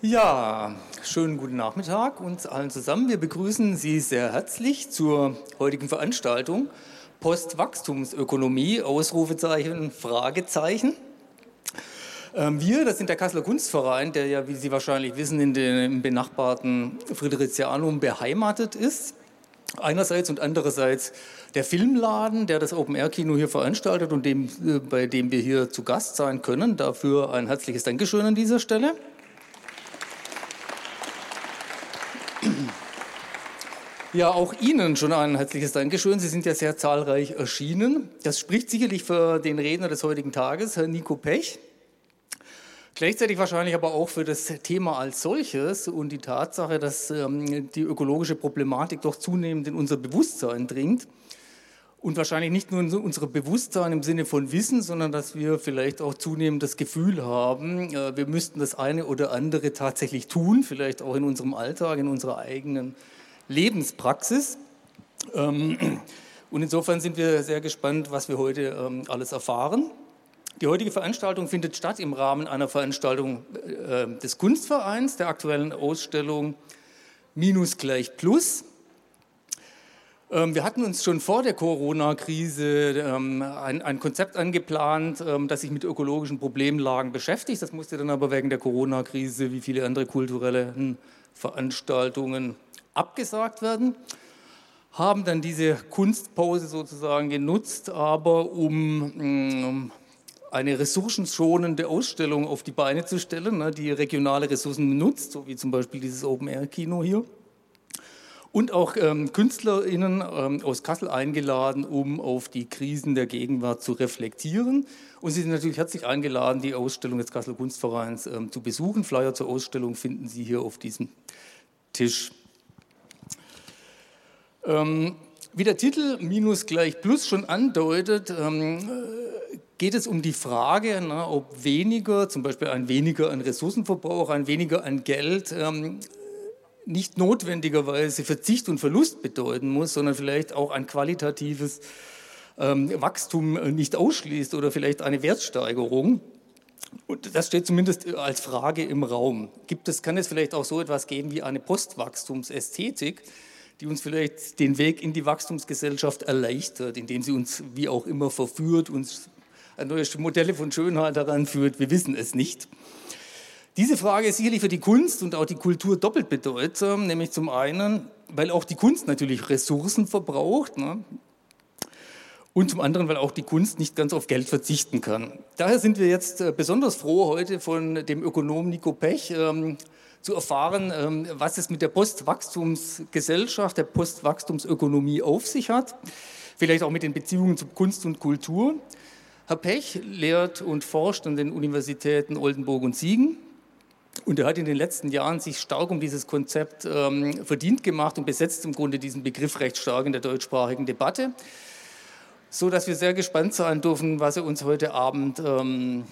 Ja, schönen guten Nachmittag uns allen zusammen. Wir begrüßen Sie sehr herzlich zur heutigen Veranstaltung Postwachstumsökonomie, Ausrufezeichen, Fragezeichen. Ähm, wir, das sind der Kasseler Kunstverein, der ja, wie Sie wahrscheinlich wissen, in dem benachbarten Fridericianum beheimatet ist. Einerseits und andererseits der Filmladen, der das Open-Air-Kino hier veranstaltet und dem, äh, bei dem wir hier zu Gast sein können. Dafür ein herzliches Dankeschön an dieser Stelle. Ja, auch Ihnen schon ein herzliches Dankeschön. Sie sind ja sehr zahlreich erschienen. Das spricht sicherlich für den Redner des heutigen Tages, Herr Nico Pech. Gleichzeitig wahrscheinlich aber auch für das Thema als solches und die Tatsache, dass ähm, die ökologische Problematik doch zunehmend in unser Bewusstsein dringt. Und wahrscheinlich nicht nur in unser Bewusstsein im Sinne von Wissen, sondern dass wir vielleicht auch zunehmend das Gefühl haben, äh, wir müssten das eine oder andere tatsächlich tun, vielleicht auch in unserem Alltag, in unserer eigenen Lebenspraxis. Ähm, und insofern sind wir sehr gespannt, was wir heute ähm, alles erfahren. Die heutige Veranstaltung findet statt im Rahmen einer Veranstaltung äh, des Kunstvereins, der aktuellen Ausstellung Minus gleich Plus. Ähm, wir hatten uns schon vor der Corona-Krise ein, Konzept angeplant, das sich mit ökologischen Problemlagen beschäftigt. Das musste dann aber wegen der Corona-Krise wie viele andere kulturelle Veranstaltungen abgesagt werden haben dann diese Kunstpause sozusagen genutzt, aber um eine ressourcenschonende Ausstellung auf die Beine zu stellen, ne, die regionale Ressourcen nutzt, so wie zum Beispiel dieses Open-Air-Kino hier. Und auch ähm, KünstlerInnen ähm, aus Kassel eingeladen, um auf die Krisen der Gegenwart zu reflektieren. Und Sie sind natürlich herzlich eingeladen, die Ausstellung des Kasseler Kunstvereins ähm, zu besuchen. Flyer zur Ausstellung finden Sie hier auf diesem Tisch. Ähm, wie der Titel Minus gleich Plus schon andeutet, ähm, geht es um die Frage, na, ob weniger, zum Beispiel ein weniger an Ressourcenverbrauch, ein weniger an Geld, ähm, nicht notwendigerweise Verzicht und Verlust bedeuten muss, sondern vielleicht auch ein qualitatives ähm, Wachstum nicht ausschließt oder vielleicht eine Wertsteigerung. Und das steht zumindest als Frage im Raum. Gibt es, kann es vielleicht auch so etwas geben wie eine Postwachstumsästhetik, die uns vielleicht den Weg in die Wachstumsgesellschaft erleichtert, indem sie uns wie auch immer verführt, uns neue Modelle von Schönheit heranführt, wir wissen es nicht. Diese Frage ist sicherlich für die Kunst und auch die Kultur doppelt bedeutsam, nämlich zum einen, weil auch die Kunst natürlich Ressourcen verbraucht ne? und zum anderen, weil auch die Kunst nicht ganz auf Geld verzichten kann. Daher sind wir jetzt äh, besonders froh, heute von dem Ökonom Nico Pech ähm, zu erfahren, ähm, was es mit der Postwachstumsgesellschaft, der Postwachstumsökonomie auf sich hat, vielleicht auch mit den Beziehungen zu Kunst und Kultur. Herr Pech lehrt und forscht an den Universitäten Oldenburg und Siegen. Und er hat in den letzten Jahren sich stark um dieses Konzept ähm, verdient gemacht und besetzt im Grunde diesen Begriff recht stark in der deutschsprachigen Debatte, so dass wir sehr gespannt sein dürfen, was er uns heute Abend ähm,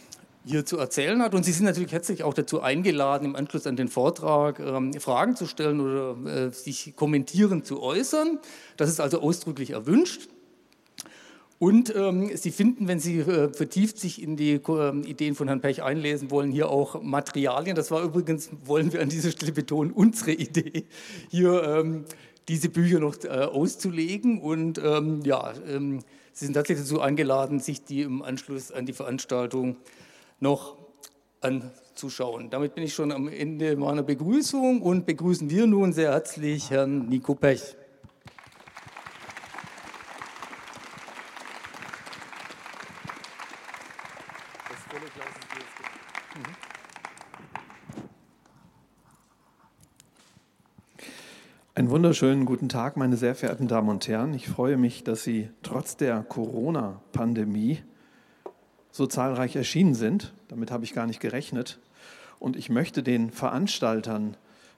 hier zu erzählen hat. Und Sie sind natürlich herzlich auch dazu eingeladen, im Anschluss an den Vortrag ähm, Fragen zu stellen oder äh, sich kommentierend zu äußern. Das ist also ausdrücklich erwünscht. Und ähm, Sie finden, wenn Sie äh, vertieft sich in die äh, Ideen von Herrn Pech einlesen wollen, hier auch Materialien. Das war übrigens, wollen wir an dieser Stelle betonen, unsere Idee, hier ähm, diese Bücher noch äh, auszulegen. Und ähm, ja, ähm, Sie sind tatsächlich dazu eingeladen, sich die im Anschluss an die Veranstaltung noch anzuschauen. Damit bin ich schon am Ende meiner Begrüßung und begrüßen wir nun sehr herzlich Herrn Nico Pech. Einen wunderschönen guten Tag, meine sehr verehrten Damen und Herren. Ich freue mich, dass Sie trotz der Corona-Pandemie so zahlreich erschienen sind. Damit habe ich gar nicht gerechnet. Und ich möchte den Veranstaltern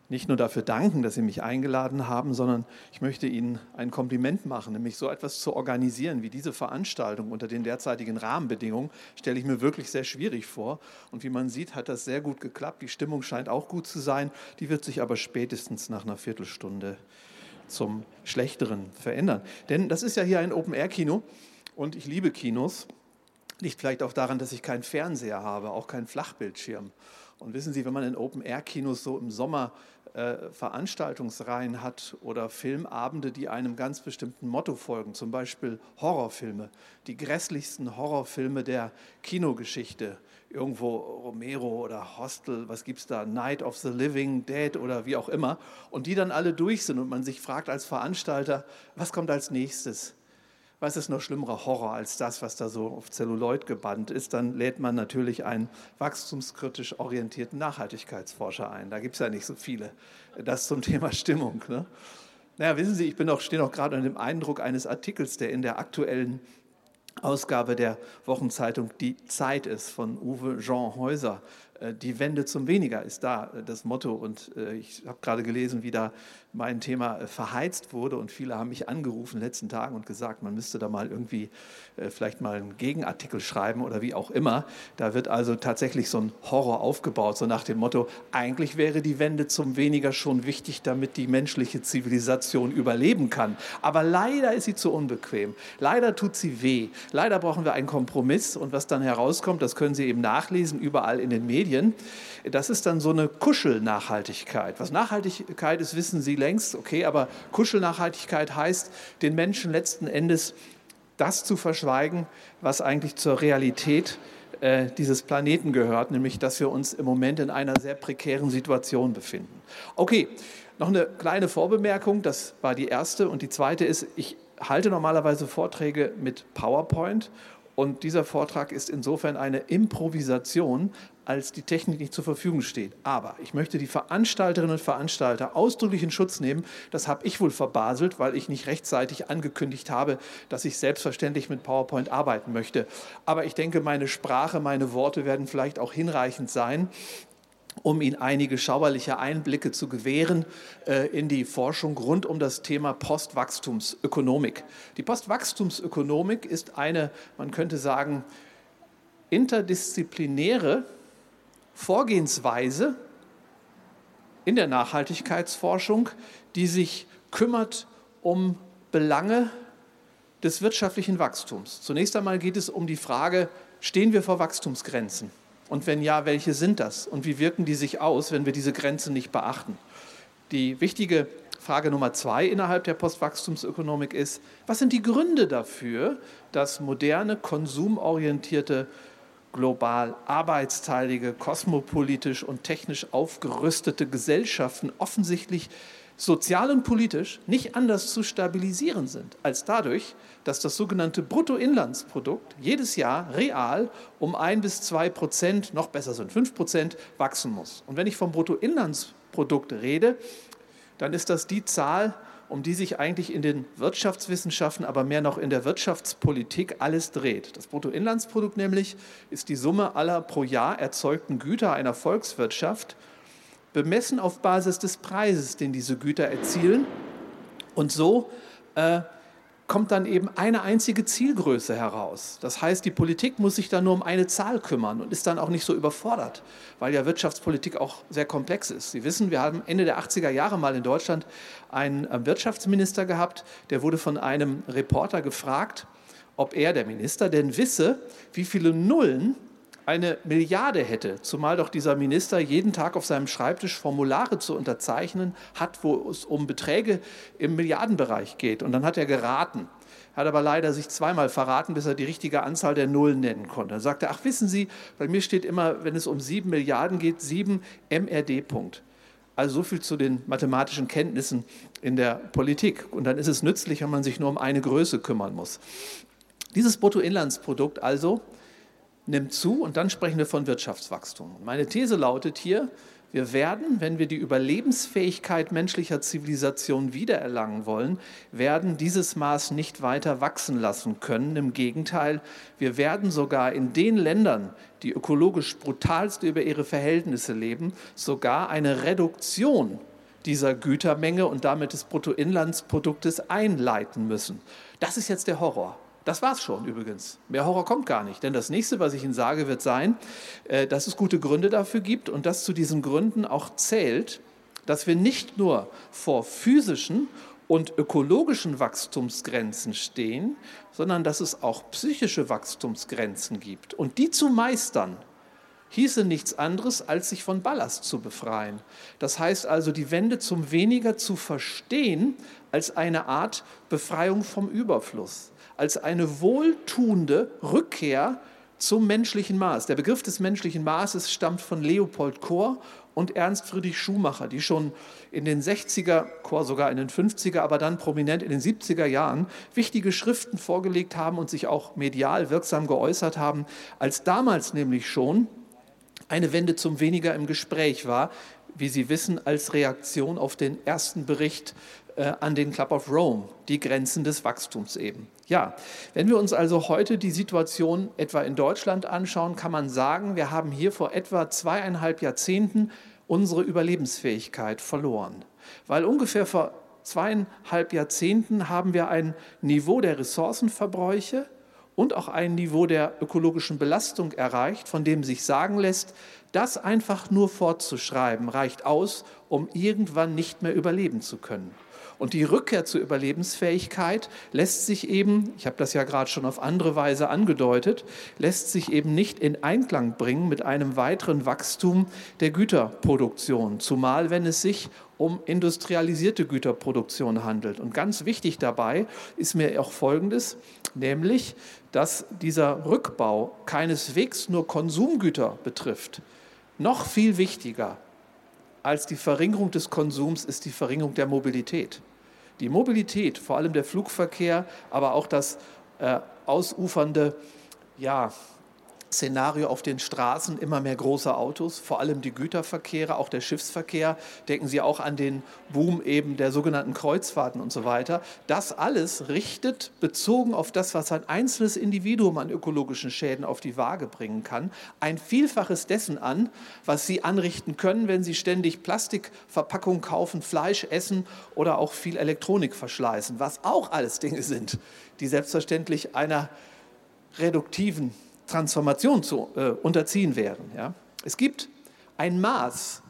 nicht nur dafür danken, dass Sie mich eingeladen haben, sondern ich möchte Ihnen ein Kompliment machen, nämlich so etwas zu organisieren wie diese Veranstaltung unter den derzeitigen Rahmenbedingungen, stelle ich mir wirklich sehr schwierig vor. Und wie man sieht, hat das sehr gut geklappt. Die Stimmung scheint auch gut zu sein. Die wird sich aber spätestens nach einer Viertelstunde zum Schlechteren verändern. Denn das ist ja hier ein Open-Air-Kino und ich liebe Kinos. Liegt vielleicht auch daran, dass ich keinen Fernseher habe, auch keinen Flachbildschirm. Und wissen Sie, wenn man in Open-Air-Kinos so im Sommer äh, Veranstaltungsreihen hat oder Filmabende, die einem ganz bestimmten Motto folgen, zum Beispiel Horrorfilme, die grässlichsten Horrorfilme der Kinogeschichte, irgendwo Romero oder Hostel, was gibt es da, Night of the Living Dead oder wie auch immer, und die dann alle durch sind und man sich fragt als Veranstalter, was kommt als nächstes? Was ist noch schlimmerer Horror als das, was da so auf Zelluloid gebannt ist, dann lädt man natürlich einen wachstumskritisch orientierten Nachhaltigkeitsforscher ein. Da gibt es ja nicht so viele. Das zum Thema Stimmung. Ne? Naja, wissen Sie, ich bin auch, stehe noch gerade unter dem Eindruck eines Artikels, der in der aktuellen Ausgabe der Wochenzeitung Die Zeit ist von Uwe Jean Häuser äh, die Wende zum Weniger ist da äh, das Motto. Und äh, ich habe gerade gelesen, wie da mein Thema verheizt wurde. Und viele haben mich angerufen in den letzten Tagen und gesagt, man müsste da mal irgendwie vielleicht mal einen Gegenartikel schreiben oder wie auch immer. Da wird also tatsächlich so ein Horror aufgebaut, so nach dem Motto, eigentlich wäre die Wende zum Weniger schon wichtig, damit die menschliche Zivilisation überleben kann. Aber leider ist sie zu unbequem. Leider tut sie weh. Leider brauchen wir einen Kompromiss. Und was dann herauskommt, das können Sie eben nachlesen, überall in den Medien Medien. Das ist dann so eine Kuschelnachhaltigkeit. Was Nachhaltigkeit ist, wissen Sie längst, okay, aber Kuschelnachhaltigkeit heißt, den Menschen letzten Endes das zu verschweigen, was eigentlich zur Realität äh, dieses Planeten gehört, nämlich dass wir uns im Moment in einer sehr prekären Situation befinden. Okay, noch eine kleine Vorbemerkung, das war die erste. Und die zweite ist, ich halte normalerweise Vorträge mit PowerPoint und dieser Vortrag ist insofern eine Improvisation, als die Technik nicht zur Verfügung steht. Aber ich möchte die Veranstalterinnen und Veranstalter ausdrücklich in Schutz nehmen. Das habe ich wohl verbaselt, weil ich nicht rechtzeitig angekündigt habe, dass ich selbstverständlich mit PowerPoint arbeiten möchte. Aber ich denke, meine Sprache, meine Worte werden vielleicht auch hinreichend sein, um Ihnen einige schauerliche Einblicke zu gewähren äh, in die Forschung rund um das Thema Postwachstumsökonomik. Die Postwachstumsökonomik ist eine, man könnte sagen, interdisziplinäre Vorgehensweise in der Nachhaltigkeitsforschung, die sich kümmert um Belange des wirtschaftlichen Wachstums. Zunächst einmal geht es um die Frage, stehen wir vor Wachstumsgrenzen? Und wenn ja, welche sind das? Und wie wirken die sich aus, wenn wir diese Grenzen nicht beachten? Die wichtige Frage Nummer zwei innerhalb der Postwachstumsökonomik ist, was sind die Gründe dafür, dass moderne, konsumorientierte global arbeitsteilige, kosmopolitisch und technisch aufgerüstete Gesellschaften offensichtlich sozial und politisch nicht anders zu stabilisieren sind, als dadurch, dass das sogenannte Bruttoinlandsprodukt jedes Jahr real um ein bis zwei Prozent, noch besser sind fünf Prozent, wachsen muss. Und wenn ich vom Bruttoinlandsprodukt rede, dann ist das die Zahl, um die sich eigentlich in den Wirtschaftswissenschaften, aber mehr noch in der Wirtschaftspolitik alles dreht. Das Bruttoinlandsprodukt nämlich ist die Summe aller pro Jahr erzeugten Güter einer Volkswirtschaft, bemessen auf Basis des Preises, den diese Güter erzielen. Und so äh, kommt dann eben eine einzige Zielgröße heraus. Das heißt, die Politik muss sich dann nur um eine Zahl kümmern und ist dann auch nicht so überfordert, weil ja Wirtschaftspolitik auch sehr komplex ist. Sie wissen, wir haben Ende der 80er Jahre mal in Deutschland einen äh, Wirtschaftsminister gehabt, der wurde von einem Reporter gefragt, ob er, der Minister, denn wisse, wie viele Nullen eine Milliarde hätte, zumal doch dieser Minister jeden Tag auf seinem Schreibtisch Formulare zu unterzeichnen hat, wo es um Beträge im Milliardenbereich geht. Und dann hat er geraten, hat aber leider sich zweimal verraten, bis er die richtige Anzahl der Nullen nennen konnte. Dann sagte er, ach wissen Sie, bei mir steht immer, wenn es um sieben Milliarden geht, sieben MRD. Punkt. Also so viel zu den mathematischen Kenntnissen in der Politik. Und dann ist es nützlich, wenn man sich nur um eine Größe kümmern muss. Dieses Bruttoinlandsprodukt also nimmt zu und dann sprechen wir von Wirtschaftswachstum. Meine These lautet hier, wir werden, wenn wir die Überlebensfähigkeit menschlicher Zivilisation wiedererlangen wollen, werden dieses Maß nicht weiter wachsen lassen können. Im Gegenteil, wir werden sogar in den Ländern, die ökologisch brutalst über ihre Verhältnisse leben, sogar eine Reduktion dieser Gütermenge und damit des Bruttoinlandsproduktes einleiten müssen. Das ist jetzt der Horror. Das war's schon übrigens. Mehr Horror kommt gar nicht. Denn das nächste, was ich Ihnen sage, wird sein, äh, dass es gute Gründe dafür gibt und dass zu diesen Gründen auch zählt, dass wir nicht nur vor physischen und ökologischen Wachstumsgrenzen stehen, sondern dass es auch psychische Wachstumsgrenzen gibt. Und die zu meistern, hieße nichts anderes, als sich von Ballast zu befreien. Das heißt also, die Wende zum Weniger zu verstehen als eine Art Befreiung vom Überfluss, als eine wohltuende Rückkehr zum menschlichen Maß. Der Begriff des menschlichen Maßes stammt von Leopold Kohr und Ernst Friedrich Schumacher, die schon in den 60er, Kohr sogar in den 50er, aber dann prominent in den 70er Jahren wichtige Schriften vorgelegt haben und sich auch medial wirksam geäußert haben, als damals nämlich schon eine Wende zum Weniger im Gespräch war, wie Sie wissen, als Reaktion auf den ersten Bericht äh, an den Club of Rome, die Grenzen des Wachstums eben. Ja, wenn wir uns also heute die Situation etwa in Deutschland anschauen, kann man sagen, wir haben hier vor etwa zweieinhalb Jahrzehnten unsere Überlebensfähigkeit verloren, weil ungefähr vor zweieinhalb Jahrzehnten haben wir ein Niveau der Ressourcenverbräuche und auch ein Niveau der ökologischen Belastung erreicht, von dem sich sagen lässt, das einfach nur fortzuschreiben reicht aus, um irgendwann nicht mehr überleben zu können. Und die Rückkehr zur Überlebensfähigkeit lässt sich eben, ich habe das ja gerade schon auf andere Weise angedeutet, lässt sich eben nicht in Einklang bringen mit einem weiteren Wachstum der Güterproduktion, zumal wenn es sich um industrialisierte Güterproduktion handelt. Und ganz wichtig dabei ist mir auch Folgendes, nämlich, dass dieser Rückbau keineswegs nur Konsumgüter betrifft. Noch viel wichtiger als die Verringerung des Konsums ist die Verringerung der Mobilität. Die Mobilität, vor allem der Flugverkehr, aber auch das äh, ausufernde ja, Szenario auf den Straßen immer mehr große Autos, vor allem die Güterverkehre, auch der Schiffsverkehr. Denken Sie auch an den Boom eben der sogenannten Kreuzfahrten und so weiter. Das alles richtet, bezogen auf das, was ein einzelnes Individuum an ökologischen Schäden auf die Waage bringen kann, ein Vielfaches dessen an, was Sie anrichten können, wenn Sie ständig Plastikverpackungen kaufen, Fleisch essen oder auch viel Elektronik verschleißen, was auch alles Dinge sind, die selbstverständlich einer reduktiven Transformation zu äh, unterziehen werden. Ja? Es gibt ein Maß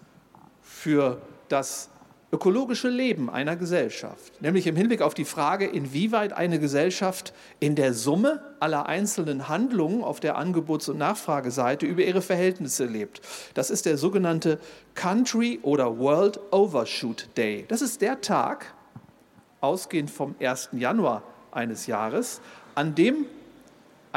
für das ökologische Leben einer Gesellschaft, nämlich im Hinblick auf die Frage, inwieweit eine Gesellschaft in der Summe aller einzelnen Handlungen auf der Angebots- und Nachfrageseite über ihre Verhältnisse lebt. Das ist der sogenannte Country oder World Overshoot Day. Das ist der Tag, ausgehend vom 1. Januar eines Jahres, an dem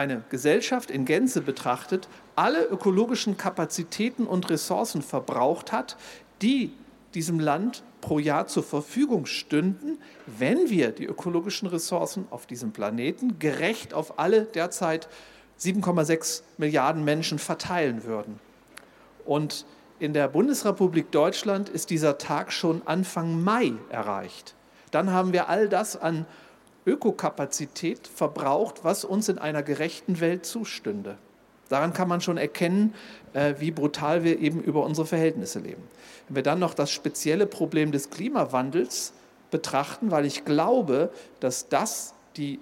eine Gesellschaft in Gänze betrachtet alle ökologischen Kapazitäten und Ressourcen verbraucht hat, die diesem Land pro Jahr zur Verfügung stünden, wenn wir die ökologischen Ressourcen auf diesem Planeten gerecht auf alle derzeit 7,6 Milliarden Menschen verteilen würden. Und in der Bundesrepublik Deutschland ist dieser Tag schon Anfang Mai erreicht. Dann haben wir all das an Ökokapazität verbraucht, was uns in einer gerechten Welt zustünde. Daran kann man schon erkennen, äh, wie brutal wir eben über unsere Verhältnisse leben. Wenn wir dann noch das spezielle Problem des Klimawandels betrachten, weil ich glaube, dass das die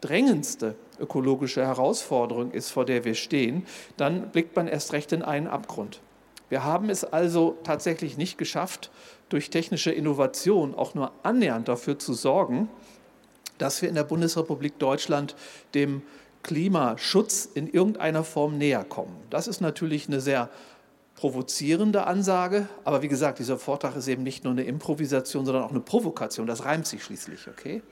drängendste ökologische Herausforderung ist, vor der wir stehen, dann blickt man erst recht in einen Abgrund. Wir haben es also tatsächlich nicht geschafft, durch technische Innovation auch nur annähernd dafür zu sorgen, dass wir in der Bundesrepublik Deutschland dem Klimaschutz in irgendeiner Form näher kommen. Das ist natürlich eine sehr provozierende Ansage, aber wie gesagt, dieser Vortrag ist eben nicht nur eine Improvisation, sondern auch eine Provokation. Das reimt sich schließlich, okay?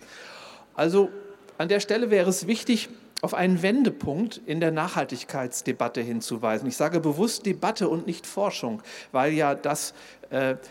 Also an der Stelle wäre es wichtig, auf einen Wendepunkt in der Nachhaltigkeitsdebatte hinzuweisen. Ich sage bewusst Debatte und nicht Forschung, weil ja das,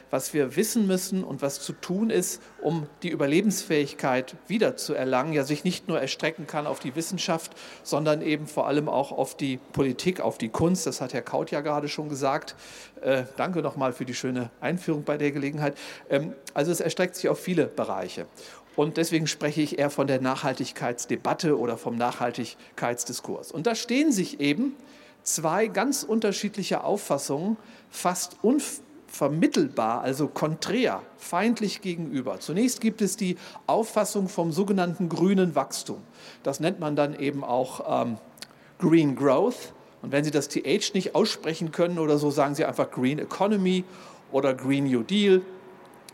was wir wissen müssen und was zu tun ist, um die Überlebensfähigkeit wiederzuerlangen, ja sich nicht nur erstrecken kann auf die Wissenschaft, sondern eben vor allem auch auf die Politik, auf die Kunst. Das hat Herr Kaut ja gerade schon gesagt. Äh, danke nochmal für die schöne Einführung bei der Gelegenheit. Ähm, also es erstreckt sich auf viele Bereiche. Und deswegen spreche ich eher von der Nachhaltigkeitsdebatte oder vom Nachhaltigkeitsdiskurs. Und da stehen sich eben zwei ganz unterschiedliche Auffassungen fast unvermittelbar, also konträr, feindlich gegenüber. Zunächst gibt es die Auffassung vom sogenannten grünen Wachstum. Das nennt man dann eben auch ähm, Green Growth. Und wenn Sie das TH nicht aussprechen können oder so, sagen Sie einfach Green Economy oder Green New Deal.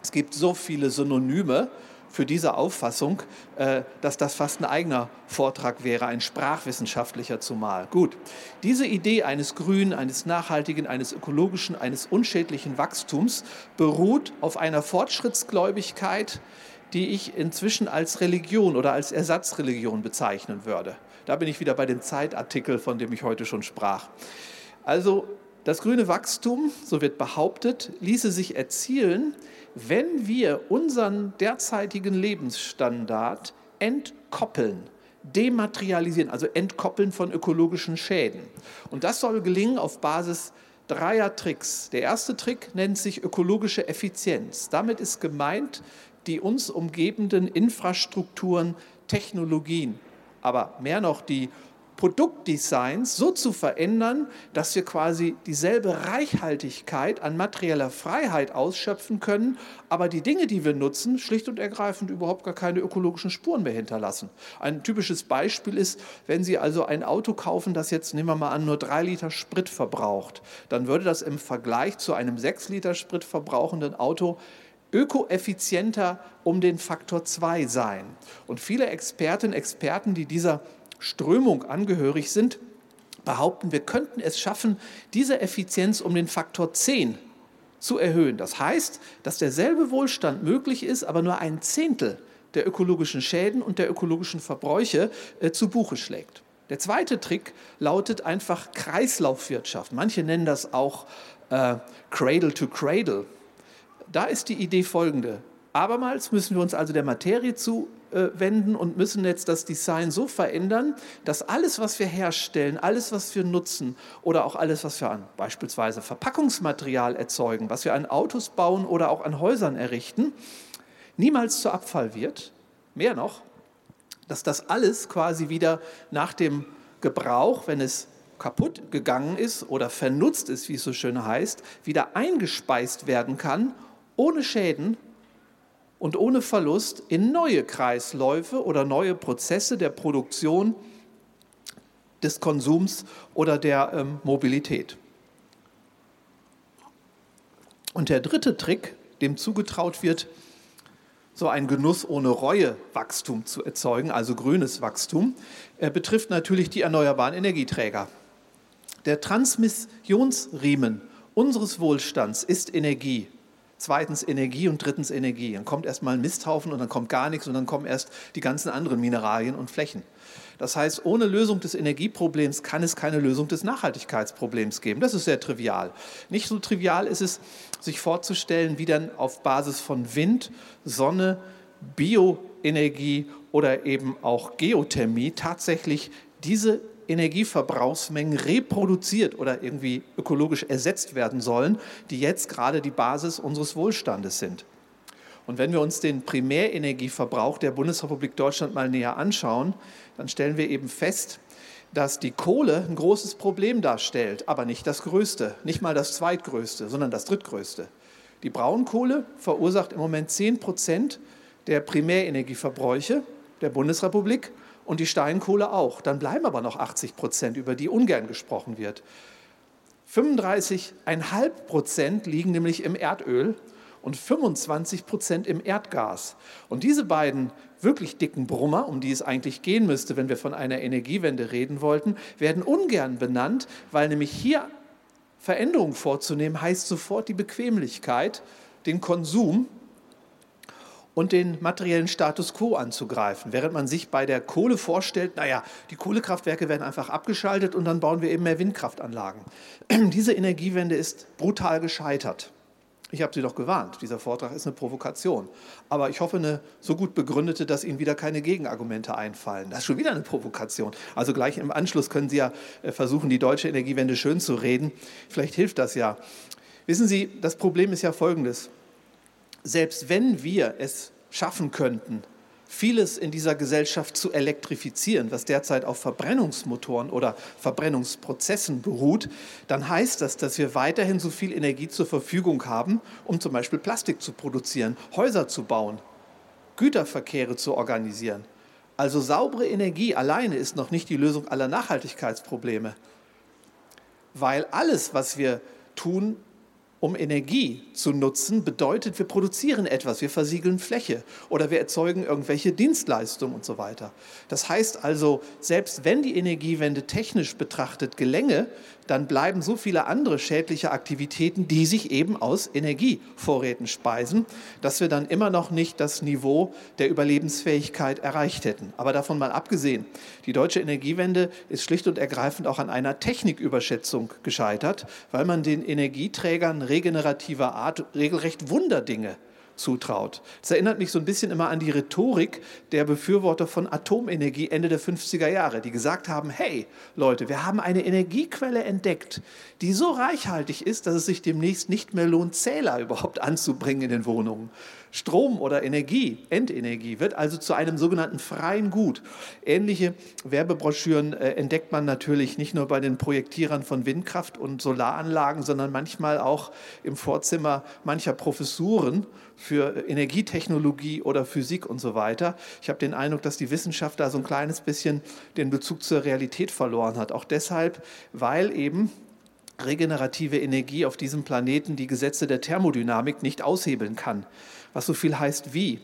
Es gibt so viele Synonyme für diese Auffassung, äh, dass das fast ein eigener Vortrag wäre, ein sprachwissenschaftlicher zumal. Gut, diese Idee eines grünen, eines nachhaltigen, eines ökologischen, eines unschädlichen Wachstums beruht auf einer Fortschrittsgläubigkeit, die ich inzwischen als Religion oder als Ersatzreligion bezeichnen würde. Da bin ich wieder bei dem Zeitartikel, von dem ich heute schon sprach. Also das grüne Wachstum, so wird behauptet, ließe sich erzielen, wenn wir unseren derzeitigen Lebensstandard entkoppeln, dematerialisieren, also entkoppeln von ökologischen Schäden. Und das soll gelingen auf Basis dreier Tricks. Der erste Trick nennt sich ökologische Effizienz. Damit ist gemeint, die uns umgebenden Infrastrukturen, Technologien, aber mehr noch die Produktdesigns so zu verändern, dass wir quasi dieselbe Reichhaltigkeit an materieller Freiheit ausschöpfen können, aber die Dinge, die wir nutzen, schlicht und ergreifend überhaupt gar keine ökologischen Spuren mehr hinterlassen. Ein typisches Beispiel ist, wenn Sie also ein Auto kaufen, das jetzt, nehmen wir mal an, nur drei Liter Sprit verbraucht, dann würde das im Vergleich zu einem sechs Liter Sprit verbrauchenden Auto ökoeffizienter um den Faktor 2 sein. Und viele Expertinnen und Experten, die dieser Strömung angehörig sind, behaupten, wir könnten es schaffen, diese Effizienz um den Faktor 10 zu erhöhen. Das heißt, dass derselbe Wohlstand möglich ist, aber nur ein Zehntel der ökologischen Schäden und der ökologischen Verbräuche äh, zu Buche schlägt. Der zweite Trick lautet einfach Kreislaufwirtschaft. Manche nennen das auch äh, Cradle to Cradle. Da ist die Idee folgende. Abermals müssen wir uns also der Materie zuwenden und müssen jetzt das Design so verändern, dass alles, was wir herstellen, alles, was wir nutzen oder auch alles, was wir an beispielsweise Verpackungsmaterial erzeugen, was wir an Autos bauen oder auch an Häusern errichten, niemals zu Abfall wird. Mehr noch, dass das alles quasi wieder nach dem Gebrauch, wenn es kaputt gegangen ist oder vernutzt ist, wie es so schön heißt, wieder eingespeist werden kann, ohne Schäden und ohne Verlust in neue Kreisläufe oder neue Prozesse der Produktion, des Konsums oder der ähm, Mobilität. Und der dritte Trick, dem zugetraut wird, so ein Genuss ohne Reue Wachstum zu erzeugen, also grünes Wachstum, er betrifft natürlich die erneuerbaren Energieträger. Der Transmissionsriemen unseres Wohlstands ist Energie zweitens Energie und drittens Energie. Dann kommt erstmal ein Misthaufen und dann kommt gar nichts und dann kommen erst die ganzen anderen Mineralien und Flächen. Das heißt, ohne Lösung des Energieproblems kann es keine Lösung des Nachhaltigkeitsproblems geben. Das ist sehr trivial. Nicht so trivial ist es, sich vorzustellen, wie dann auf Basis von Wind, Sonne, Bioenergie oder eben auch Geothermie tatsächlich diese Energieverbrauchsmengen reproduziert oder irgendwie ökologisch ersetzt werden sollen, die jetzt gerade die Basis unseres Wohlstandes sind. Und wenn wir uns den Primärenergieverbrauch der Bundesrepublik Deutschland mal näher anschauen, dann stellen wir eben fest, dass die Kohle ein großes Problem darstellt, aber nicht das größte, nicht mal das zweitgrößte, sondern das drittgrößte. Die Braunkohle verursacht im Moment 10 Prozent der Primärenergieverbräuche der Bundesrepublik und die Steinkohle auch. Dann bleiben aber noch 80 Prozent, über die ungern gesprochen wird. 35,5 Prozent liegen nämlich im Erdöl und 25 Prozent im Erdgas. Und diese beiden wirklich dicken Brummer, um die es eigentlich gehen müsste, wenn wir von einer Energiewende reden wollten, werden ungern benannt, weil nämlich hier Veränderungen vorzunehmen heißt sofort die Bequemlichkeit, den Konsum und den materiellen Status quo anzugreifen. Während man sich bei der Kohle vorstellt, naja, die Kohlekraftwerke werden einfach abgeschaltet und dann bauen wir eben mehr Windkraftanlagen. Diese Energiewende ist brutal gescheitert. Ich habe Sie doch gewarnt, dieser Vortrag ist eine Provokation. Aber ich hoffe, eine so gut begründete, dass Ihnen wieder keine Gegenargumente einfallen. Das ist schon wieder eine Provokation. Also gleich im Anschluss können Sie ja äh, versuchen, die deutsche Energiewende schön zu reden. Vielleicht hilft das ja. Wissen Sie, das Problem ist ja folgendes selbst wenn wir es schaffen könnten, vieles in dieser Gesellschaft zu elektrifizieren, was derzeit auf Verbrennungsmotoren oder Verbrennungsprozessen beruht, dann heißt das, dass wir weiterhin so viel Energie zur Verfügung haben, um zum Beispiel Plastik zu produzieren, Häuser zu bauen, Güterverkehre zu organisieren. Also saubere Energie alleine ist noch nicht die Lösung aller Nachhaltigkeitsprobleme, weil alles, was wir tun, um Energie zu nutzen, bedeutet, wir produzieren etwas, wir versiegeln Fläche oder wir erzeugen irgendwelche Dienstleistungen und so weiter. Das heißt also, selbst wenn die Energiewende technisch betrachtet gelänge, dann bleiben so viele andere schädliche Aktivitäten, die sich eben aus Energievorräten speisen, dass wir dann immer noch nicht das Niveau der Überlebensfähigkeit erreicht hätten. Aber davon mal abgesehen, die deutsche Energiewende ist schlicht und ergreifend auch an einer Techniküberschätzung gescheitert, weil man den Energieträgern regenerativer Art regelrecht Wunderdinge zutraut. Das erinnert mich so ein bisschen immer an die Rhetorik der Befürworter von Atomenergie Ende der 50er Jahre, die gesagt haben, hey Leute, wir haben eine Energiequelle entdeckt, die so reichhaltig ist, dass es sich demnächst nicht mehr lohnt, Zähler überhaupt anzubringen in den Wohnungen. Strom oder Energie, Endenergie, wird also zu einem sogenannten freien Gut. Ähnliche Werbebroschüren äh, entdeckt man natürlich nicht nur bei den Projektierern von Windkraft und Solaranlagen, sondern manchmal auch im Vorzimmer mancher Professuren für Energietechnologie oder Physik und so weiter. Ich habe den Eindruck, dass die Wissenschaft da so ein kleines bisschen den Bezug zur Realität verloren hat. Auch deshalb, weil eben regenerative Energie auf diesem Planeten die Gesetze der Thermodynamik nicht aushebeln kann was so viel heißt wie.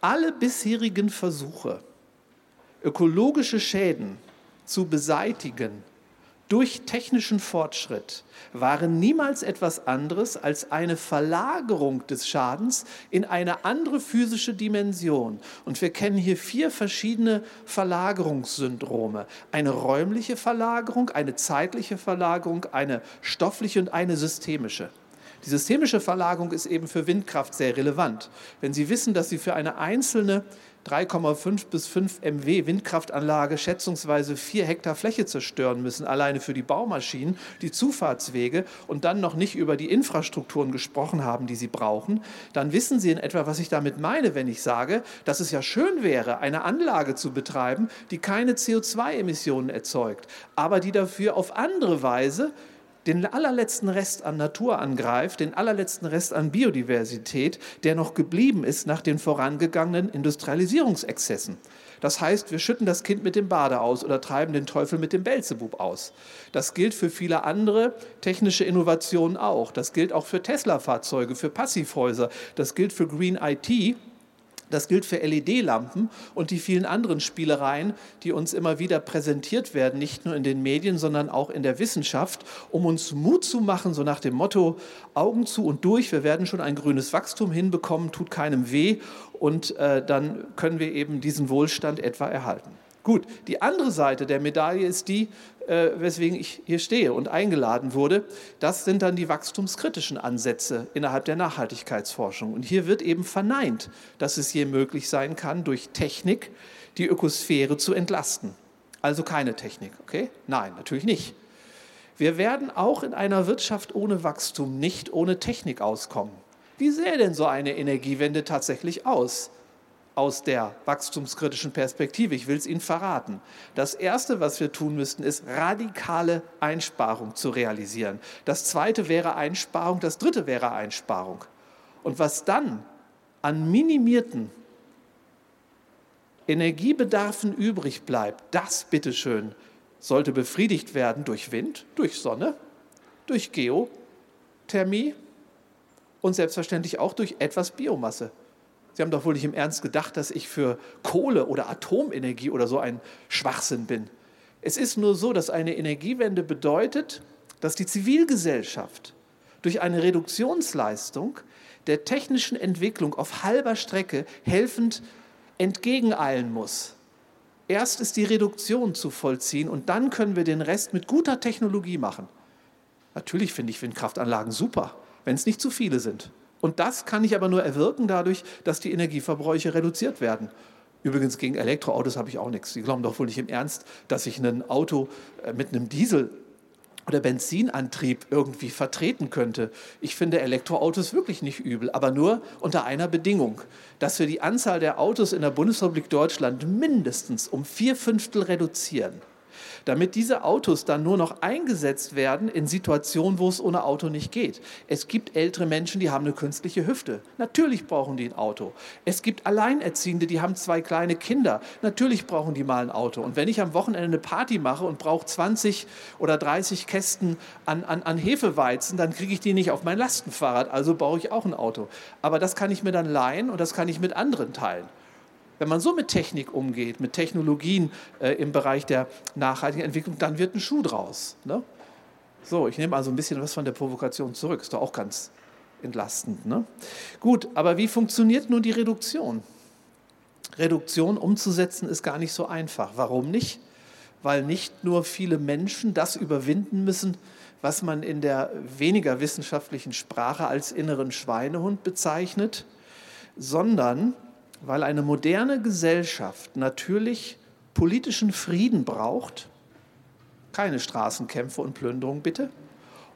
Alle bisherigen Versuche, ökologische Schäden zu beseitigen durch technischen Fortschritt, waren niemals etwas anderes als eine Verlagerung des Schadens in eine andere physische Dimension. Und wir kennen hier vier verschiedene Verlagerungssyndrome. Eine räumliche Verlagerung, eine zeitliche Verlagerung, eine stoffliche und eine systemische. Die systemische Verlagerung ist eben für Windkraft sehr relevant. Wenn Sie wissen, dass Sie für eine einzelne 3,5 bis 5 MW Windkraftanlage schätzungsweise 4 Hektar Fläche zerstören müssen, alleine für die Baumaschinen, die Zufahrtswege und dann noch nicht über die Infrastrukturen gesprochen haben, die sie brauchen, dann wissen Sie in etwa, was ich damit meine, wenn ich sage, dass es ja schön wäre, eine Anlage zu betreiben, die keine CO2-Emissionen erzeugt, aber die dafür auf andere Weise den allerletzten Rest an Natur angreift, den allerletzten Rest an Biodiversität, der noch geblieben ist nach den vorangegangenen Industrialisierungsexzessen. Das heißt, wir schütten das Kind mit dem Bade aus oder treiben den Teufel mit dem Belzebub aus. Das gilt für viele andere technische Innovationen auch. Das gilt auch für Tesla-Fahrzeuge, für Passivhäuser. Das gilt für Green IT. Das gilt für LED-Lampen und die vielen anderen Spielereien, die uns immer wieder präsentiert werden, nicht nur in den Medien, sondern auch in der Wissenschaft, um uns Mut zu machen, so nach dem Motto Augen zu und durch, wir werden schon ein grünes Wachstum hinbekommen, tut keinem weh und äh, dann können wir eben diesen Wohlstand etwa erhalten. Gut, die andere Seite der Medaille ist die, äh, weswegen ich hier stehe und eingeladen wurde. Das sind dann die wachstumskritischen Ansätze innerhalb der Nachhaltigkeitsforschung. Und hier wird eben verneint, dass es hier möglich sein kann, durch Technik die Ökosphäre zu entlasten. Also keine Technik, okay? Nein, natürlich nicht. Wir werden auch in einer Wirtschaft ohne Wachstum nicht ohne Technik auskommen. Wie sähe denn so eine Energiewende tatsächlich aus? Aus der wachstumskritischen Perspektive. Ich will es Ihnen verraten. Das Erste, was wir tun müssten, ist radikale Einsparung zu realisieren. Das Zweite wäre Einsparung, das Dritte wäre Einsparung. Und was dann an minimierten Energiebedarfen übrig bleibt, das bitteschön sollte befriedigt werden durch Wind, durch Sonne, durch Geothermie und selbstverständlich auch durch etwas Biomasse. Sie haben doch wohl nicht im Ernst gedacht, dass ich für Kohle oder Atomenergie oder so ein Schwachsinn bin. Es ist nur so, dass eine Energiewende bedeutet, dass die Zivilgesellschaft durch eine Reduktionsleistung der technischen Entwicklung auf halber Strecke helfend entgegeneilen muss. Erst ist die Reduktion zu vollziehen und dann können wir den Rest mit guter Technologie machen. Natürlich finde ich Windkraftanlagen super, wenn es nicht zu viele sind. Und das kann ich aber nur erwirken dadurch, dass die Energieverbräuche reduziert werden. Übrigens gegen Elektroautos habe ich auch nichts. Sie glauben doch wohl nicht im Ernst, dass ich ein Auto äh, mit einem Diesel oder Benzinantrieb irgendwie vertreten könnte. Ich finde Elektroautos wirklich nicht übel, aber nur unter einer Bedingung, dass wir die Anzahl der Autos in der Bundesrepublik Deutschland mindestens um vier Fünftel reduzieren damit diese Autos dann nur noch eingesetzt werden in Situationen, wo es ohne Auto nicht geht. Es gibt ältere Menschen, die haben eine künstliche Hüfte. Natürlich brauchen die ein Auto. Es gibt Alleinerziehende, die haben zwei kleine Kinder. Natürlich brauchen die mal ein Auto. Und wenn ich am Wochenende eine Party mache und brauche 20 oder 30 Kästen an, an, an Hefeweizen, dann kriege ich die nicht auf mein Lastenfahrrad. Also brauche ich auch ein Auto. Aber das kann ich mir dann leihen und das kann ich mit anderen teilen. Wenn man so mit Technik umgeht, mit Technologien äh, im Bereich der nachhaltigen Entwicklung, dann wird ein Schuh draus. Ne? So, ich nehme also ein bisschen was von der Provokation zurück. Ist doch auch ganz entlastend. Ne? Gut, aber wie funktioniert nun die Reduktion? Reduktion umzusetzen ist gar nicht so einfach. Warum nicht? Weil nicht nur viele Menschen das überwinden müssen, was man in der weniger wissenschaftlichen Sprache als inneren Schweinehund bezeichnet, sondern weil eine moderne Gesellschaft natürlich politischen Frieden braucht, keine Straßenkämpfe und Plünderung bitte,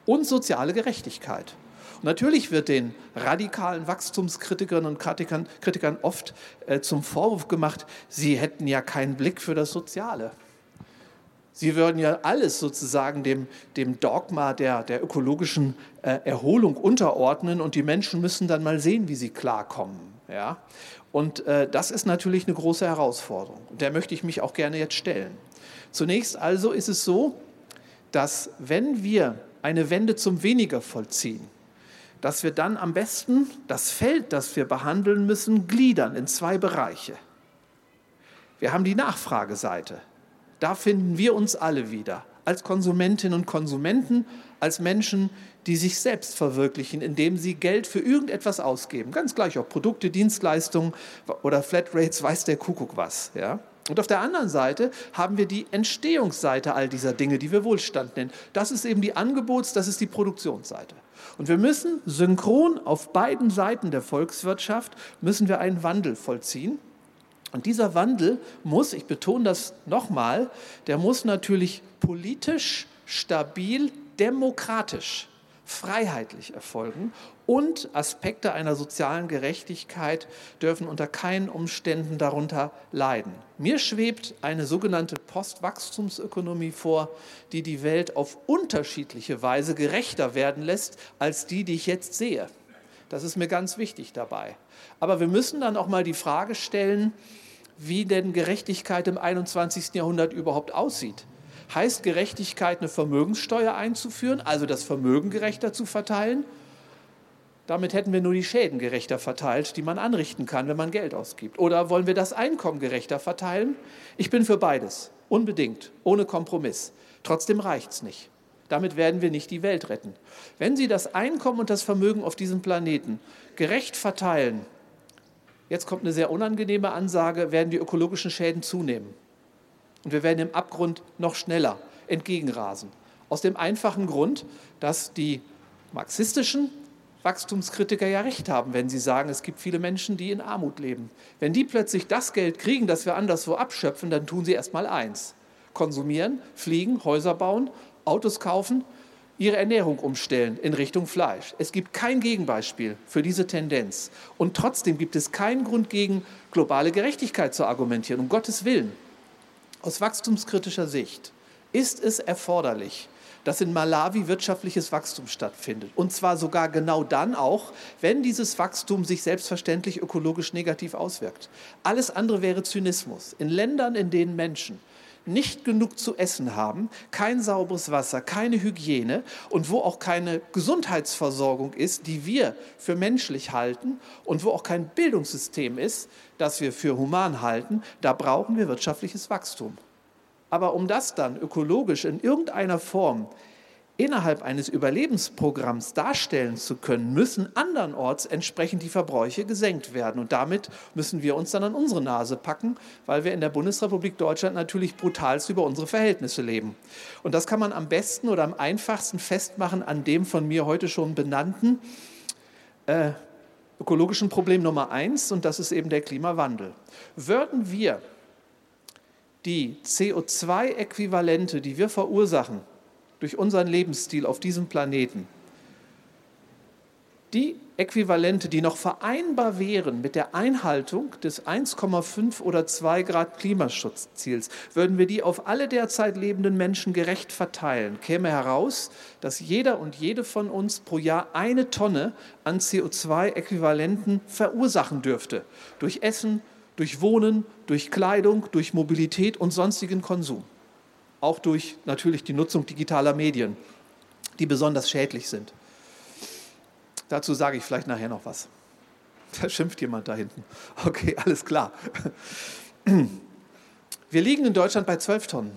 und soziale Gerechtigkeit. Und natürlich wird den radikalen Wachstumskritikern und Kritikern, Kritikern oft äh, zum Vorwurf gemacht, sie hätten ja keinen Blick für das Soziale. Sie würden ja alles sozusagen dem, dem Dogma der, der ökologischen äh, Erholung unterordnen und die Menschen müssen dann mal sehen, wie sie klarkommen. Ja? Und äh, das ist natürlich eine große Herausforderung. Und der möchte ich mich auch gerne jetzt stellen. Zunächst also ist es so, dass wenn wir eine Wende zum Weniger vollziehen, dass wir dann am besten das Feld, das wir behandeln müssen, gliedern in zwei Bereiche. Wir haben die Nachfrageseite. Da finden wir uns alle wieder als Konsumentinnen und Konsumenten, als Menschen, die sich selbst verwirklichen, indem sie Geld für irgendetwas ausgeben. Ganz gleich, ob Produkte, Dienstleistungen oder Flatrates, weiß der Kuckuck was. Ja? Und auf der anderen Seite haben wir die Entstehungsseite all dieser Dinge, die wir Wohlstand nennen. Das ist eben die Angebots-, das ist die Produktionsseite. Und wir müssen synchron auf beiden Seiten der Volkswirtschaft, müssen wir einen Wandel vollziehen. Und dieser Wandel muss, ich betone das nochmal, der muss natürlich politisch, stabil, demokratisch freiheitlich erfolgen und Aspekte einer sozialen Gerechtigkeit dürfen unter keinen Umständen darunter leiden. Mir schwebt eine sogenannte Postwachstumsökonomie vor, die die Welt auf unterschiedliche Weise gerechter werden lässt als die, die ich jetzt sehe. Das ist mir ganz wichtig dabei. Aber wir müssen dann auch mal die Frage stellen, wie denn Gerechtigkeit im 21. Jahrhundert überhaupt aussieht heißt Gerechtigkeit, eine Vermögenssteuer einzuführen, also das Vermögen gerechter zu verteilen. Damit hätten wir nur die Schäden gerechter verteilt, die man anrichten kann, wenn man Geld ausgibt. Oder wollen wir das Einkommen gerechter verteilen? Ich bin für beides, unbedingt, ohne Kompromiss. Trotzdem reicht es nicht. Damit werden wir nicht die Welt retten. Wenn Sie das Einkommen und das Vermögen auf diesem Planeten gerecht verteilen, jetzt kommt eine sehr unangenehme Ansage, werden die ökologischen Schäden zunehmen. Und wir werden im Abgrund noch schneller entgegenrasen. Aus dem einfachen Grund, dass die marxistischen Wachstumskritiker ja recht haben, wenn sie sagen, es gibt viele Menschen, die in Armut leben. Wenn die plötzlich das Geld kriegen, das wir anderswo abschöpfen, dann tun sie erst mal eins. Konsumieren, fliegen, Häuser bauen, Autos kaufen, ihre Ernährung umstellen in Richtung Fleisch. Es gibt kein Gegenbeispiel für diese Tendenz. Und trotzdem gibt es keinen Grund gegen globale Gerechtigkeit zu argumentieren, um Gottes Willen. Aus wachstumskritischer Sicht ist es erforderlich, dass in Malawi wirtschaftliches Wachstum stattfindet. Und zwar sogar genau dann auch, wenn dieses Wachstum sich selbstverständlich ökologisch negativ auswirkt. Alles andere wäre Zynismus. In Ländern, in denen Menschen nicht genug zu essen haben, kein sauberes Wasser, keine Hygiene und wo auch keine Gesundheitsversorgung ist, die wir für menschlich halten und wo auch kein Bildungssystem ist, das wir für human halten, da brauchen wir wirtschaftliches Wachstum. Aber um das dann ökologisch in irgendeiner Form innerhalb eines Überlebensprogramms darstellen zu können, müssen andernorts entsprechend die Verbräuche gesenkt werden. Und damit müssen wir uns dann an unsere Nase packen, weil wir in der Bundesrepublik Deutschland natürlich brutalst über unsere Verhältnisse leben. Und das kann man am besten oder am einfachsten festmachen an dem von mir heute schon benannten äh, ökologischen Problem Nummer eins, und das ist eben der Klimawandel. Würden wir die CO2-Äquivalente, die wir verursachen durch unseren Lebensstil auf diesem Planeten, die Äquivalente, die noch vereinbar wären mit der Einhaltung des 1,5 oder 2 Grad Klimaschutzziels, würden wir die auf alle derzeit lebenden Menschen gerecht verteilen, käme heraus, dass jeder und jede von uns pro Jahr eine Tonne an CO2-Äquivalenten verursachen dürfte. Durch Essen, durch Wohnen, durch Kleidung, durch Mobilität und sonstigen Konsum. Auch durch natürlich die Nutzung digitaler Medien, die besonders schädlich sind. Dazu sage ich vielleicht nachher noch was. Da schimpft jemand da hinten. Okay, alles klar. Wir liegen in Deutschland bei 12 Tonnen.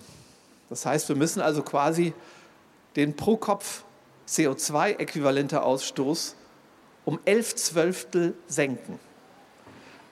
Das heißt, wir müssen also quasi den pro Kopf CO2-äquivalente Ausstoß um 11 Zwölftel senken.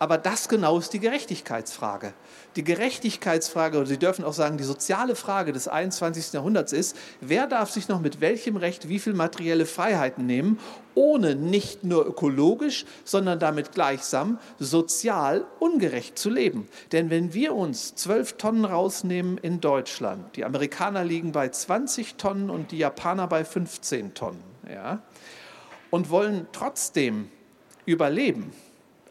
Aber das genau ist die Gerechtigkeitsfrage. Die Gerechtigkeitsfrage, oder Sie dürfen auch sagen, die soziale Frage des 21. Jahrhunderts ist, wer darf sich noch mit welchem Recht wie viel materielle Freiheiten nehmen, ohne nicht nur ökologisch, sondern damit gleichsam sozial ungerecht zu leben. Denn wenn wir uns 12 Tonnen rausnehmen in Deutschland, die Amerikaner liegen bei 20 Tonnen und die Japaner bei 15 Tonnen, ja, und wollen trotzdem überleben,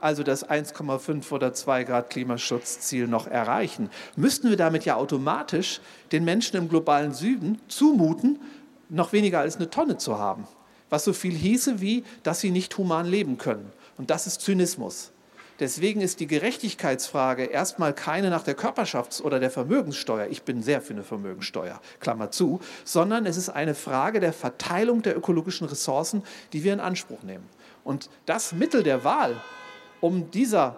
also das 1,5 oder 2 Grad Klimaschutzziel noch erreichen, müssten wir damit ja automatisch den Menschen im globalen Süden zumuten, noch weniger als eine Tonne zu haben. Was so viel hieße wie, dass sie nicht human leben können. Und das ist Zynismus. Deswegen ist die Gerechtigkeitsfrage erstmal keine nach der Körperschafts- oder der Vermögenssteuer, ich bin sehr für eine Vermögenssteuer, Klammer zu, sondern es ist eine Frage der Verteilung der ökologischen Ressourcen, die wir in Anspruch nehmen. Und das Mittel der Wahl um dieser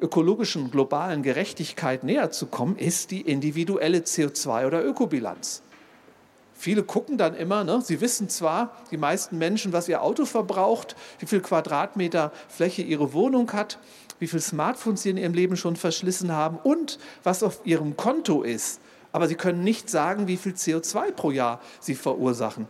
ökologischen globalen Gerechtigkeit näher zu kommen, ist die individuelle CO2- oder Ökobilanz. Viele gucken dann immer, ne, sie wissen zwar, die meisten Menschen, was ihr Auto verbraucht, wie viel Quadratmeter Fläche ihre Wohnung hat, wie viele Smartphones sie in ihrem Leben schon verschlissen haben und was auf ihrem Konto ist. Aber sie können nicht sagen, wie viel CO2 pro Jahr sie verursachen.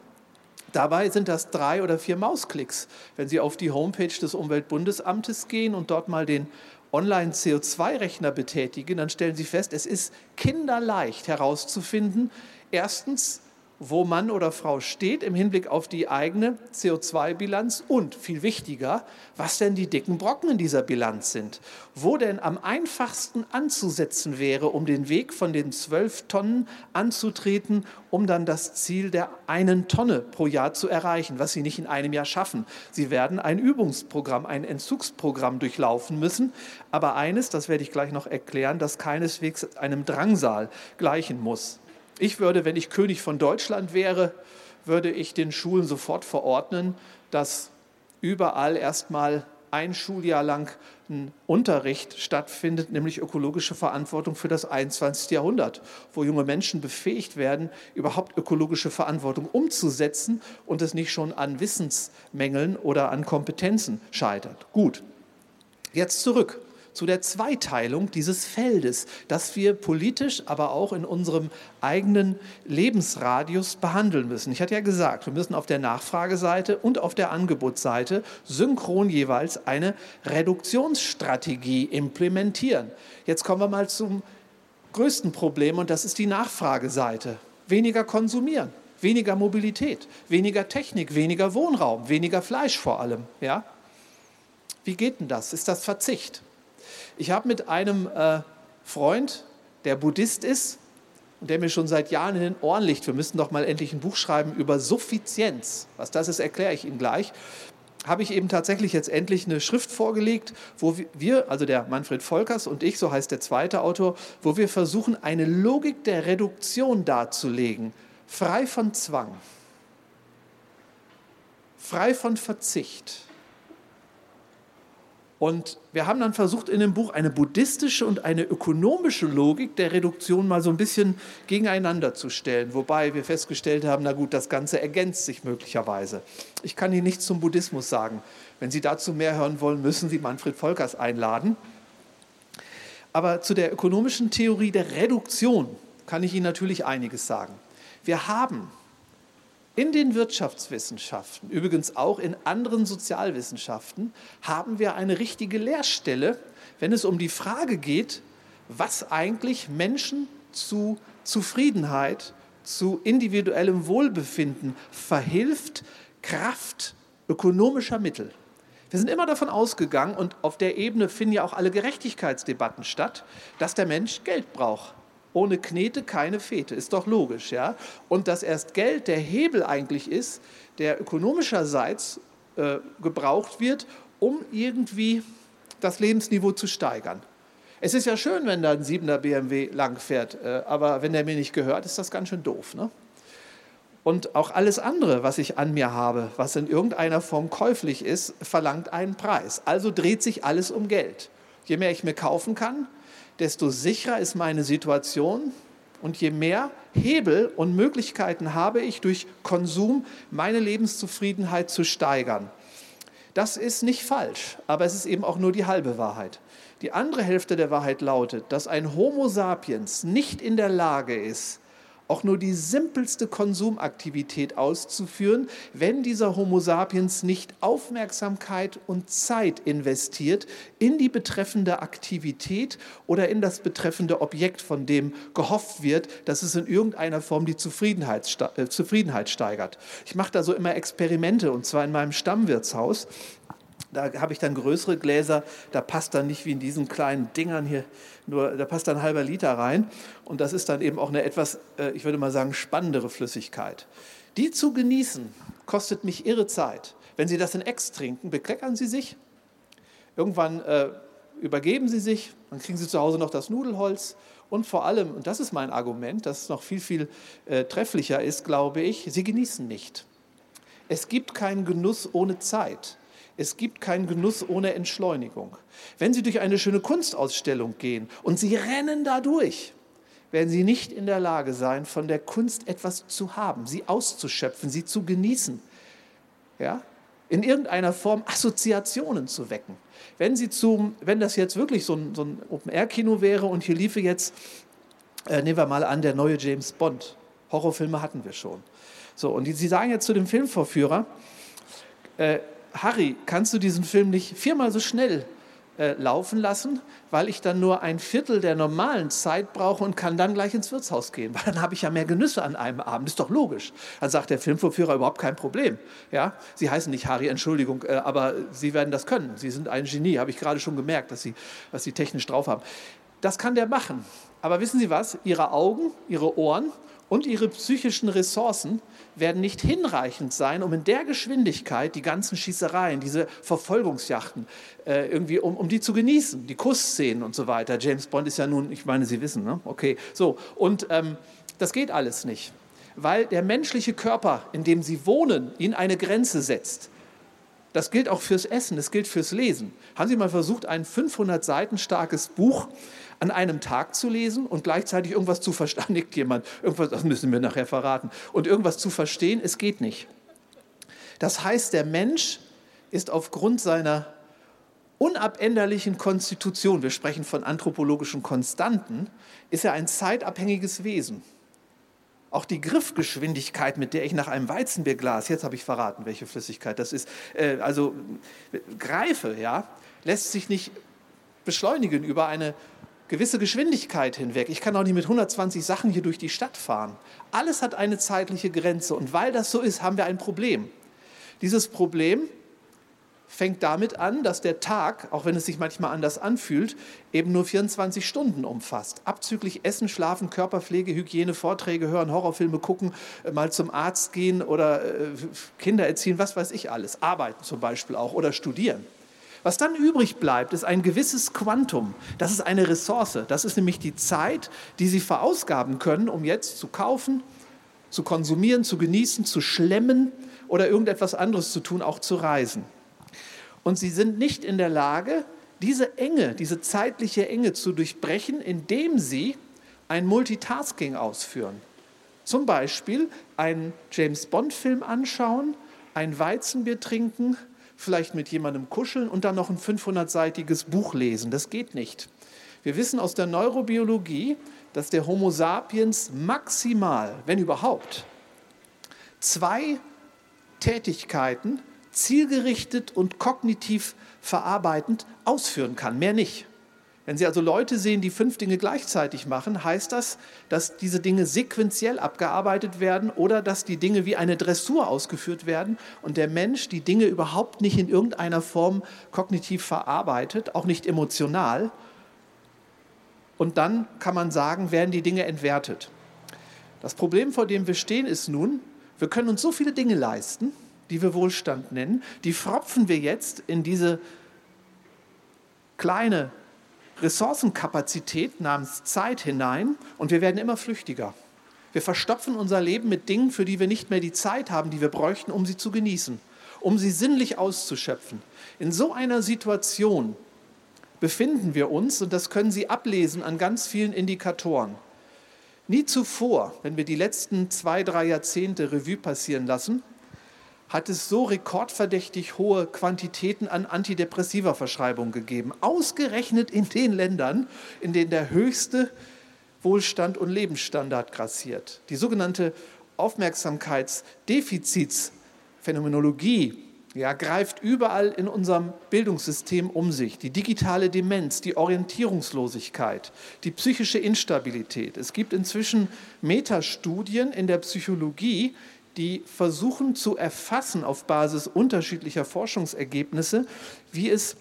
Dabei sind das drei oder vier Mausklicks. Wenn Sie auf die Homepage des Umweltbundesamtes gehen und dort mal den Online-CO2-Rechner betätigen, dann stellen Sie fest, es ist kinderleicht herauszufinden, erstens, wo Mann oder Frau steht im Hinblick auf die eigene CO2-Bilanz und viel wichtiger, was denn die dicken Brocken in dieser Bilanz sind. Wo denn am einfachsten anzusetzen wäre, um den Weg von den zwölf Tonnen anzutreten, um dann das Ziel der einen Tonne pro Jahr zu erreichen, was Sie nicht in einem Jahr schaffen. Sie werden ein Übungsprogramm, ein Entzugsprogramm durchlaufen müssen. Aber eines, das werde ich gleich noch erklären, das keineswegs einem Drangsal gleichen muss. Ich würde, wenn ich König von Deutschland wäre, würde ich den Schulen sofort verordnen, dass überall erstmal ein Schuljahr lang ein Unterricht stattfindet, nämlich ökologische Verantwortung für das 21. Jahrhundert, wo junge Menschen befähigt werden, überhaupt ökologische Verantwortung umzusetzen und es nicht schon an Wissensmängeln oder an Kompetenzen scheitert. Gut, jetzt zurück zu der Zweiteilung dieses Feldes, das wir politisch, aber auch in unserem eigenen Lebensradius behandeln müssen. Ich hatte ja gesagt, wir müssen auf der Nachfrageseite und auf der Angebotsseite synchron jeweils eine Reduktionsstrategie implementieren. Jetzt kommen wir mal zum größten Problem und das ist die Nachfrageseite. Weniger konsumieren, weniger Mobilität, weniger Technik, weniger Wohnraum, weniger Fleisch vor allem. Ja? Wie geht denn das? Ist das Verzicht? Ich habe mit einem äh, Freund, der Buddhist ist und der mir schon seit Jahren in den Ohren liegt, wir müssen doch mal endlich ein Buch schreiben über Suffizienz. Was das ist, erkläre ich Ihnen gleich. Habe ich eben tatsächlich jetzt endlich eine Schrift vorgelegt, wo wir, also der Manfred Volkers und ich, so heißt der zweite Autor, wo wir versuchen, eine Logik der Reduktion darzulegen, frei von Zwang, frei von Verzicht und wir haben dann versucht, in dem Buch eine buddhistische und eine ökonomische Logik der Reduktion mal so ein bisschen gegeneinander zu stellen. Wobei wir festgestellt haben, na gut, das Ganze ergänzt sich möglicherweise. Ich kann Ihnen nichts zum Buddhismus sagen. Wenn Sie dazu mehr hören wollen, müssen Sie Manfred Volkers einladen. Aber zu der ökonomischen Theorie der Reduktion kann ich Ihnen natürlich einiges sagen. Wir haben in den Wirtschaftswissenschaften, übrigens auch in anderen Sozialwissenschaften, haben wir eine richtige Lehrstelle, wenn es um die Frage geht, was eigentlich Menschen zu Zufriedenheit, zu individuellem Wohlbefinden verhilft, Kraft ökonomischer Mittel. Wir sind immer davon ausgegangen, und auf der Ebene finden ja auch alle Gerechtigkeitsdebatten statt, dass der Mensch Geld braucht. Ohne Knete keine Fete, ist doch logisch, ja? Und dass erst Geld der Hebel eigentlich ist, der ökonomischerseits äh, gebraucht wird, um irgendwie das Lebensniveau zu steigern. Es ist ja schön, wenn da ein 7er BMW langfährt, äh, aber wenn der mir nicht gehört, ist das ganz schön doof. Ne? Und auch alles andere, was ich an mir habe, was in irgendeiner Form käuflich ist, verlangt einen Preis. Also dreht sich alles um Geld. Je mehr ich mir kaufen kann, desto sicherer ist meine Situation und je mehr Hebel und Möglichkeiten habe ich durch Konsum meine Lebenszufriedenheit zu steigern. Das ist nicht falsch, aber es ist eben auch nur die halbe Wahrheit. Die andere Hälfte der Wahrheit lautet, dass ein Homo sapiens nicht in der Lage ist, auch nur die simpelste Konsumaktivität auszuführen, wenn dieser Homo sapiens nicht Aufmerksamkeit und Zeit investiert in die betreffende Aktivität oder in das betreffende Objekt, von dem gehofft wird, dass es in irgendeiner Form die Zufriedenheit, äh, Zufriedenheit steigert. Ich mache da so immer Experimente und zwar in meinem Stammwirtshaus. Da habe ich dann größere Gläser, da passt dann nicht wie in diesen kleinen Dingern hier, nur da passt dann ein halber Liter rein. Und das ist dann eben auch eine etwas, äh, ich würde mal sagen, spannendere Flüssigkeit. Die zu genießen, kostet mich irre Zeit. Wenn Sie das in Ex trinken, bekleckern Sie sich. Irgendwann äh, übergeben Sie sich, dann kriegen Sie zu Hause noch das Nudelholz. Und vor allem, und das ist mein Argument, das noch viel, viel äh, trefflicher ist, glaube ich, Sie genießen nicht. Es gibt keinen Genuss ohne Zeit. Es gibt keinen Genuss ohne Entschleunigung. Wenn Sie durch eine schöne Kunstausstellung gehen und Sie rennen da durch, werden Sie nicht in der Lage sein, von der Kunst etwas zu haben, sie auszuschöpfen, sie zu genießen. Ja? In irgendeiner Form Assoziationen zu wecken. Wenn, Sie zum, wenn das jetzt wirklich so ein, so ein Open-Air-Kino wäre und hier liefe jetzt, äh, nehmen wir mal an, der neue James Bond. Horrorfilme hatten wir schon. So, und die, Sie sagen jetzt zu dem Filmvorführer, äh, Harry, kannst du diesen Film nicht viermal so schnell äh, laufen lassen, weil ich dann nur ein Viertel der normalen Zeit brauche und kann dann gleich ins Wirtshaus gehen, weil dann habe ich ja mehr Genüsse an einem Abend. Ist doch logisch. Dann sagt der Filmvorführer überhaupt kein Problem. Ja, Sie heißen nicht Harry, Entschuldigung, äh, aber Sie werden das können. Sie sind ein Genie, habe ich gerade schon gemerkt, dass Sie, was Sie technisch drauf haben. Das kann der machen. Aber wissen Sie was? Ihre Augen, Ihre Ohren und Ihre psychischen Ressourcen werden nicht hinreichend sein, um in der Geschwindigkeit die ganzen Schießereien, diese Verfolgungsjachten, äh, irgendwie, um, um die zu genießen, die Kussszenen und so weiter. James Bond ist ja nun, ich meine, Sie wissen, ne? Okay, so. Und ähm, das geht alles nicht, weil der menschliche Körper, in dem Sie wohnen, Ihnen eine Grenze setzt. Das gilt auch fürs Essen, das gilt fürs Lesen. Haben Sie mal versucht, ein 500 Seiten starkes Buch an einem Tag zu lesen und gleichzeitig irgendwas zu verstehen, jemand, irgendwas, das müssen wir nachher verraten, und irgendwas zu verstehen, es geht nicht. Das heißt, der Mensch ist aufgrund seiner unabänderlichen Konstitution, wir sprechen von anthropologischen Konstanten, ist er ein zeitabhängiges Wesen. Auch die Griffgeschwindigkeit, mit der ich nach einem Weizenbierglas, jetzt habe ich verraten, welche Flüssigkeit das ist, äh, also greife, ja, lässt sich nicht beschleunigen über eine gewisse Geschwindigkeit hinweg. Ich kann auch nicht mit 120 Sachen hier durch die Stadt fahren. Alles hat eine zeitliche Grenze und weil das so ist, haben wir ein Problem. Dieses Problem fängt damit an, dass der Tag, auch wenn es sich manchmal anders anfühlt, eben nur 24 Stunden umfasst. Abzüglich Essen, Schlafen, Körperpflege, Hygiene, Vorträge hören, Horrorfilme gucken, äh, mal zum Arzt gehen oder äh, Kinder erziehen, was weiß ich alles. Arbeiten zum Beispiel auch oder studieren. Was dann übrig bleibt, ist ein gewisses Quantum. Das ist eine Ressource. Das ist nämlich die Zeit, die Sie verausgaben können, um jetzt zu kaufen, zu konsumieren, zu genießen, zu schlemmen oder irgendetwas anderes zu tun, auch zu reisen. Und Sie sind nicht in der Lage, diese Enge, diese zeitliche Enge zu durchbrechen, indem Sie ein Multitasking ausführen. Zum Beispiel einen James Bond-Film anschauen, ein Weizenbier trinken, vielleicht mit jemandem kuscheln und dann noch ein 500-seitiges Buch lesen. Das geht nicht. Wir wissen aus der Neurobiologie, dass der Homo sapiens maximal, wenn überhaupt, zwei Tätigkeiten zielgerichtet und kognitiv verarbeitend ausführen kann, mehr nicht. Wenn Sie also Leute sehen, die fünf Dinge gleichzeitig machen, heißt das, dass diese Dinge sequenziell abgearbeitet werden oder dass die Dinge wie eine Dressur ausgeführt werden und der Mensch die Dinge überhaupt nicht in irgendeiner Form kognitiv verarbeitet, auch nicht emotional. Und dann kann man sagen, werden die Dinge entwertet. Das Problem, vor dem wir stehen, ist nun, wir können uns so viele Dinge leisten, die wir Wohlstand nennen, die fropfen wir jetzt in diese kleine Ressourcenkapazität namens Zeit hinein und wir werden immer flüchtiger. Wir verstopfen unser Leben mit Dingen, für die wir nicht mehr die Zeit haben, die wir bräuchten, um sie zu genießen, um sie sinnlich auszuschöpfen. In so einer Situation befinden wir uns und das können Sie ablesen an ganz vielen Indikatoren. Nie zuvor, wenn wir die letzten zwei, drei Jahrzehnte Revue passieren lassen, hat es so rekordverdächtig hohe Quantitäten an antidepressiver Verschreibung gegeben. Ausgerechnet in den Ländern, in denen der höchste Wohlstand und Lebensstandard grassiert. Die sogenannte Aufmerksamkeitsdefizitsphänomenologie ja, greift überall in unserem Bildungssystem um sich. Die digitale Demenz, die Orientierungslosigkeit, die psychische Instabilität. Es gibt inzwischen Metastudien in der Psychologie, die versuchen zu erfassen auf Basis unterschiedlicher Forschungsergebnisse, wie es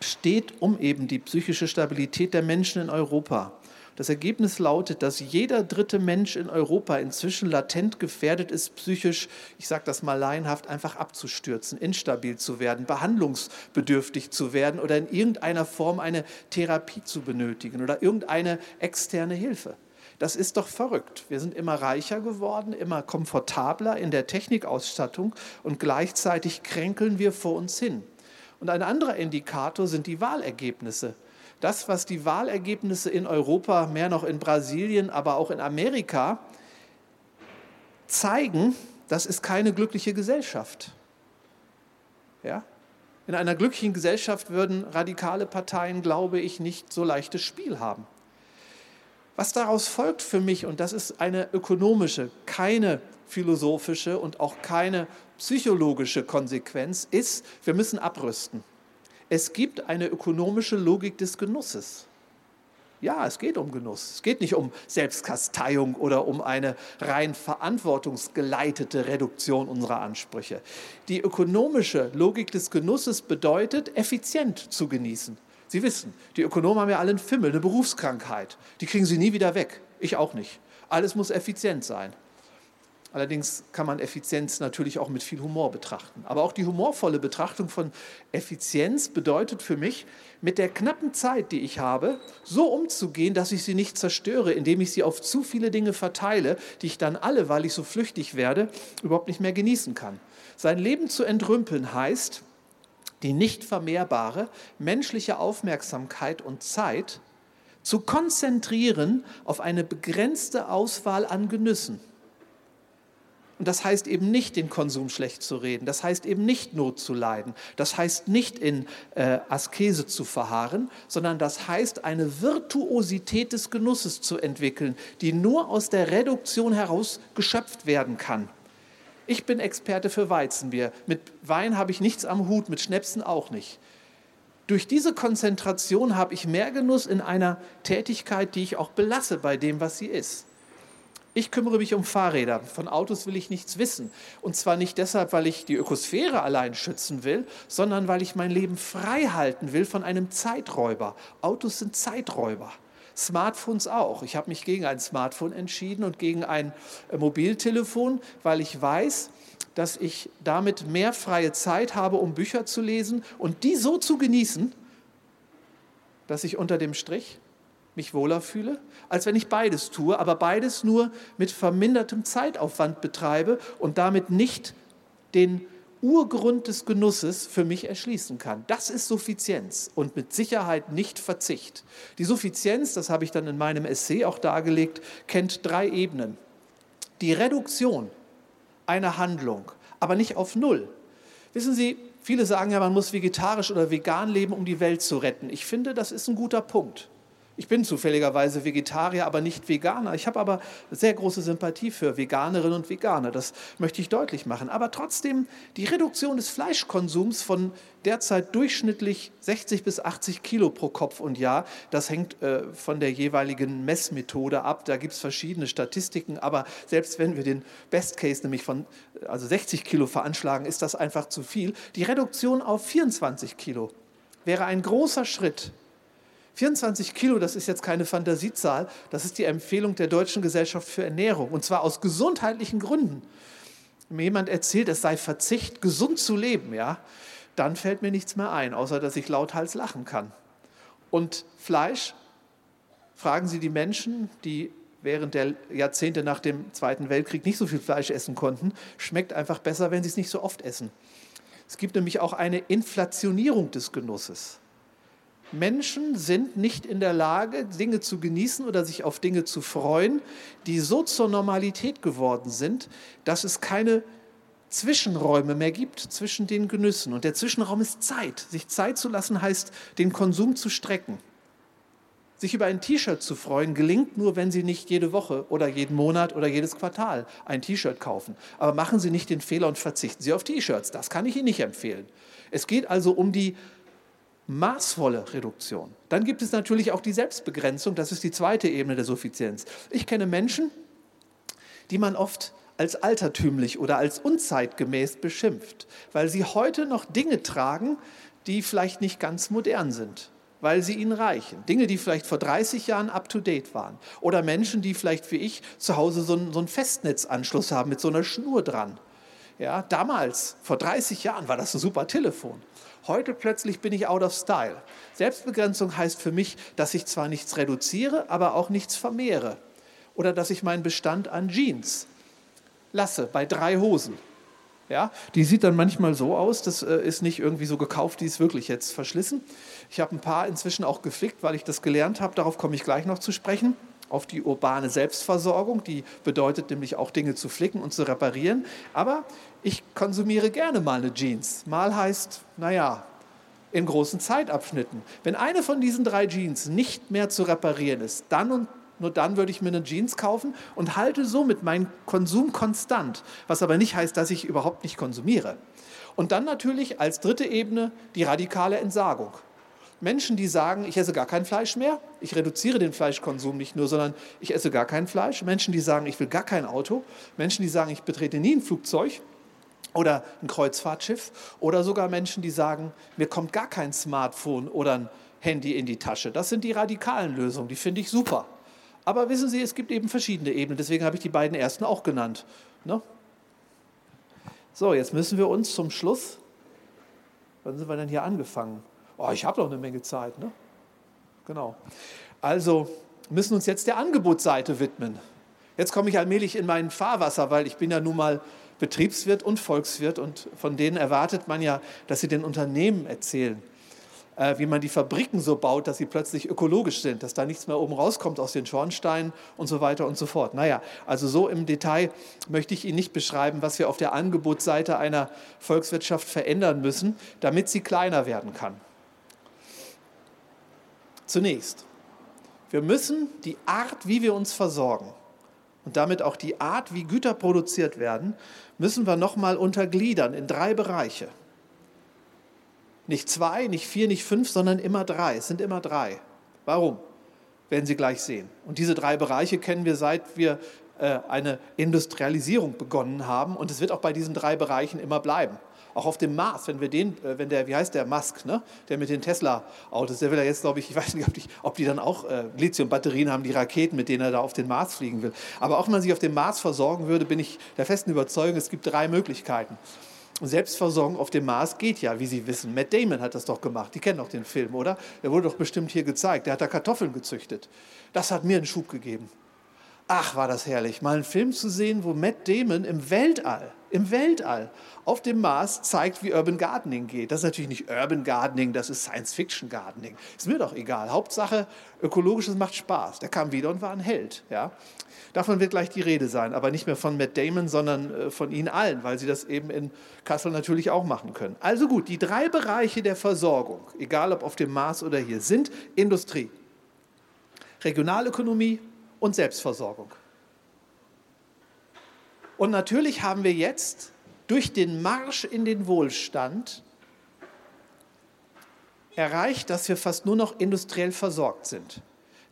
steht um eben die psychische Stabilität der Menschen in Europa. Das Ergebnis lautet, dass jeder dritte Mensch in Europa inzwischen latent gefährdet ist, psychisch, ich sage das mal laienhaft, einfach abzustürzen, instabil zu werden, behandlungsbedürftig zu werden oder in irgendeiner Form eine Therapie zu benötigen oder irgendeine externe Hilfe. Das ist doch verrückt. Wir sind immer reicher geworden, immer komfortabler in der Technikausstattung und gleichzeitig kränkeln wir vor uns hin. Und ein anderer Indikator sind die Wahlergebnisse. Das, was die Wahlergebnisse in Europa, mehr noch in Brasilien, aber auch in Amerika zeigen, das ist keine glückliche Gesellschaft. Ja? In einer glücklichen Gesellschaft würden radikale Parteien, glaube ich, nicht so leichtes Spiel haben. Was daraus folgt für mich, und das ist eine ökonomische, keine philosophische und auch keine psychologische Konsequenz, ist, wir müssen abrüsten. Es gibt eine ökonomische Logik des Genusses. Ja, es geht um Genuss. Es geht nicht um Selbstkasteiung oder um eine rein verantwortungsgeleitete Reduktion unserer Ansprüche. Die ökonomische Logik des Genusses bedeutet, effizient zu genießen. Sie wissen, die Ökonomen haben ja alle einen Fimmel, eine Berufskrankheit. Die kriegen sie nie wieder weg. Ich auch nicht. Alles muss effizient sein. Allerdings kann man Effizienz natürlich auch mit viel Humor betrachten. Aber auch die humorvolle Betrachtung von Effizienz bedeutet für mich, mit der knappen Zeit, die ich habe, so umzugehen, dass ich sie nicht zerstöre, indem ich sie auf zu viele Dinge verteile, die ich dann alle, weil ich so flüchtig werde, überhaupt nicht mehr genießen kann. Sein Leben zu entrümpeln heißt, die nicht vermehrbare menschliche Aufmerksamkeit und Zeit zu konzentrieren auf eine begrenzte Auswahl an Genüssen. Und das heißt eben nicht, den Konsum schlecht zu reden, das heißt eben nicht Not zu leiden, das heißt nicht in äh, Askese zu verharren, sondern das heißt eine Virtuosität des Genusses zu entwickeln, die nur aus der Reduktion heraus geschöpft werden kann. Ich bin Experte für Weizenbier. Mit Wein habe ich nichts am Hut, mit Schnäpsen auch nicht. Durch diese Konzentration habe ich mehr Genuss in einer Tätigkeit, die ich auch belasse bei dem, was sie ist. Ich kümmere mich um Fahrräder. Von Autos will ich nichts wissen. Und zwar nicht deshalb, weil ich die Ökosphäre allein schützen will, sondern weil ich mein Leben frei halten will von einem Zeiträuber. Autos sind Zeiträuber. Smartphones auch. Ich habe mich gegen ein Smartphone entschieden und gegen ein äh, Mobiltelefon, weil ich weiß, dass ich damit mehr freie Zeit habe, um Bücher zu lesen und die so zu genießen, dass ich unter dem Strich mich wohler fühle, als wenn ich beides tue, aber beides nur mit vermindertem Zeitaufwand betreibe und damit nicht den Urgrund des Genusses für mich erschließen kann. Das ist Suffizienz und mit Sicherheit nicht Verzicht. Die Suffizienz, das habe ich dann in meinem Essay auch dargelegt, kennt drei Ebenen. Die Reduktion einer Handlung, aber nicht auf Null. Wissen Sie, viele sagen ja, man muss vegetarisch oder vegan leben, um die Welt zu retten. Ich finde, das ist ein guter Punkt. Ich bin zufälligerweise Vegetarier, aber nicht Veganer. Ich habe aber sehr große Sympathie für Veganerinnen und Veganer. Das möchte ich deutlich machen. Aber trotzdem, die Reduktion des Fleischkonsums von derzeit durchschnittlich 60 bis 80 Kilo pro Kopf und Jahr, das hängt äh, von der jeweiligen Messmethode ab. Da gibt es verschiedene Statistiken. Aber selbst wenn wir den Best Case nämlich von also 60 Kilo veranschlagen, ist das einfach zu viel. Die Reduktion auf 24 Kilo wäre ein großer Schritt 24 Kilo, das ist jetzt keine Fantasiezahl, das ist die Empfehlung der Deutschen Gesellschaft für Ernährung. Und zwar aus gesundheitlichen Gründen. Wenn mir jemand erzählt, es sei Verzicht, gesund zu leben, ja, dann fällt mir nichts mehr ein, außer dass ich lauthals lachen kann. Und Fleisch, fragen Sie die Menschen, die während der Jahrzehnte nach dem Zweiten Weltkrieg nicht so viel Fleisch essen konnten, schmeckt einfach besser, wenn sie es nicht so oft essen. Es gibt nämlich auch eine Inflationierung des Genusses. Menschen sind nicht in der Lage, Dinge zu genießen oder sich auf Dinge zu freuen, die so zur Normalität geworden sind, dass es keine Zwischenräume mehr gibt zwischen den Genüssen. Und der Zwischenraum ist Zeit. Sich Zeit zu lassen heißt, den Konsum zu strecken. Sich über ein T-Shirt zu freuen, gelingt nur, wenn Sie nicht jede Woche oder jeden Monat oder jedes Quartal ein T-Shirt kaufen. Aber machen Sie nicht den Fehler und verzichten Sie auf T-Shirts. Das kann ich Ihnen nicht empfehlen. Es geht also um die maßvolle Reduktion. Dann gibt es natürlich auch die Selbstbegrenzung, das ist die zweite Ebene der Suffizienz. Ich kenne Menschen, die man oft als altertümlich oder als unzeitgemäß beschimpft, weil sie heute noch Dinge tragen, die vielleicht nicht ganz modern sind, weil sie ihnen reichen. Dinge, die vielleicht vor 30 Jahren up-to-date waren. Oder Menschen, die vielleicht wie ich zu Hause so einen, so einen Festnetzanschluss haben mit so einer Schnur dran. Ja, damals, vor 30 Jahren, war das ein super Telefon. Heute plötzlich bin ich out of style. Selbstbegrenzung heißt für mich, dass ich zwar nichts reduziere, aber auch nichts vermehre. Oder dass ich meinen Bestand an Jeans lasse bei drei Hosen. Ja, die sieht dann manchmal so aus, das äh, ist nicht irgendwie so gekauft, die ist wirklich jetzt verschlissen. Ich habe ein paar inzwischen auch geflickt, weil ich das gelernt habe, darauf komme ich gleich noch zu sprechen auf die urbane Selbstversorgung, die bedeutet nämlich auch Dinge zu flicken und zu reparieren. Aber ich konsumiere gerne mal eine Jeans. Mal heißt, naja, in großen Zeitabschnitten. Wenn eine von diesen drei Jeans nicht mehr zu reparieren ist, dann und nur dann würde ich mir eine Jeans kaufen und halte somit meinen Konsum konstant, was aber nicht heißt, dass ich überhaupt nicht konsumiere. Und dann natürlich als dritte Ebene die radikale Entsagung. Menschen, die sagen, ich esse gar kein Fleisch mehr, ich reduziere den Fleischkonsum nicht nur, sondern ich esse gar kein Fleisch. Menschen, die sagen, ich will gar kein Auto. Menschen, die sagen, ich betrete nie ein Flugzeug oder ein Kreuzfahrtschiff. Oder sogar Menschen, die sagen, mir kommt gar kein Smartphone oder ein Handy in die Tasche. Das sind die radikalen Lösungen, die finde ich super. Aber wissen Sie, es gibt eben verschiedene Ebenen, deswegen habe ich die beiden ersten auch genannt. Ne? So, jetzt müssen wir uns zum Schluss, wann sind wir denn hier angefangen? Oh, ich habe noch eine Menge Zeit. Ne? Genau. Also müssen uns jetzt der Angebotsseite widmen. Jetzt komme ich allmählich in mein Fahrwasser, weil ich bin ja nun mal Betriebswirt und Volkswirt und von denen erwartet man ja, dass sie den Unternehmen erzählen, äh, wie man die Fabriken so baut, dass sie plötzlich ökologisch sind, dass da nichts mehr oben rauskommt aus den Schornsteinen und so weiter und so fort. Naja, also so im Detail möchte ich Ihnen nicht beschreiben, was wir auf der Angebotsseite einer Volkswirtschaft verändern müssen, damit sie kleiner werden kann. Zunächst, wir müssen die Art, wie wir uns versorgen und damit auch die Art, wie Güter produziert werden, müssen wir nochmal untergliedern in drei Bereiche. Nicht zwei, nicht vier, nicht fünf, sondern immer drei. Es sind immer drei. Warum? Werden Sie gleich sehen. Und diese drei Bereiche kennen wir, seit wir äh, eine Industrialisierung begonnen haben. Und es wird auch bei diesen drei Bereichen immer bleiben. Auch auf dem Mars, wenn wir den, äh, wenn der, wie heißt der, Musk, ne? der mit den Tesla-Autos, der will ja jetzt, glaube ich, ich weiß nicht, ob die, ob die dann auch äh, Lithium-Batterien haben, die Raketen, mit denen er da auf den Mars fliegen will. Aber auch wenn man sich auf dem Mars versorgen würde, bin ich der festen Überzeugung, es gibt drei Möglichkeiten. Selbstversorgung auf dem Mars geht ja, wie Sie wissen. Matt Damon hat das doch gemacht. Die kennen doch den Film, oder? Der wurde doch bestimmt hier gezeigt. Der hat da Kartoffeln gezüchtet. Das hat mir einen Schub gegeben. Ach, war das herrlich, mal einen Film zu sehen, wo Matt Damon im Weltall, im Weltall, auf dem Mars zeigt, wie Urban Gardening geht. Das ist natürlich nicht Urban Gardening, das ist Science Fiction Gardening. Ist mir doch egal. Hauptsache, ökologisches macht Spaß. Der kam wieder und war ein Held. Ja? Davon wird gleich die Rede sein, aber nicht mehr von Matt Damon, sondern äh, von Ihnen allen, weil Sie das eben in Kassel natürlich auch machen können. Also gut, die drei Bereiche der Versorgung, egal ob auf dem Mars oder hier, sind Industrie, Regionalökonomie und Selbstversorgung. Und natürlich haben wir jetzt durch den Marsch in den Wohlstand erreicht, dass wir fast nur noch industriell versorgt sind.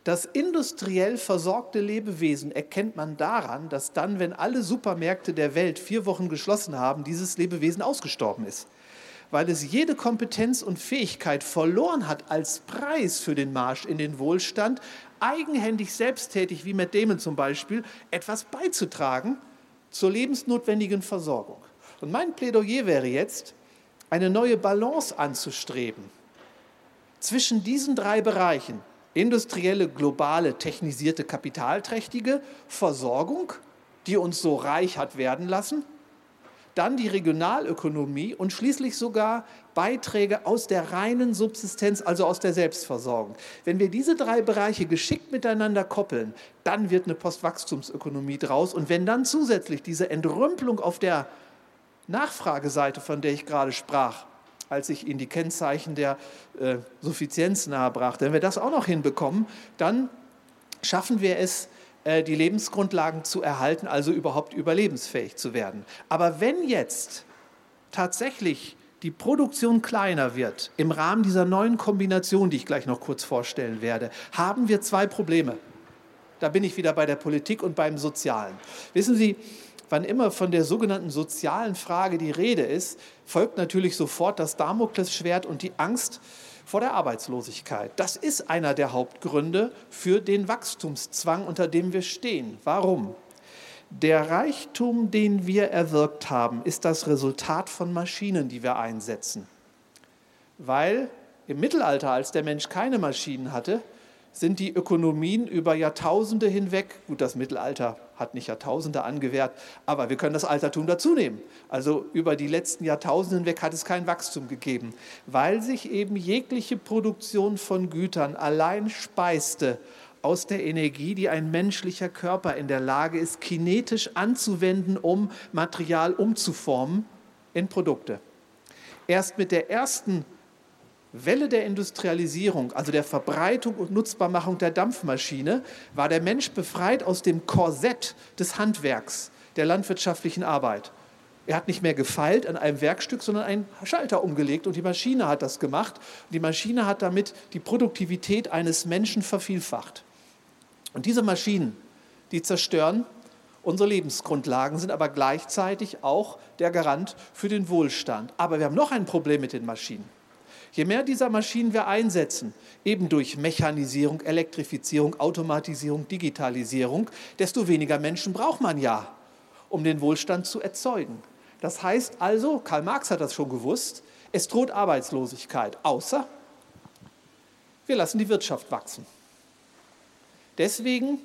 Das industriell versorgte Lebewesen erkennt man daran, dass dann, wenn alle Supermärkte der Welt vier Wochen geschlossen haben, dieses Lebewesen ausgestorben ist. Weil es jede Kompetenz und Fähigkeit verloren hat als Preis für den Marsch in den Wohlstand, eigenhändig selbsttätig, wie Matt Damon zum Beispiel, etwas beizutragen zur lebensnotwendigen Versorgung. Und mein Plädoyer wäre jetzt, eine neue Balance anzustreben zwischen diesen drei Bereichen, industrielle, globale, technisierte, kapitalträchtige Versorgung, die uns so reich hat werden lassen, dann die Regionalökonomie und schließlich sogar Beiträge aus der reinen Subsistenz, also aus der Selbstversorgung. Wenn wir diese drei Bereiche geschickt miteinander koppeln, dann wird eine Postwachstumsökonomie draus. Und wenn dann zusätzlich diese Entrümpelung auf der Nachfrageseite, von der ich gerade sprach, als ich Ihnen die Kennzeichen der äh, Suffizienz nahebrachte, wenn wir das auch noch hinbekommen, dann schaffen wir es, die Lebensgrundlagen zu erhalten, also überhaupt überlebensfähig zu werden. Aber wenn jetzt tatsächlich die Produktion kleiner wird, im Rahmen dieser neuen Kombination, die ich gleich noch kurz vorstellen werde, haben wir zwei Probleme. Da bin ich wieder bei der Politik und beim Sozialen. Wissen Sie, wann immer von der sogenannten sozialen Frage die Rede ist, folgt natürlich sofort das Damoklesschwert und die Angst vor der Arbeitslosigkeit. Das ist einer der Hauptgründe für den Wachstumszwang, unter dem wir stehen. Warum? Der Reichtum, den wir erwirkt haben, ist das Resultat von Maschinen, die wir einsetzen. Weil im Mittelalter, als der Mensch keine Maschinen hatte, sind die Ökonomien über Jahrtausende hinweg, gut, das Mittelalter hat nicht Jahrtausende angewehrt, aber wir können das Altertum dazu nehmen. Also über die letzten Jahrtausende hinweg hat es kein Wachstum gegeben, weil sich eben jegliche Produktion von Gütern allein speiste aus der Energie, die ein menschlicher Körper in der Lage ist, kinetisch anzuwenden, um Material umzuformen in Produkte. Erst mit der ersten Welle der Industrialisierung, also der Verbreitung und Nutzbarmachung der Dampfmaschine, war der Mensch befreit aus dem Korsett des Handwerks, der landwirtschaftlichen Arbeit. Er hat nicht mehr gefeilt an einem Werkstück, sondern einen Schalter umgelegt und die Maschine hat das gemacht. Und die Maschine hat damit die Produktivität eines Menschen vervielfacht. Und diese Maschinen, die zerstören unsere Lebensgrundlagen, sind aber gleichzeitig auch der Garant für den Wohlstand. Aber wir haben noch ein Problem mit den Maschinen. Je mehr dieser Maschinen wir einsetzen, eben durch Mechanisierung, Elektrifizierung, Automatisierung, Digitalisierung, desto weniger Menschen braucht man ja, um den Wohlstand zu erzeugen. Das heißt also, Karl Marx hat das schon gewusst, es droht Arbeitslosigkeit, außer wir lassen die Wirtschaft wachsen. Deswegen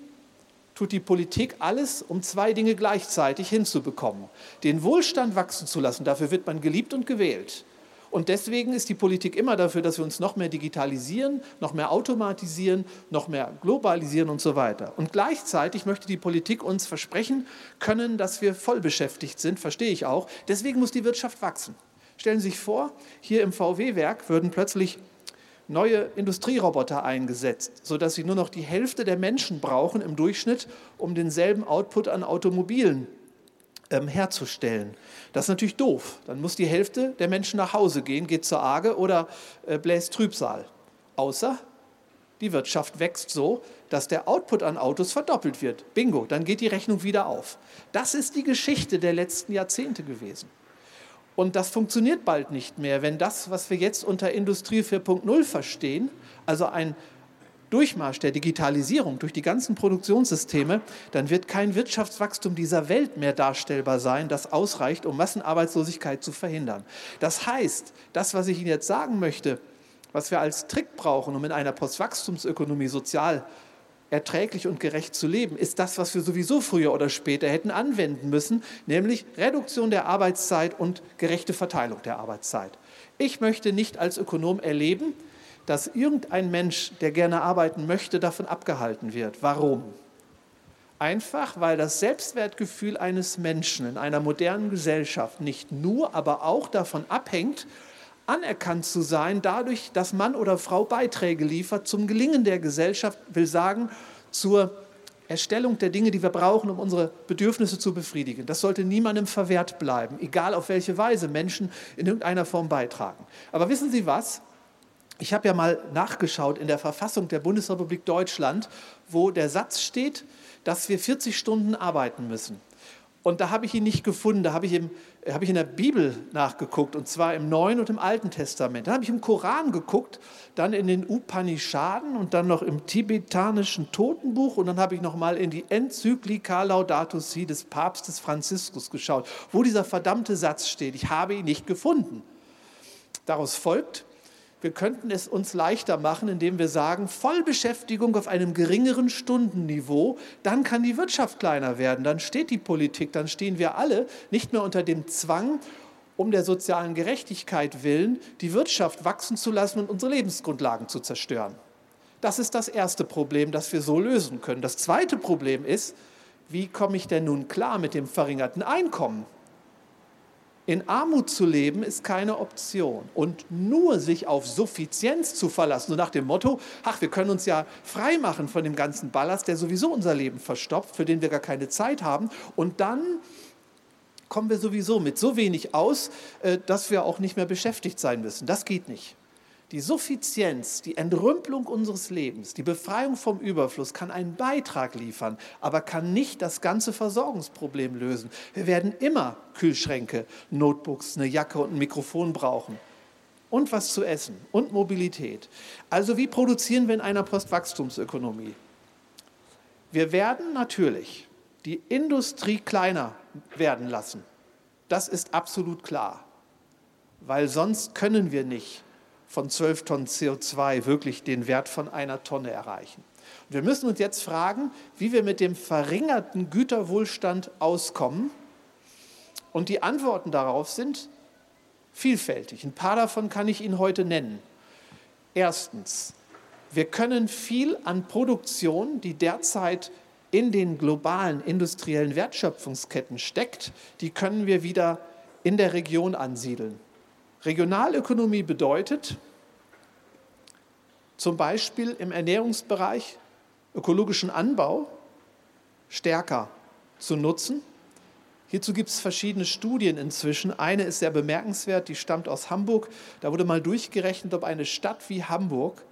tut die Politik alles, um zwei Dinge gleichzeitig hinzubekommen. Den Wohlstand wachsen zu lassen, dafür wird man geliebt und gewählt. Und deswegen ist die Politik immer dafür, dass wir uns noch mehr digitalisieren, noch mehr automatisieren, noch mehr globalisieren und so weiter. Und gleichzeitig möchte die Politik uns versprechen können, dass wir voll beschäftigt sind, verstehe ich auch. Deswegen muss die Wirtschaft wachsen. Stellen Sie sich vor, hier im VW-Werk würden plötzlich neue Industrieroboter eingesetzt, sodass sie nur noch die Hälfte der Menschen brauchen im Durchschnitt, um denselben Output an Automobilen ähm, herzustellen. Das ist natürlich doof. Dann muss die Hälfte der Menschen nach Hause gehen, geht zur Arge oder äh, bläst Trübsal. Außer die Wirtschaft wächst so, dass der Output an Autos verdoppelt wird. Bingo, dann geht die Rechnung wieder auf. Das ist die Geschichte der letzten Jahrzehnte gewesen. Und das funktioniert bald nicht mehr, wenn das, was wir jetzt unter Industrie 4.0 verstehen, also ein Durchmarsch der Digitalisierung durch die ganzen Produktionssysteme, dann wird kein Wirtschaftswachstum dieser Welt mehr darstellbar sein, das ausreicht, um Massenarbeitslosigkeit zu verhindern. Das heißt, das, was ich Ihnen jetzt sagen möchte, was wir als Trick brauchen, um in einer Postwachstumsökonomie sozial erträglich und gerecht zu leben, ist das, was wir sowieso früher oder später hätten anwenden müssen, nämlich Reduktion der Arbeitszeit und gerechte Verteilung der Arbeitszeit. Ich möchte nicht als Ökonom erleben, dass irgendein Mensch, der gerne arbeiten möchte, davon abgehalten wird. Warum? Einfach, weil das Selbstwertgefühl eines Menschen in einer modernen Gesellschaft nicht nur, aber auch davon abhängt, anerkannt zu sein, dadurch, dass Mann oder Frau Beiträge liefert zum Gelingen der Gesellschaft, will sagen, zur Erstellung der Dinge, die wir brauchen, um unsere Bedürfnisse zu befriedigen. Das sollte niemandem verwehrt bleiben, egal auf welche Weise Menschen in irgendeiner Form beitragen. Aber wissen Sie was? Ich habe ja mal nachgeschaut in der Verfassung der Bundesrepublik Deutschland, wo der Satz steht, dass wir 40 Stunden arbeiten müssen. Und da habe ich ihn nicht gefunden. Da habe ich, im, habe ich in der Bibel nachgeguckt, und zwar im Neuen und im Alten Testament. Dann habe ich im Koran geguckt, dann in den Upanishaden und dann noch im tibetanischen Totenbuch und dann habe ich noch mal in die Enzyklika Laudato Si des Papstes Franziskus geschaut, wo dieser verdammte Satz steht. Ich habe ihn nicht gefunden. Daraus folgt, wir könnten es uns leichter machen, indem wir sagen, Vollbeschäftigung auf einem geringeren Stundenniveau, dann kann die Wirtschaft kleiner werden, dann steht die Politik, dann stehen wir alle nicht mehr unter dem Zwang, um der sozialen Gerechtigkeit willen, die Wirtschaft wachsen zu lassen und unsere Lebensgrundlagen zu zerstören. Das ist das erste Problem, das wir so lösen können. Das zweite Problem ist, wie komme ich denn nun klar mit dem verringerten Einkommen? In Armut zu leben ist keine Option. Und nur sich auf Suffizienz zu verlassen, so nach dem Motto, ach, wir können uns ja frei machen von dem ganzen Ballast, der sowieso unser Leben verstopft, für den wir gar keine Zeit haben. Und dann kommen wir sowieso mit so wenig aus, äh, dass wir auch nicht mehr beschäftigt sein müssen. Das geht nicht. Die Suffizienz, die Entrümpelung unseres Lebens, die Befreiung vom Überfluss kann einen Beitrag liefern, aber kann nicht das ganze Versorgungsproblem lösen. Wir werden immer Kühlschränke, Notebooks, eine Jacke und ein Mikrofon brauchen. Und was zu essen und Mobilität. Also wie produzieren wir in einer Postwachstumsökonomie? Wir werden natürlich die Industrie kleiner werden lassen. Das ist absolut klar, weil sonst können wir nicht von 12 Tonnen CO2 wirklich den Wert von einer Tonne erreichen. Und wir müssen uns jetzt fragen, wie wir mit dem verringerten Güterwohlstand auskommen. Und die Antworten darauf sind vielfältig. Ein paar davon kann ich Ihnen heute nennen. Erstens, wir können viel an Produktion, die derzeit in den globalen industriellen Wertschöpfungsketten steckt, die können wir wieder in der Region ansiedeln. Regionalökonomie bedeutet zum Beispiel im Ernährungsbereich ökologischen Anbau stärker zu nutzen. Hierzu gibt es verschiedene Studien inzwischen. Eine ist sehr bemerkenswert, die stammt aus Hamburg. Da wurde mal durchgerechnet, ob eine Stadt wie Hamburg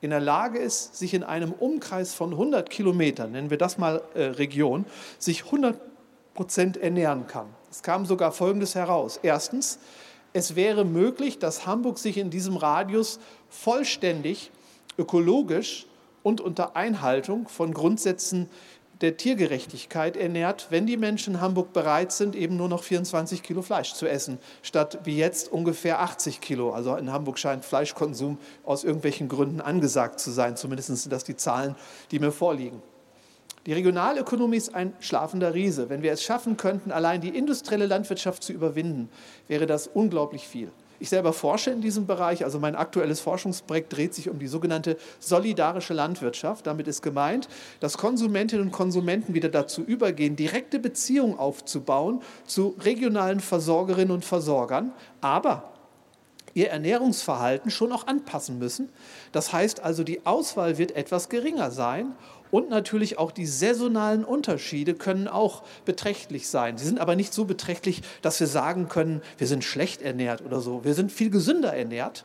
in der Lage ist, sich in einem Umkreis von 100 Kilometern, nennen wir das mal äh, Region, sich 100 Prozent ernähren kann. Es kam sogar Folgendes heraus. Erstens, es wäre möglich, dass Hamburg sich in diesem Radius vollständig ökologisch und unter Einhaltung von Grundsätzen der Tiergerechtigkeit ernährt, wenn die Menschen in Hamburg bereit sind, eben nur noch 24 Kilo Fleisch zu essen, statt wie jetzt ungefähr 80 Kilo. Also in Hamburg scheint Fleischkonsum aus irgendwelchen Gründen angesagt zu sein. Zumindest sind das die Zahlen, die mir vorliegen. Die Regionalökonomie ist ein schlafender Riese. Wenn wir es schaffen könnten, allein die industrielle Landwirtschaft zu überwinden, wäre das unglaublich viel. Ich selber forsche in diesem Bereich, also mein aktuelles Forschungsprojekt dreht sich um die sogenannte solidarische Landwirtschaft. Damit ist gemeint, dass Konsumentinnen und Konsumenten wieder dazu übergehen, direkte Beziehungen aufzubauen zu regionalen Versorgerinnen und Versorgern, aber ihr Ernährungsverhalten schon auch anpassen müssen. Das heißt also, die Auswahl wird etwas geringer sein und natürlich auch die saisonalen Unterschiede können auch beträchtlich sein. Sie sind aber nicht so beträchtlich, dass wir sagen können, wir sind schlecht ernährt oder so. Wir sind viel gesünder ernährt.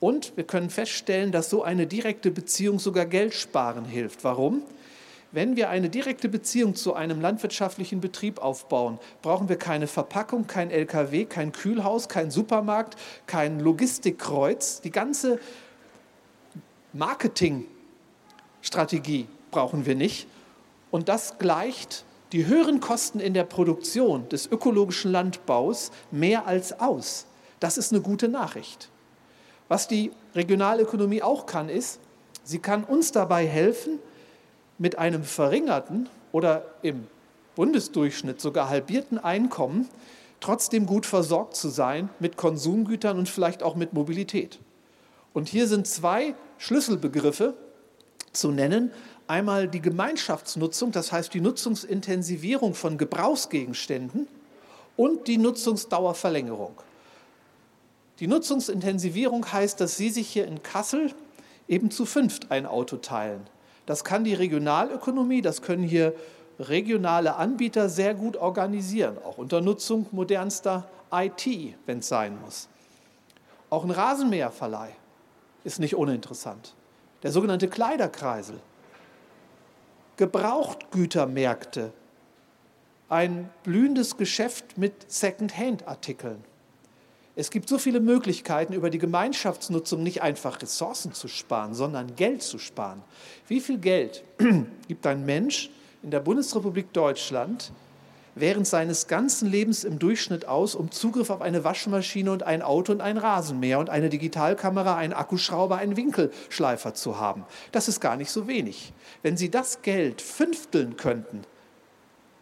Und wir können feststellen, dass so eine direkte Beziehung sogar Geld sparen hilft. Warum? Wenn wir eine direkte Beziehung zu einem landwirtschaftlichen Betrieb aufbauen, brauchen wir keine Verpackung, kein LKW, kein Kühlhaus, kein Supermarkt, kein Logistikkreuz. Die ganze Marketingstrategie brauchen wir nicht. Und das gleicht die höheren Kosten in der Produktion des ökologischen Landbaus mehr als aus. Das ist eine gute Nachricht. Was die Regionalökonomie auch kann, ist, sie kann uns dabei helfen, mit einem verringerten oder im Bundesdurchschnitt sogar halbierten Einkommen trotzdem gut versorgt zu sein mit Konsumgütern und vielleicht auch mit Mobilität. Und hier sind zwei Schlüsselbegriffe zu nennen, Einmal die Gemeinschaftsnutzung, das heißt die Nutzungsintensivierung von Gebrauchsgegenständen und die Nutzungsdauerverlängerung. Die Nutzungsintensivierung heißt, dass Sie sich hier in Kassel eben zu fünft ein Auto teilen. Das kann die Regionalökonomie, das können hier regionale Anbieter sehr gut organisieren, auch unter Nutzung modernster IT, wenn es sein muss. Auch ein Rasenmäherverleih ist nicht uninteressant. Der sogenannte Kleiderkreisel. Gebrauchtgütermärkte. Ein blühendes Geschäft mit Second-Hand-Artikeln. Es gibt so viele Möglichkeiten, über die Gemeinschaftsnutzung nicht einfach Ressourcen zu sparen, sondern Geld zu sparen. Wie viel Geld gibt ein Mensch in der Bundesrepublik Deutschland während seines ganzen Lebens im Durchschnitt aus, um Zugriff auf eine Waschmaschine und ein Auto und ein Rasenmäher und eine Digitalkamera, einen Akkuschrauber, einen Winkelschleifer zu haben. Das ist gar nicht so wenig. Wenn Sie das Geld fünfteln könnten,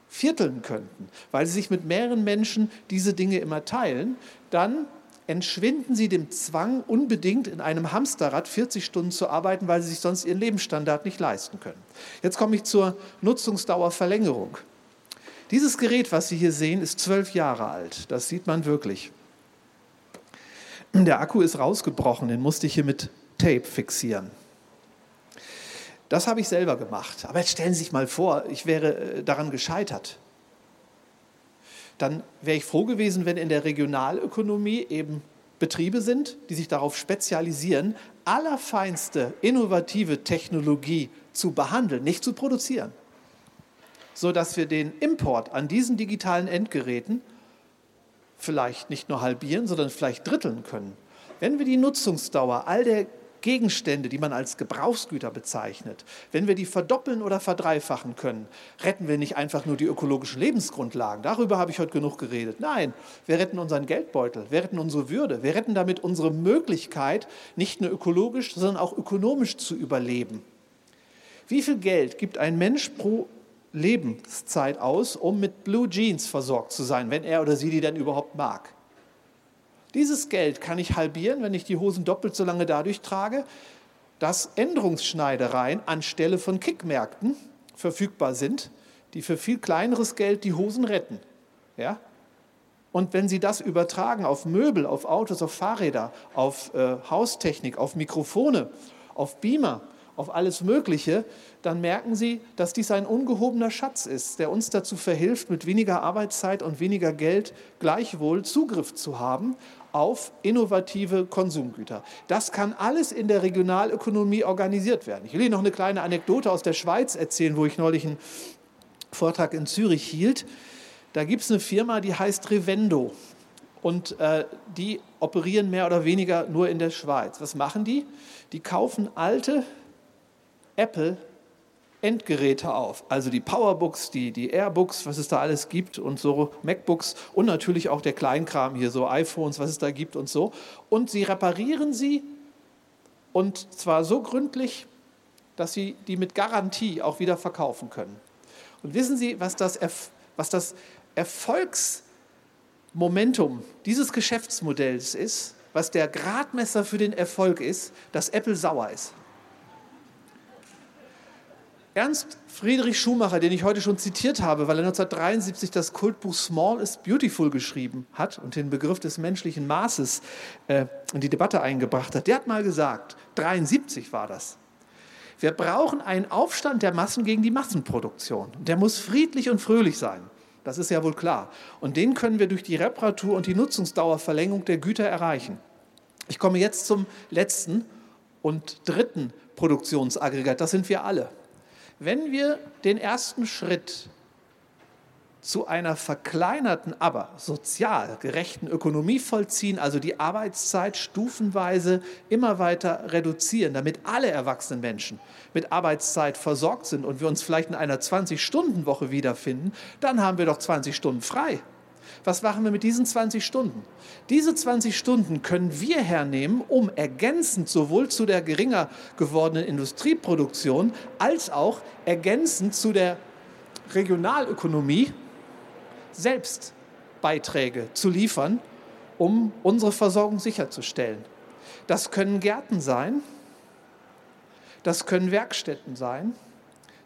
vierteln könnten, weil Sie sich mit mehreren Menschen diese Dinge immer teilen, dann entschwinden Sie dem Zwang, unbedingt in einem Hamsterrad 40 Stunden zu arbeiten, weil Sie sich sonst Ihren Lebensstandard nicht leisten können. Jetzt komme ich zur Nutzungsdauerverlängerung. Dieses Gerät, was Sie hier sehen, ist zwölf Jahre alt. Das sieht man wirklich. Der Akku ist rausgebrochen, den musste ich hier mit Tape fixieren. Das habe ich selber gemacht. Aber jetzt stellen Sie sich mal vor, ich wäre äh, daran gescheitert. Dann wäre ich froh gewesen, wenn in der Regionalökonomie eben Betriebe sind, die sich darauf spezialisieren, allerfeinste innovative Technologie zu behandeln, nicht zu produzieren sodass wir den Import an diesen digitalen Endgeräten vielleicht nicht nur halbieren, sondern vielleicht dritteln können. Wenn wir die Nutzungsdauer all der Gegenstände, die man als Gebrauchsgüter bezeichnet, wenn wir die verdoppeln oder verdreifachen können, retten wir nicht einfach nur die ökologischen Lebensgrundlagen. Darüber habe ich heute genug geredet. Nein, wir retten unseren Geldbeutel, wir retten unsere Würde, wir retten damit unsere Möglichkeit, nicht nur ökologisch, sondern auch ökonomisch zu überleben. Wie viel Geld gibt ein Mensch pro Lebenszeit aus, um mit Blue Jeans versorgt zu sein, wenn er oder sie die denn überhaupt mag. Dieses Geld kann ich halbieren, wenn ich die Hosen doppelt so lange dadurch trage, dass Änderungsschneidereien anstelle von Kickmärkten verfügbar sind, die für viel kleineres Geld die Hosen retten. Ja? Und wenn Sie das übertragen auf Möbel, auf Autos, auf Fahrräder, auf äh, Haustechnik, auf Mikrofone, auf Beamer, auf alles Mögliche, dann merken Sie, dass dies ein ungehobener Schatz ist, der uns dazu verhilft, mit weniger Arbeitszeit und weniger Geld gleichwohl Zugriff zu haben auf innovative Konsumgüter. Das kann alles in der Regionalökonomie organisiert werden. Ich will Ihnen noch eine kleine Anekdote aus der Schweiz erzählen, wo ich neulich einen Vortrag in Zürich hielt. Da gibt es eine Firma, die heißt Revendo. Und äh, die operieren mehr oder weniger nur in der Schweiz. Was machen die? Die kaufen alte Apple Endgeräte auf. Also die Powerbooks, die, die Airbooks, was es da alles gibt und so, MacBooks und natürlich auch der Kleinkram hier, so iPhones, was es da gibt und so. Und sie reparieren sie und zwar so gründlich, dass sie die mit Garantie auch wieder verkaufen können. Und wissen Sie, was das, was das Erfolgsmomentum dieses Geschäftsmodells ist, was der Gradmesser für den Erfolg ist, dass Apple sauer ist? Ernst Friedrich Schumacher, den ich heute schon zitiert habe, weil er 1973 das Kultbuch Small is Beautiful geschrieben hat und den Begriff des menschlichen Maßes äh, in die Debatte eingebracht hat, der hat mal gesagt, 73 war das, wir brauchen einen Aufstand der Massen gegen die Massenproduktion. Der muss friedlich und fröhlich sein. Das ist ja wohl klar. Und den können wir durch die Reparatur und die Nutzungsdauerverlängerung der Güter erreichen. Ich komme jetzt zum letzten und dritten Produktionsaggregat. Das sind wir alle. Wenn wir den ersten Schritt zu einer verkleinerten, aber sozial gerechten Ökonomie vollziehen, also die Arbeitszeit stufenweise immer weiter reduzieren, damit alle erwachsenen Menschen mit Arbeitszeit versorgt sind und wir uns vielleicht in einer 20-Stunden-Woche wiederfinden, dann haben wir doch 20 Stunden frei. Was machen wir mit diesen 20 Stunden? Diese 20 Stunden können wir hernehmen, um ergänzend sowohl zu der geringer gewordenen Industrieproduktion als auch ergänzend zu der Regionalökonomie selbst Beiträge zu liefern, um unsere Versorgung sicherzustellen. Das können Gärten sein, das können Werkstätten sein,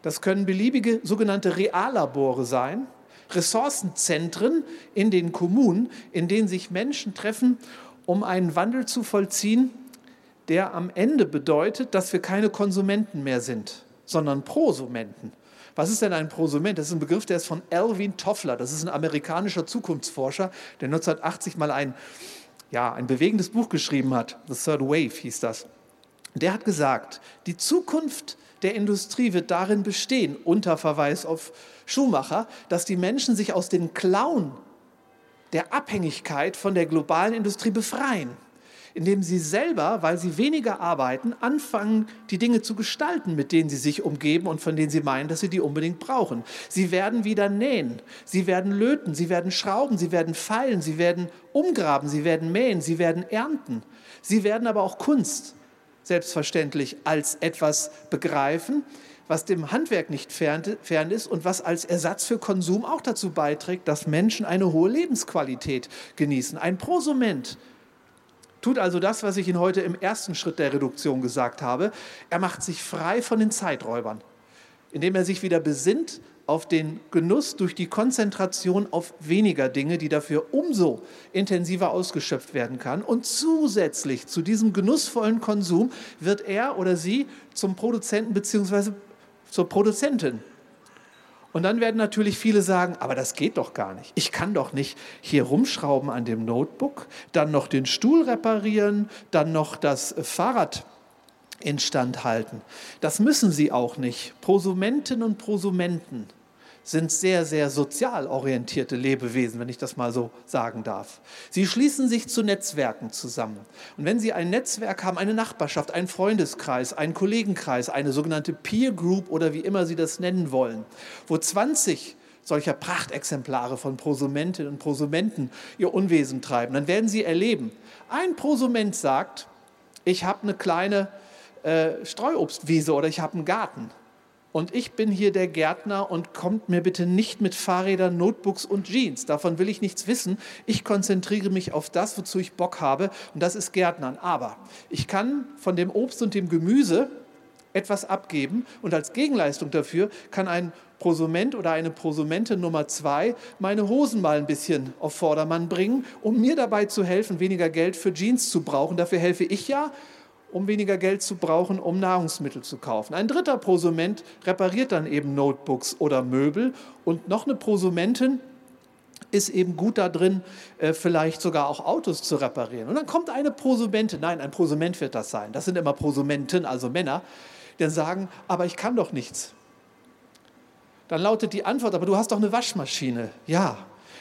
das können beliebige sogenannte Reallabore sein, Ressourcenzentren in den Kommunen, in denen sich Menschen treffen, um einen Wandel zu vollziehen, der am Ende bedeutet, dass wir keine Konsumenten mehr sind, sondern Prosumenten. Was ist denn ein Prosument? Das ist ein Begriff, der ist von Alvin Toffler. Das ist ein amerikanischer Zukunftsforscher, der 1980 mal ein, ja, ein bewegendes Buch geschrieben hat. The Third Wave hieß das. Der hat gesagt, die Zukunft der Industrie wird darin bestehen, unter Verweis auf Schumacher, dass die Menschen sich aus den Klauen der Abhängigkeit von der globalen Industrie befreien indem sie selber, weil sie weniger arbeiten, anfangen, die Dinge zu gestalten, mit denen sie sich umgeben und von denen sie meinen, dass sie die unbedingt brauchen. Sie werden wieder nähen, sie werden löten, sie werden schrauben, sie werden feilen, sie werden umgraben, sie werden mähen, sie werden ernten. Sie werden aber auch Kunst selbstverständlich als etwas begreifen, was dem Handwerk nicht fern, ist und was als Ersatz für Konsum auch dazu beiträgt, dass Menschen eine hohe Lebensqualität genießen. Ein Prosument tut also das, was ich Ihnen heute im ersten Schritt der Reduktion gesagt habe. Er macht sich frei von den Zeiträubern, indem er sich wieder besinnt auf den Genuss durch die Konzentration auf weniger Dinge, die dafür umso intensiver ausgeschöpft werden kann. Und zusätzlich zu diesem genussvollen Konsum wird er oder sie zum Produzenten bzw. zur Produzentin und dann werden natürlich viele sagen, aber das geht doch gar nicht. Ich kann doch nicht hier rumschrauben an dem Notebook, dann noch den Stuhl reparieren, dann noch das Fahrrad instand halten. Das müssen sie auch nicht. Prosumenten und Prosumenten sind sehr, sehr sozial orientierte Lebewesen, wenn ich das mal so sagen darf. Sie schließen sich zu Netzwerken zusammen. Und wenn Sie ein Netzwerk haben, eine Nachbarschaft, einen Freundeskreis, einen Kollegenkreis, eine sogenannte Peer Group oder wie immer Sie das nennen wollen, wo 20 solcher Prachtexemplare von Prosumentinnen und Prosumenten ihr Unwesen treiben, dann werden Sie erleben, ein Prosument sagt, ich habe eine kleine äh, Streuobstwiese oder ich habe einen Garten und ich bin hier der Gärtner und kommt mir bitte nicht mit Fahrrädern, Notebooks und Jeans. Davon will ich nichts wissen. Ich konzentriere mich auf das, wozu ich Bock habe und das ist Gärtnern. Aber ich kann von dem Obst und dem Gemüse etwas abgeben und als Gegenleistung dafür kann ein Prosument oder eine Prosumente Nummer zwei meine Hosen mal ein bisschen auf Vordermann bringen, um mir dabei zu helfen, weniger Geld für Jeans zu brauchen. Dafür helfe ich ja um weniger Geld zu brauchen, um Nahrungsmittel zu kaufen. Ein dritter Prosument repariert dann eben Notebooks oder Möbel und noch eine Prosumentin ist eben gut da drin, äh, vielleicht sogar auch Autos zu reparieren. Und dann kommt eine Prosumentin, nein, ein Prosument wird das sein, das sind immer Prosumenten, also Männer, die sagen, aber ich kann doch nichts. Dann lautet die Antwort, aber du hast doch eine Waschmaschine. Ja,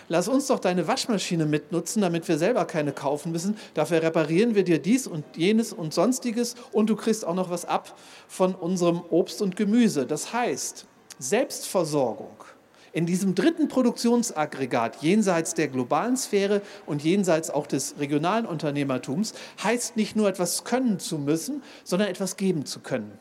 lass uns doch deine Waschmaschine mitnutzen, damit wir selber keine kaufen müssen. Dafür reparieren wir dir dies und jenes und sonstiges und du kriegst auch noch was ab von unserem Obst und Gemüse. Das heißt, Selbstversorgung in diesem dritten Produktionsaggregat jenseits der globalen Sphäre und jenseits auch des regionalen Unternehmertums heißt nicht nur etwas können zu müssen, sondern etwas geben zu können.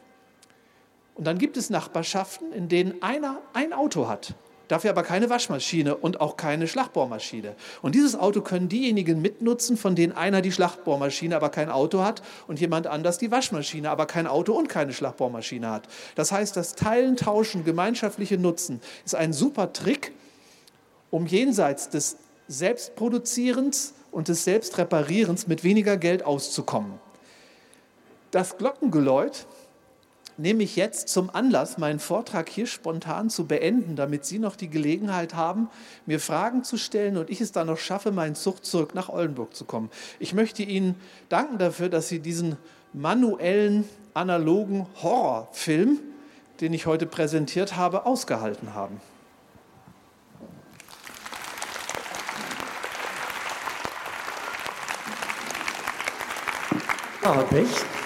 Und dann gibt es Nachbarschaften, in denen einer ein Auto hat dafür aber keine Waschmaschine und auch keine Schlagbohrmaschine. Und dieses Auto können diejenigen mitnutzen, von denen einer die Schlagbohrmaschine, aber kein Auto hat und jemand anders die Waschmaschine, aber kein Auto und keine Schlagbohrmaschine hat. Das heißt, das Teilen, Tauschen, gemeinschaftliche Nutzen ist ein super Trick, um jenseits des Selbstproduzierens und des Selbstreparierens mit weniger Geld auszukommen. Das Glockengeläut nehme ich jetzt zum Anlass, meinen Vortrag hier spontan zu beenden, damit Sie noch die Gelegenheit haben, mir Fragen zu stellen und ich es dann noch schaffe, meinen Zug zurück nach Oldenburg zu kommen. Ich möchte Ihnen danken dafür, dass Sie diesen manuellen, analogen Horrorfilm, den ich heute präsentiert habe, ausgehalten haben. Herr Becht.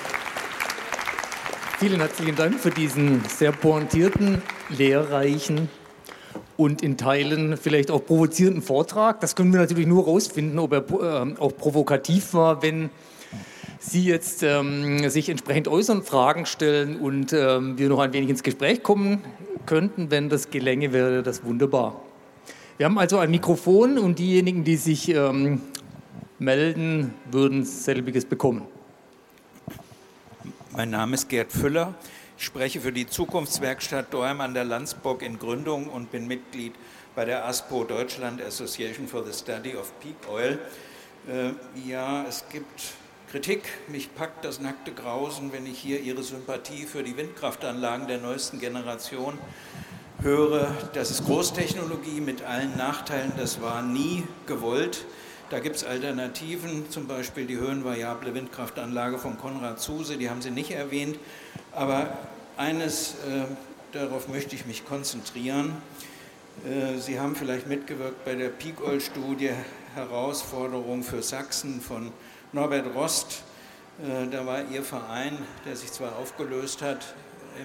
Vielen herzlichen Dank für diesen sehr pointierten, lehrreichen und in Teilen vielleicht auch provozierenden Vortrag. Das können wir natürlich nur herausfinden, ob er äh, auch provokativ war, wenn Sie jetzt ähm, sich entsprechend äußern, Fragen stellen und ähm, wir noch ein wenig ins Gespräch kommen könnten. Wenn das gelänge, wäre das wunderbar. Wir haben also ein Mikrofon und diejenigen, die sich ähm, melden, würden selbiges bekommen. Mein Name ist Gerd Füller. Ich spreche für die Zukunftswerkstatt Dorm an der Landsburg in Gründung und bin Mitglied bei der ASPO Deutschland Association for the Study of Peak Oil. Äh, ja, es gibt Kritik. Mich packt das nackte Grausen, wenn ich hier Ihre Sympathie für die Windkraftanlagen der neuesten Generation höre. Das ist Großtechnologie mit allen Nachteilen. Das war nie gewollt. Da gibt es Alternativen, zum Beispiel die höhenvariable Windkraftanlage von Konrad Zuse, die haben Sie nicht erwähnt. Aber eines, äh, darauf möchte ich mich konzentrieren. Äh, Sie haben vielleicht mitgewirkt bei der Peak-Oil-Studie Herausforderung für Sachsen von Norbert Rost. Äh, da war Ihr Verein, der sich zwar aufgelöst hat,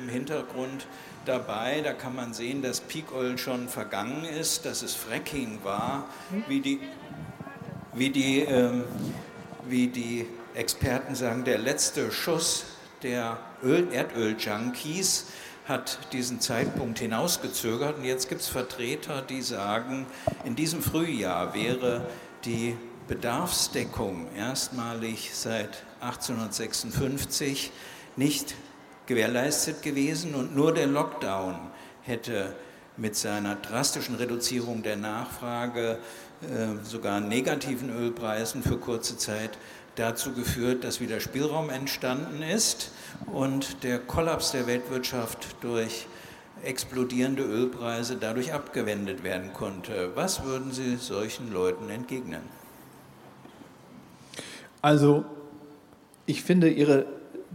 im Hintergrund dabei. Da kann man sehen, dass Peak Oil schon vergangen ist, dass es Fracking war, wie die, wie die, ähm, wie die Experten sagen, der letzte Schuss der Erdöl-Junkies hat diesen Zeitpunkt hinausgezögert. Und jetzt gibt es Vertreter, die sagen, in diesem Frühjahr wäre die Bedarfsdeckung erstmalig seit 1856 nicht gewährleistet gewesen und nur der Lockdown hätte mit seiner drastischen Reduzierung der Nachfrage, sogar negativen Ölpreisen für kurze Zeit dazu geführt, dass wieder Spielraum entstanden ist und der Kollaps der Weltwirtschaft durch explodierende Ölpreise dadurch abgewendet werden konnte. Was würden Sie solchen Leuten entgegnen? Also, ich finde Ihre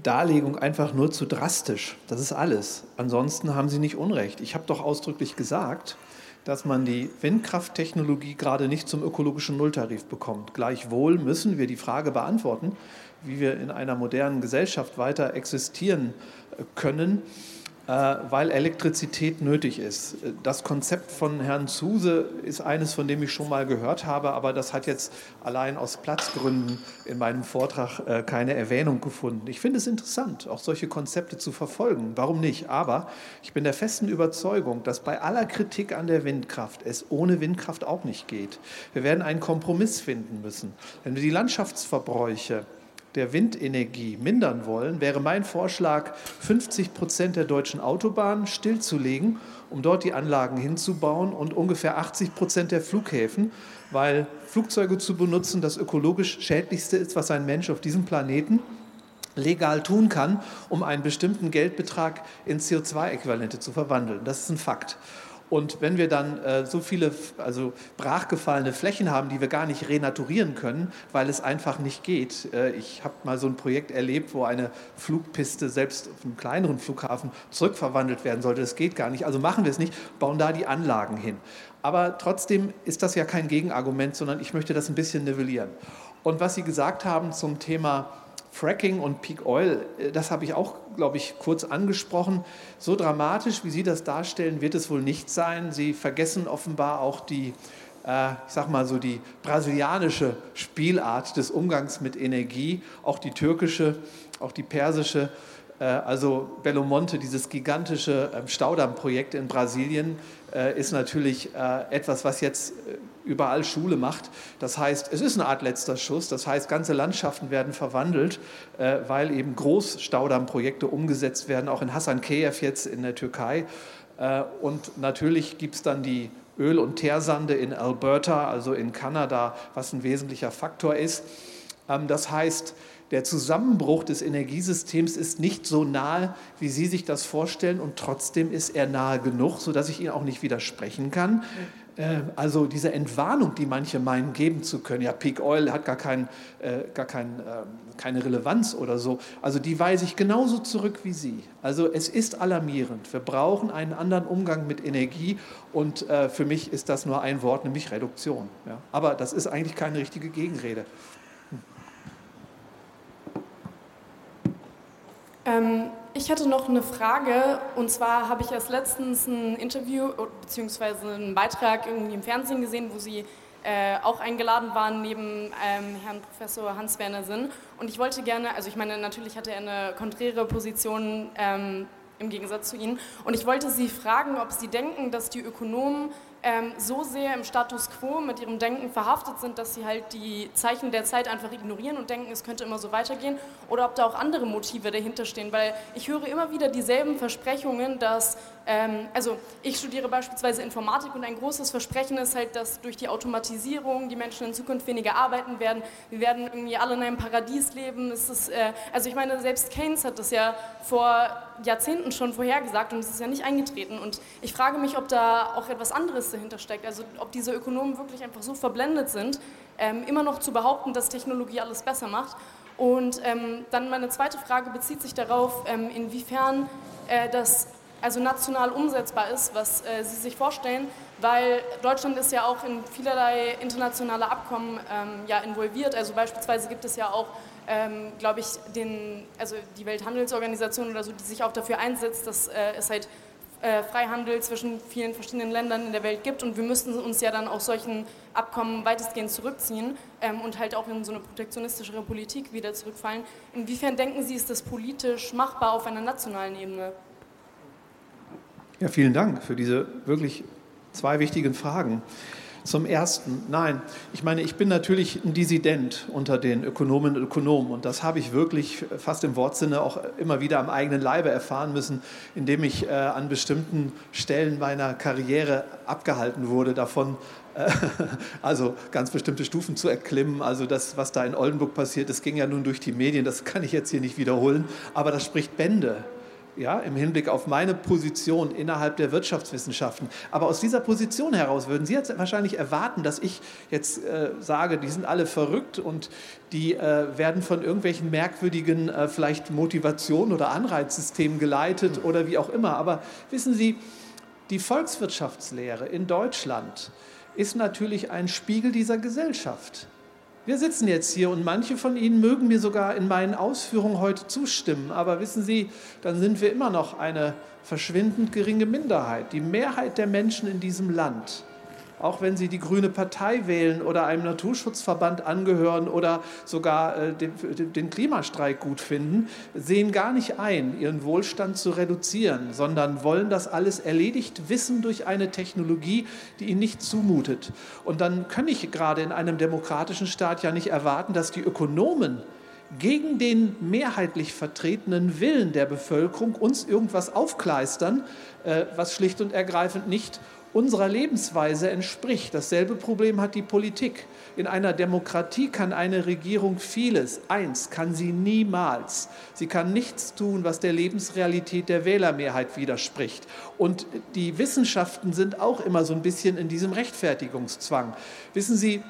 Darlegung einfach nur zu drastisch. Das ist alles. Ansonsten haben Sie nicht Unrecht. Ich habe doch ausdrücklich gesagt, dass man die Windkrafttechnologie gerade nicht zum ökologischen Nulltarif bekommt. Gleichwohl müssen wir die Frage beantworten, wie wir in einer modernen Gesellschaft weiter existieren können, äh, weil Elektrizität nötig ist. Das Konzept von Herrn Zuse ist eines, von dem ich schon mal gehört habe, aber das hat jetzt allein aus Platzgründen in meinem Vortrag äh, keine Erwähnung gefunden. Ich finde es interessant, auch solche Konzepte zu verfolgen. Warum nicht? Aber ich bin der festen Überzeugung, dass bei aller Kritik an der Windkraft es ohne Windkraft auch nicht geht. Wir werden einen Kompromiss finden müssen. Wenn wir die Landschaftsverbräuche der Windenergie mindern wollen, wäre mein Vorschlag, 50 Prozent der deutschen Autobahnen stillzulegen, um dort die Anlagen hinzubauen und ungefähr 80 Prozent der Flughäfen, weil Flugzeuge zu benutzen das ökologisch schädlichste ist, was ein Mensch auf diesem Planeten legal tun kann, um einen bestimmten Geldbetrag in CO2-Äquivalente zu verwandeln. Das ist ein Fakt. Und wenn wir dann äh, so viele also brachgefallene Flächen haben, die wir gar nicht renaturieren können, weil es einfach nicht geht. Äh, ich habe mal so ein Projekt erlebt, wo eine Flugpiste selbst auf einem kleineren Flughafen zurückverwandelt werden sollte. Das geht gar nicht. Also machen wir es nicht, bauen da die Anlagen hin. Aber trotzdem ist das ja kein Gegenargument, sondern ich möchte das ein bisschen nivellieren. Und was Sie gesagt haben zum Thema Fracking und Peak Oil, äh, das habe ich auch, glaube ich, kurz angesprochen. So dramatisch, wie Sie das darstellen, wird es wohl nicht sein. Sie vergessen offenbar auch die, äh, ich sag mal so, die brasilianische Spielart des Umgangs mit Energie, auch die türkische, auch die persische. Äh, also Belo Monte, dieses gigantische ähm, Staudammprojekt in Brasilien, äh, ist natürlich äh, etwas, was jetzt überall Schule macht. Das heißt, es ist eine Art letzter Schuss. Das heißt, ganze Landschaften werden verwandelt, weil eben Großstaudammprojekte umgesetzt werden, auch in Hasankeyf jetzt in der Türkei. Und natürlich gibt es dann die Öl- und Teersande in Alberta, also in Kanada, was ein wesentlicher Faktor ist. Ähm, das heißt, der Zusammenbruch des Energiesystems ist nicht so nahe, wie Sie sich das vorstellen, und trotzdem ist er nahe genug, sodass ich Ihnen auch nicht widersprechen kann. Äh, also diese Entwarnung, die manche meinen, geben zu können, ja, Peak Oil hat gar, kein, äh, gar kein, äh, keine Relevanz oder so, also die weise ich genauso zurück wie Sie. Also es ist alarmierend. Wir brauchen einen anderen Umgang mit Energie und äh, für mich ist das nur ein Wort, nämlich Reduktion. Aber das ist eigentlich keine richtige Gegenrede. Ähm, ich hatte noch eine Frage und zwar habe ich erst letztens ein Interview bzw. einen Beitrag irgendwie im Fernsehen gesehen, wo Sie äh, auch eingeladen waren neben ähm, Herrn Professor Hans-Werner Sinn. Und ich wollte gerne, also ich meine, natürlich hatte er eine konträre Position ähm, im Gegensatz zu Ihnen. Und ich wollte Sie fragen, ob Sie denken, dass die Ökonomen ähm, so sehr im Status quo mit ihrem Denken verhaftet sind, dass sie halt die Zeichen der Zeit einfach ignorieren und denken, es könnte immer so weitergehen, oder ob da auch andere Motive dahinter stehen. Weil ich höre immer wieder dieselben Versprechungen, dass, also ich studiere beispielsweise Informatik und ein großes Versprechen ist halt, dass durch die Automatisierung die Menschen in Zukunft weniger arbeiten werden. Wir werden irgendwie alle in einem Paradies leben. Ist, äh, also ich meine, selbst Keynes hat das ja vor Jahrzehnten schon vorhergesagt und es ist ja nicht eingetreten. Und ich frage mich, ob da auch etwas anderes dahinter steckt. Also ob diese Ökonomen wirklich einfach so verblendet sind, ähm, immer noch zu behaupten, dass Technologie alles besser macht. Und ähm, dann meine zweite Frage bezieht sich darauf, ähm, inwiefern äh, das also national umsetzbar ist, was äh, Sie sich vorstellen, weil Deutschland ist ja auch in vielerlei internationale Abkommen ähm, ja, involviert. Also beispielsweise gibt es ja auch ähm, glaube ich, den, also die Welthandelsorganisation oder so, die sich auch dafür einsetzt, dass äh, es halt äh, Freihandel zwischen vielen verschiedenen Ländern in der Welt gibt und wir müssten uns ja dann aus solchen Abkommen weitestgehend zurückziehen ähm, und halt auch in so eine protektionistischere Politik wieder zurückfallen. Inwiefern denken Sie, ist das politisch machbar auf einer nationalen Ebene? Ja, vielen Dank für diese wirklich zwei wichtigen Fragen. Zum Ersten, nein, ich meine, ich bin natürlich ein Dissident unter den Ökonomen und Ökonomen und das habe ich wirklich fast im Wortsinne auch immer wieder am eigenen Leibe erfahren müssen, indem ich äh, an bestimmten Stellen meiner Karriere abgehalten wurde davon, äh, also ganz bestimmte Stufen zu erklimmen. Also das, was da in Oldenburg passiert, das ging ja nun durch die Medien, das kann ich jetzt hier nicht wiederholen, aber das spricht Bände ja, im Hinblick auf meine Position innerhalb der Wirtschaftswissenschaften. Aber aus dieser Position heraus würden Sie jetzt wahrscheinlich erwarten, dass ich jetzt äh, sage, die sind alle verrückt und die äh, werden von irgendwelchen merkwürdigen äh, vielleicht Motivationen oder Anreizsystemen geleitet oder wie auch immer. Aber wissen Sie, die Volkswirtschaftslehre in Deutschland ist natürlich ein Spiegel dieser Gesellschaft. Wir sitzen jetzt hier und manche von Ihnen mögen mir sogar in meinen Ausführungen heute zustimmen, aber wissen Sie, dann sind wir immer noch eine verschwindend geringe Minderheit. Die Mehrheit der Menschen in diesem Land auch wenn sie die Grüne Partei wählen oder einem Naturschutzverband angehören oder sogar äh, den, Klimastreik gut finden, sehen gar nicht ein, ihren Wohlstand zu reduzieren, sondern wollen das alles erledigt wissen durch eine Technologie, die ihnen nicht zumutet. Und dann kann ich gerade in einem demokratischen Staat ja nicht erwarten, dass die Ökonomen gegen den mehrheitlich vertretenen Willen der Bevölkerung uns irgendwas aufkleistern, äh, was schlicht und ergreifend nicht unserer Lebensweise entspricht. Dasselbe Problem hat die Politik. In einer Demokratie kann eine Regierung vieles. Eins kann sie niemals. Sie kann nichts tun, was der Lebensrealität der Wählermehrheit widerspricht. Und die Wissenschaften sind auch immer so ein bisschen in diesem Rechtfertigungszwang. Wissen Sie,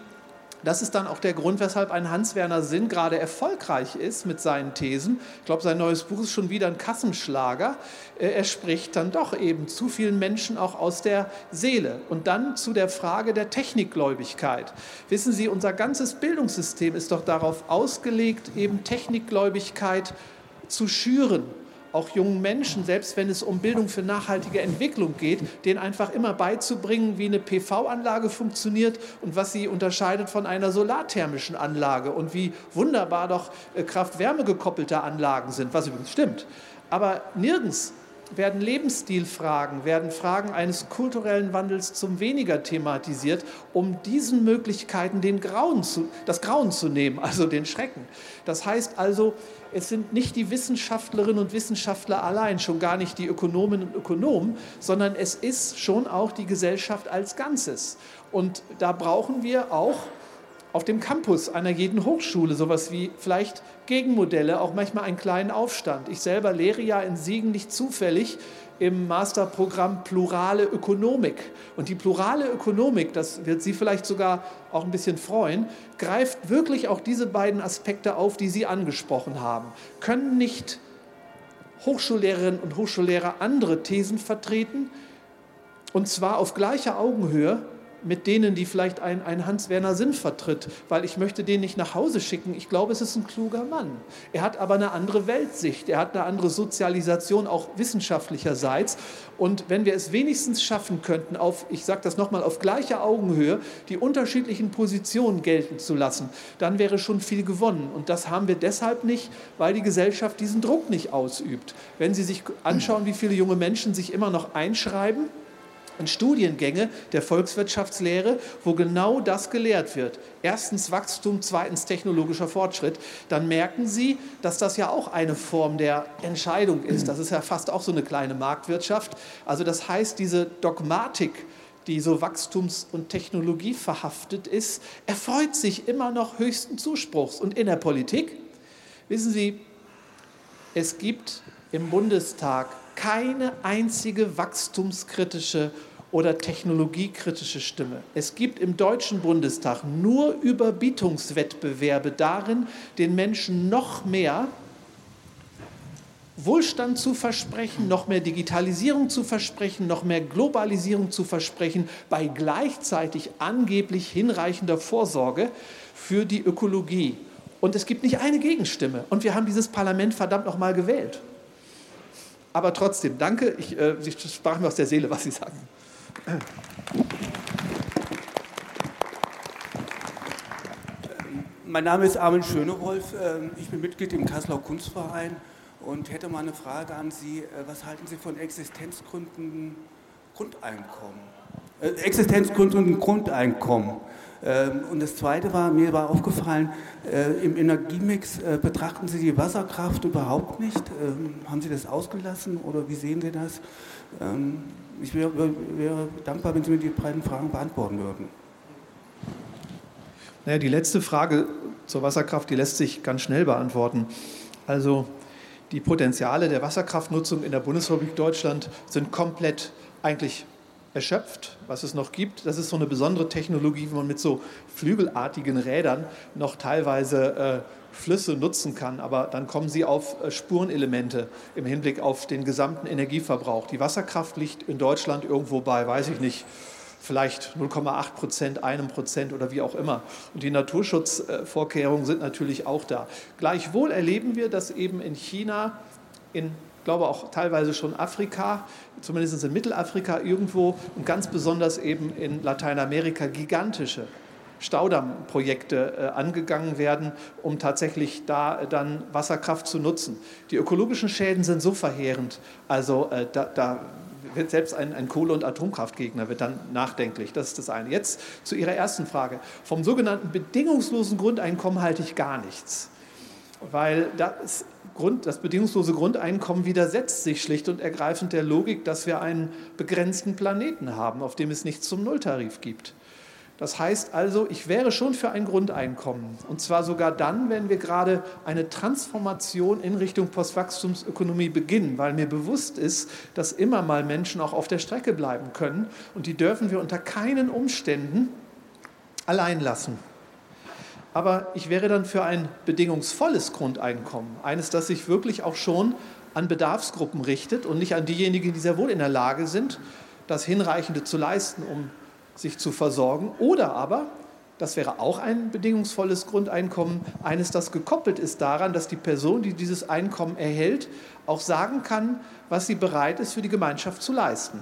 das ist dann auch der Grund, weshalb ein Hans-Werner Sinn gerade erfolgreich ist mit seinen Thesen. Ich glaube, sein neues Buch ist schon wieder ein Kassenschlager. Äh, er spricht dann doch eben zu vielen Menschen auch aus der Seele. Und dann zu der Frage der Technikgläubigkeit. Wissen Sie, unser ganzes Bildungssystem ist doch darauf ausgelegt, eben Technikgläubigkeit zu schüren auch jungen Menschen, selbst wenn es um Bildung für nachhaltige Entwicklung geht, denen einfach immer beizubringen, wie eine PV-Anlage funktioniert und was sie unterscheidet von einer solarthermischen Anlage und wie wunderbar doch äh, Kraft-Wärme gekoppelte Anlagen sind, was übrigens stimmt. Aber nirgends werden Lebensstilfragen, werden Fragen eines kulturellen Wandels zum weniger thematisiert, um diesen Möglichkeiten den Grauen zu, das Grauen zu nehmen, also den Schrecken. Das heißt also, es sind nicht die Wissenschaftlerinnen und Wissenschaftler allein, schon gar nicht die Ökonominnen und Ökonomen, sondern es ist schon auch die Gesellschaft als Ganzes. Und da brauchen wir auch auf dem Campus einer jeden Hochschule sowas wie vielleicht Gegenmodelle, auch manchmal einen kleinen Aufstand. Ich selber lehre ja in Siegen nicht zufällig im Masterprogramm Plurale Ökonomik. Und die plurale Ökonomik, das wird Sie vielleicht sogar auch ein bisschen freuen, greift wirklich auch diese beiden Aspekte auf, die Sie angesprochen haben. Können nicht Hochschullehrerinnen und Hochschullehrer andere Thesen vertreten? Und zwar auf gleicher Augenhöhe mit denen, die vielleicht ein, ein Hans-Werner Sinn vertritt, weil ich möchte den nicht nach Hause schicken. Ich glaube, es ist ein kluger Mann. Er hat aber eine andere Weltsicht, er hat eine andere Sozialisation, auch wissenschaftlicherseits. Und wenn wir es wenigstens schaffen könnten, auf, ich sage das nochmal, auf gleicher Augenhöhe die unterschiedlichen Positionen gelten zu lassen, dann wäre schon viel gewonnen. Und das haben wir deshalb nicht, weil die Gesellschaft diesen Druck nicht ausübt. Wenn Sie sich anschauen, wie viele junge Menschen sich immer noch einschreiben, in Studiengänge der Volkswirtschaftslehre, wo genau das gelehrt wird. Erstens Wachstum, zweitens technologischer Fortschritt. Dann merken Sie, dass das ja auch eine Form der Entscheidung ist. Das ist ja fast auch so eine kleine Marktwirtschaft. Also das heißt, diese Dogmatik, die so wachstums- und technologieverhaftet ist, erfreut sich immer noch höchsten Zuspruchs. Und in der Politik, wissen Sie, es gibt im Bundestag keine einzige wachstumskritische oder technologiekritische Stimme. Es gibt im Deutschen Bundestag nur Überbietungswettbewerbe darin, den Menschen noch mehr Wohlstand zu versprechen, noch mehr Digitalisierung zu versprechen, noch mehr Globalisierung zu versprechen, bei gleichzeitig angeblich hinreichender Vorsorge für die Ökologie. Und es gibt nicht eine Gegenstimme. Und wir haben dieses Parlament verdammt noch mal gewählt. Aber trotzdem, danke. Ich, äh, Sie sprachen mir aus der Seele, was Sie sagen. Mein Name ist Armin Schönewolf. Ähm, ich bin Mitglied im Kasseler Kunstverein und hätte mal eine Frage an Sie. Äh, was halten Sie von Existenzgründen Grundeinkommen? Äh, Existenzgründen Grundeinkommen. Ähm, und das Zweite war, mir war aufgefallen, äh, im Energiemix äh, betrachten Sie die Wasserkraft überhaupt nicht. Ähm, haben Sie das ausgelassen oder wie sehen Sie das? Ähm, ich wäre, wäre dankbar, wenn Sie mir die beiden Fragen beantworten würden. Naja, die letzte Frage zur Wasserkraft, die lässt sich ganz schnell beantworten. Also die Potenziale der Wasserkraftnutzung in der Bundesrepublik Deutschland sind komplett eigentlich erschöpft, was es noch gibt. Das ist so eine besondere Technologie, wo man mit so flügelartigen Rädern noch teilweise äh, Flüsse nutzen kann, aber dann kommen sie auf äh, Spurenelemente im Hinblick auf den gesamten Energieverbrauch. Die Wasserkraft liegt in Deutschland irgendwo bei, weiß ich nicht, vielleicht 0,8 Prozent, einem Prozent oder wie auch immer. Und die Naturschutzvorkehrungen sind natürlich auch da. Gleichwohl erleben wir, dass eben in China, in glaube auch teilweise schon Afrika, zumindest in Mittelafrika irgendwo und ganz besonders eben in Lateinamerika gigantische Staudammprojekte äh, angegangen werden, um tatsächlich da äh, dann Wasserkraft zu nutzen. Die ökologischen Schäden sind so verheerend, also äh, da, da wird selbst ein, ein Kohle- und Atomkraftgegner wird dann nachdenklich. Das ist das eine. Jetzt zu Ihrer ersten Frage. Vom sogenannten bedingungslosen Grundeinkommen halte ich gar nichts, weil das Grund, das bedingungslose Grundeinkommen widersetzt sich schlicht und ergreifend der Logik, dass wir einen begrenzten Planeten haben, auf dem es nichts zum Nulltarif gibt. Das heißt also, ich wäre schon für ein Grundeinkommen. Und zwar sogar dann, wenn wir gerade eine Transformation in Richtung Postwachstumsökonomie beginnen, weil mir bewusst ist, dass immer mal Menschen auch auf der Strecke bleiben können. Und die dürfen wir unter keinen Umständen allein lassen. Aber ich wäre dann für ein bedingungsvolles Grundeinkommen, eines, das sich wirklich auch schon an Bedarfsgruppen richtet und nicht an diejenigen, die sehr wohl in der Lage sind, das Hinreichende zu leisten, um sich zu versorgen. Oder aber, das wäre auch ein bedingungsvolles Grundeinkommen, eines, das gekoppelt ist daran, dass die Person, die dieses Einkommen erhält, auch sagen kann, was sie bereit ist, für die Gemeinschaft zu leisten.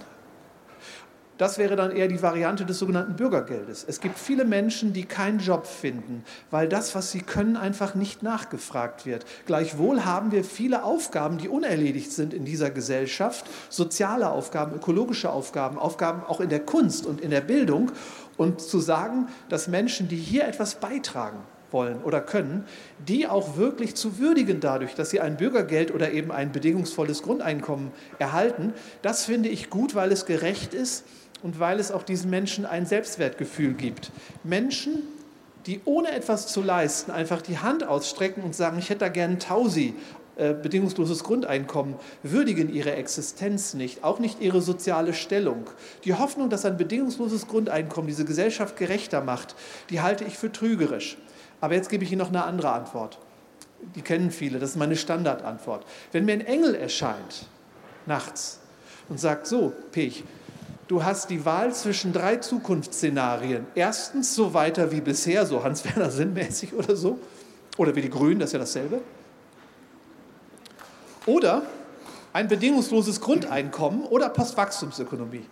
Das wäre dann eher die Variante des sogenannten Bürgergeldes. Es gibt viele Menschen, die keinen Job finden, weil das, was sie können, einfach nicht nachgefragt wird. Gleichwohl haben wir viele Aufgaben, die unerledigt sind in dieser Gesellschaft, soziale Aufgaben, ökologische Aufgaben, Aufgaben auch in der Kunst und in der Bildung. Und zu sagen, dass Menschen, die hier etwas beitragen, wollen oder können, die auch wirklich zu würdigen dadurch, dass sie ein Bürgergeld oder eben ein bedingungsvolles Grundeinkommen erhalten, das finde ich gut, weil es gerecht ist und weil es auch diesen Menschen ein Selbstwertgefühl gibt. Menschen, die ohne etwas zu leisten einfach die Hand ausstrecken und sagen, ich hätte da gern Tausi, äh, bedingungsloses Grundeinkommen, würdigen ihre Existenz nicht, auch nicht ihre soziale Stellung. Die Hoffnung, dass ein bedingungsloses Grundeinkommen diese Gesellschaft gerechter macht, die halte ich für trügerisch. Aber jetzt gebe ich Ihnen noch eine andere Antwort. Die kennen viele, das ist meine Standardantwort. Wenn mir ein Engel erscheint, nachts, und sagt, so, Pech, Du hast die Wahl zwischen drei Zukunftsszenarien. Erstens so weiter wie bisher, so Hans-Werner Sinnmäßig oder so. Oder wie die Grünen, das ist ja dasselbe. Oder ein bedingungsloses Grundeinkommen oder Postwachstumsökonomie.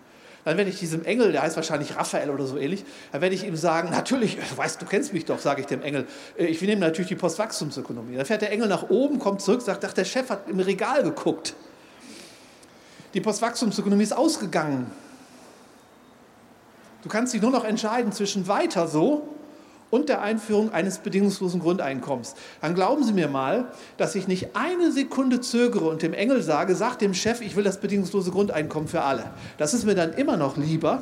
Dann werde ich diesem Engel, der heißt wahrscheinlich Raphael oder so ähnlich, dann werde ich ihm sagen, natürlich, du weißt, du kennst mich doch, sage ich dem Engel, äh, ich nehme natürlich die Postwachstumsökonomie. Dann fährt der Engel nach oben, kommt zurück, sagt, ach, der Chef hat im Regal geguckt. Die Postwachstumsökonomie ist ausgegangen. Du kannst dich nur noch entscheiden zwischen weiter so und der Einführung eines bedingungslosen Grundeinkommens. Dann glauben Sie mir mal, dass ich nicht eine Sekunde zögere und dem Engel sage, sag dem Chef, ich will das bedingungslose Grundeinkommen für alle. Das ist mir dann immer noch lieber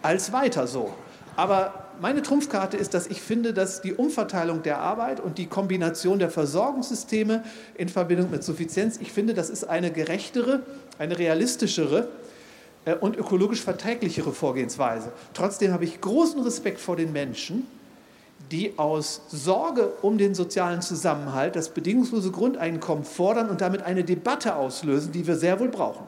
als weiter so. Aber meine Trumpfkarte ist, dass ich finde, dass die Umverteilung der Arbeit und die Kombination der Versorgungssysteme in Verbindung mit Suffizienz, ich finde, das ist eine gerechtere, eine realistischere äh, und ökologisch verträglichere Vorgehensweise. Trotzdem habe ich großen Respekt vor den Menschen, die aus Sorge um den sozialen Zusammenhalt das bedingungslose Grundeinkommen fordern und damit eine Debatte auslösen, die wir sehr wohl brauchen.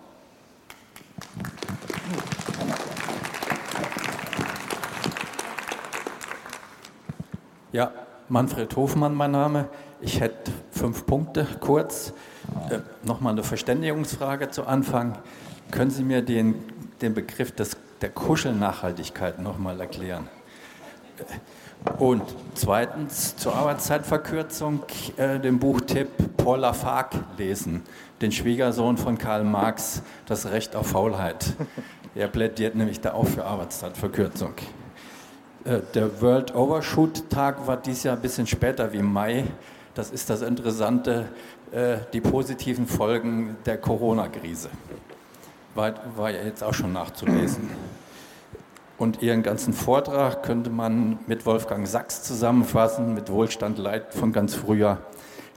Ja, Manfred Hofmann mein Name. Ich hätte fünf Punkte kurz. Äh, Nochmal eine Verständigungsfrage zu Anfang. Können Sie mir den, den Begriff des, der Kuschelnachhaltigkeit nochmal erklären? Und zweitens zur Arbeitszeitverkürzung äh, den Buchtipp Paul Lafargue lesen, den Schwiegersohn von Karl Marx, Das Recht auf Faulheit. Er plädiert nämlich da auch für Arbeitszeitverkürzung. Äh, der World Overshoot Tag war dieses Jahr ein bisschen später wie Mai. Das ist das Interessante, äh, die positiven Folgen der Corona-Krise. War ja jetzt auch schon nachzulesen. Und Ihren ganzen Vortrag könnte man mit Wolfgang Sachs zusammenfassen, mit Wohlstand Leid von ganz früher.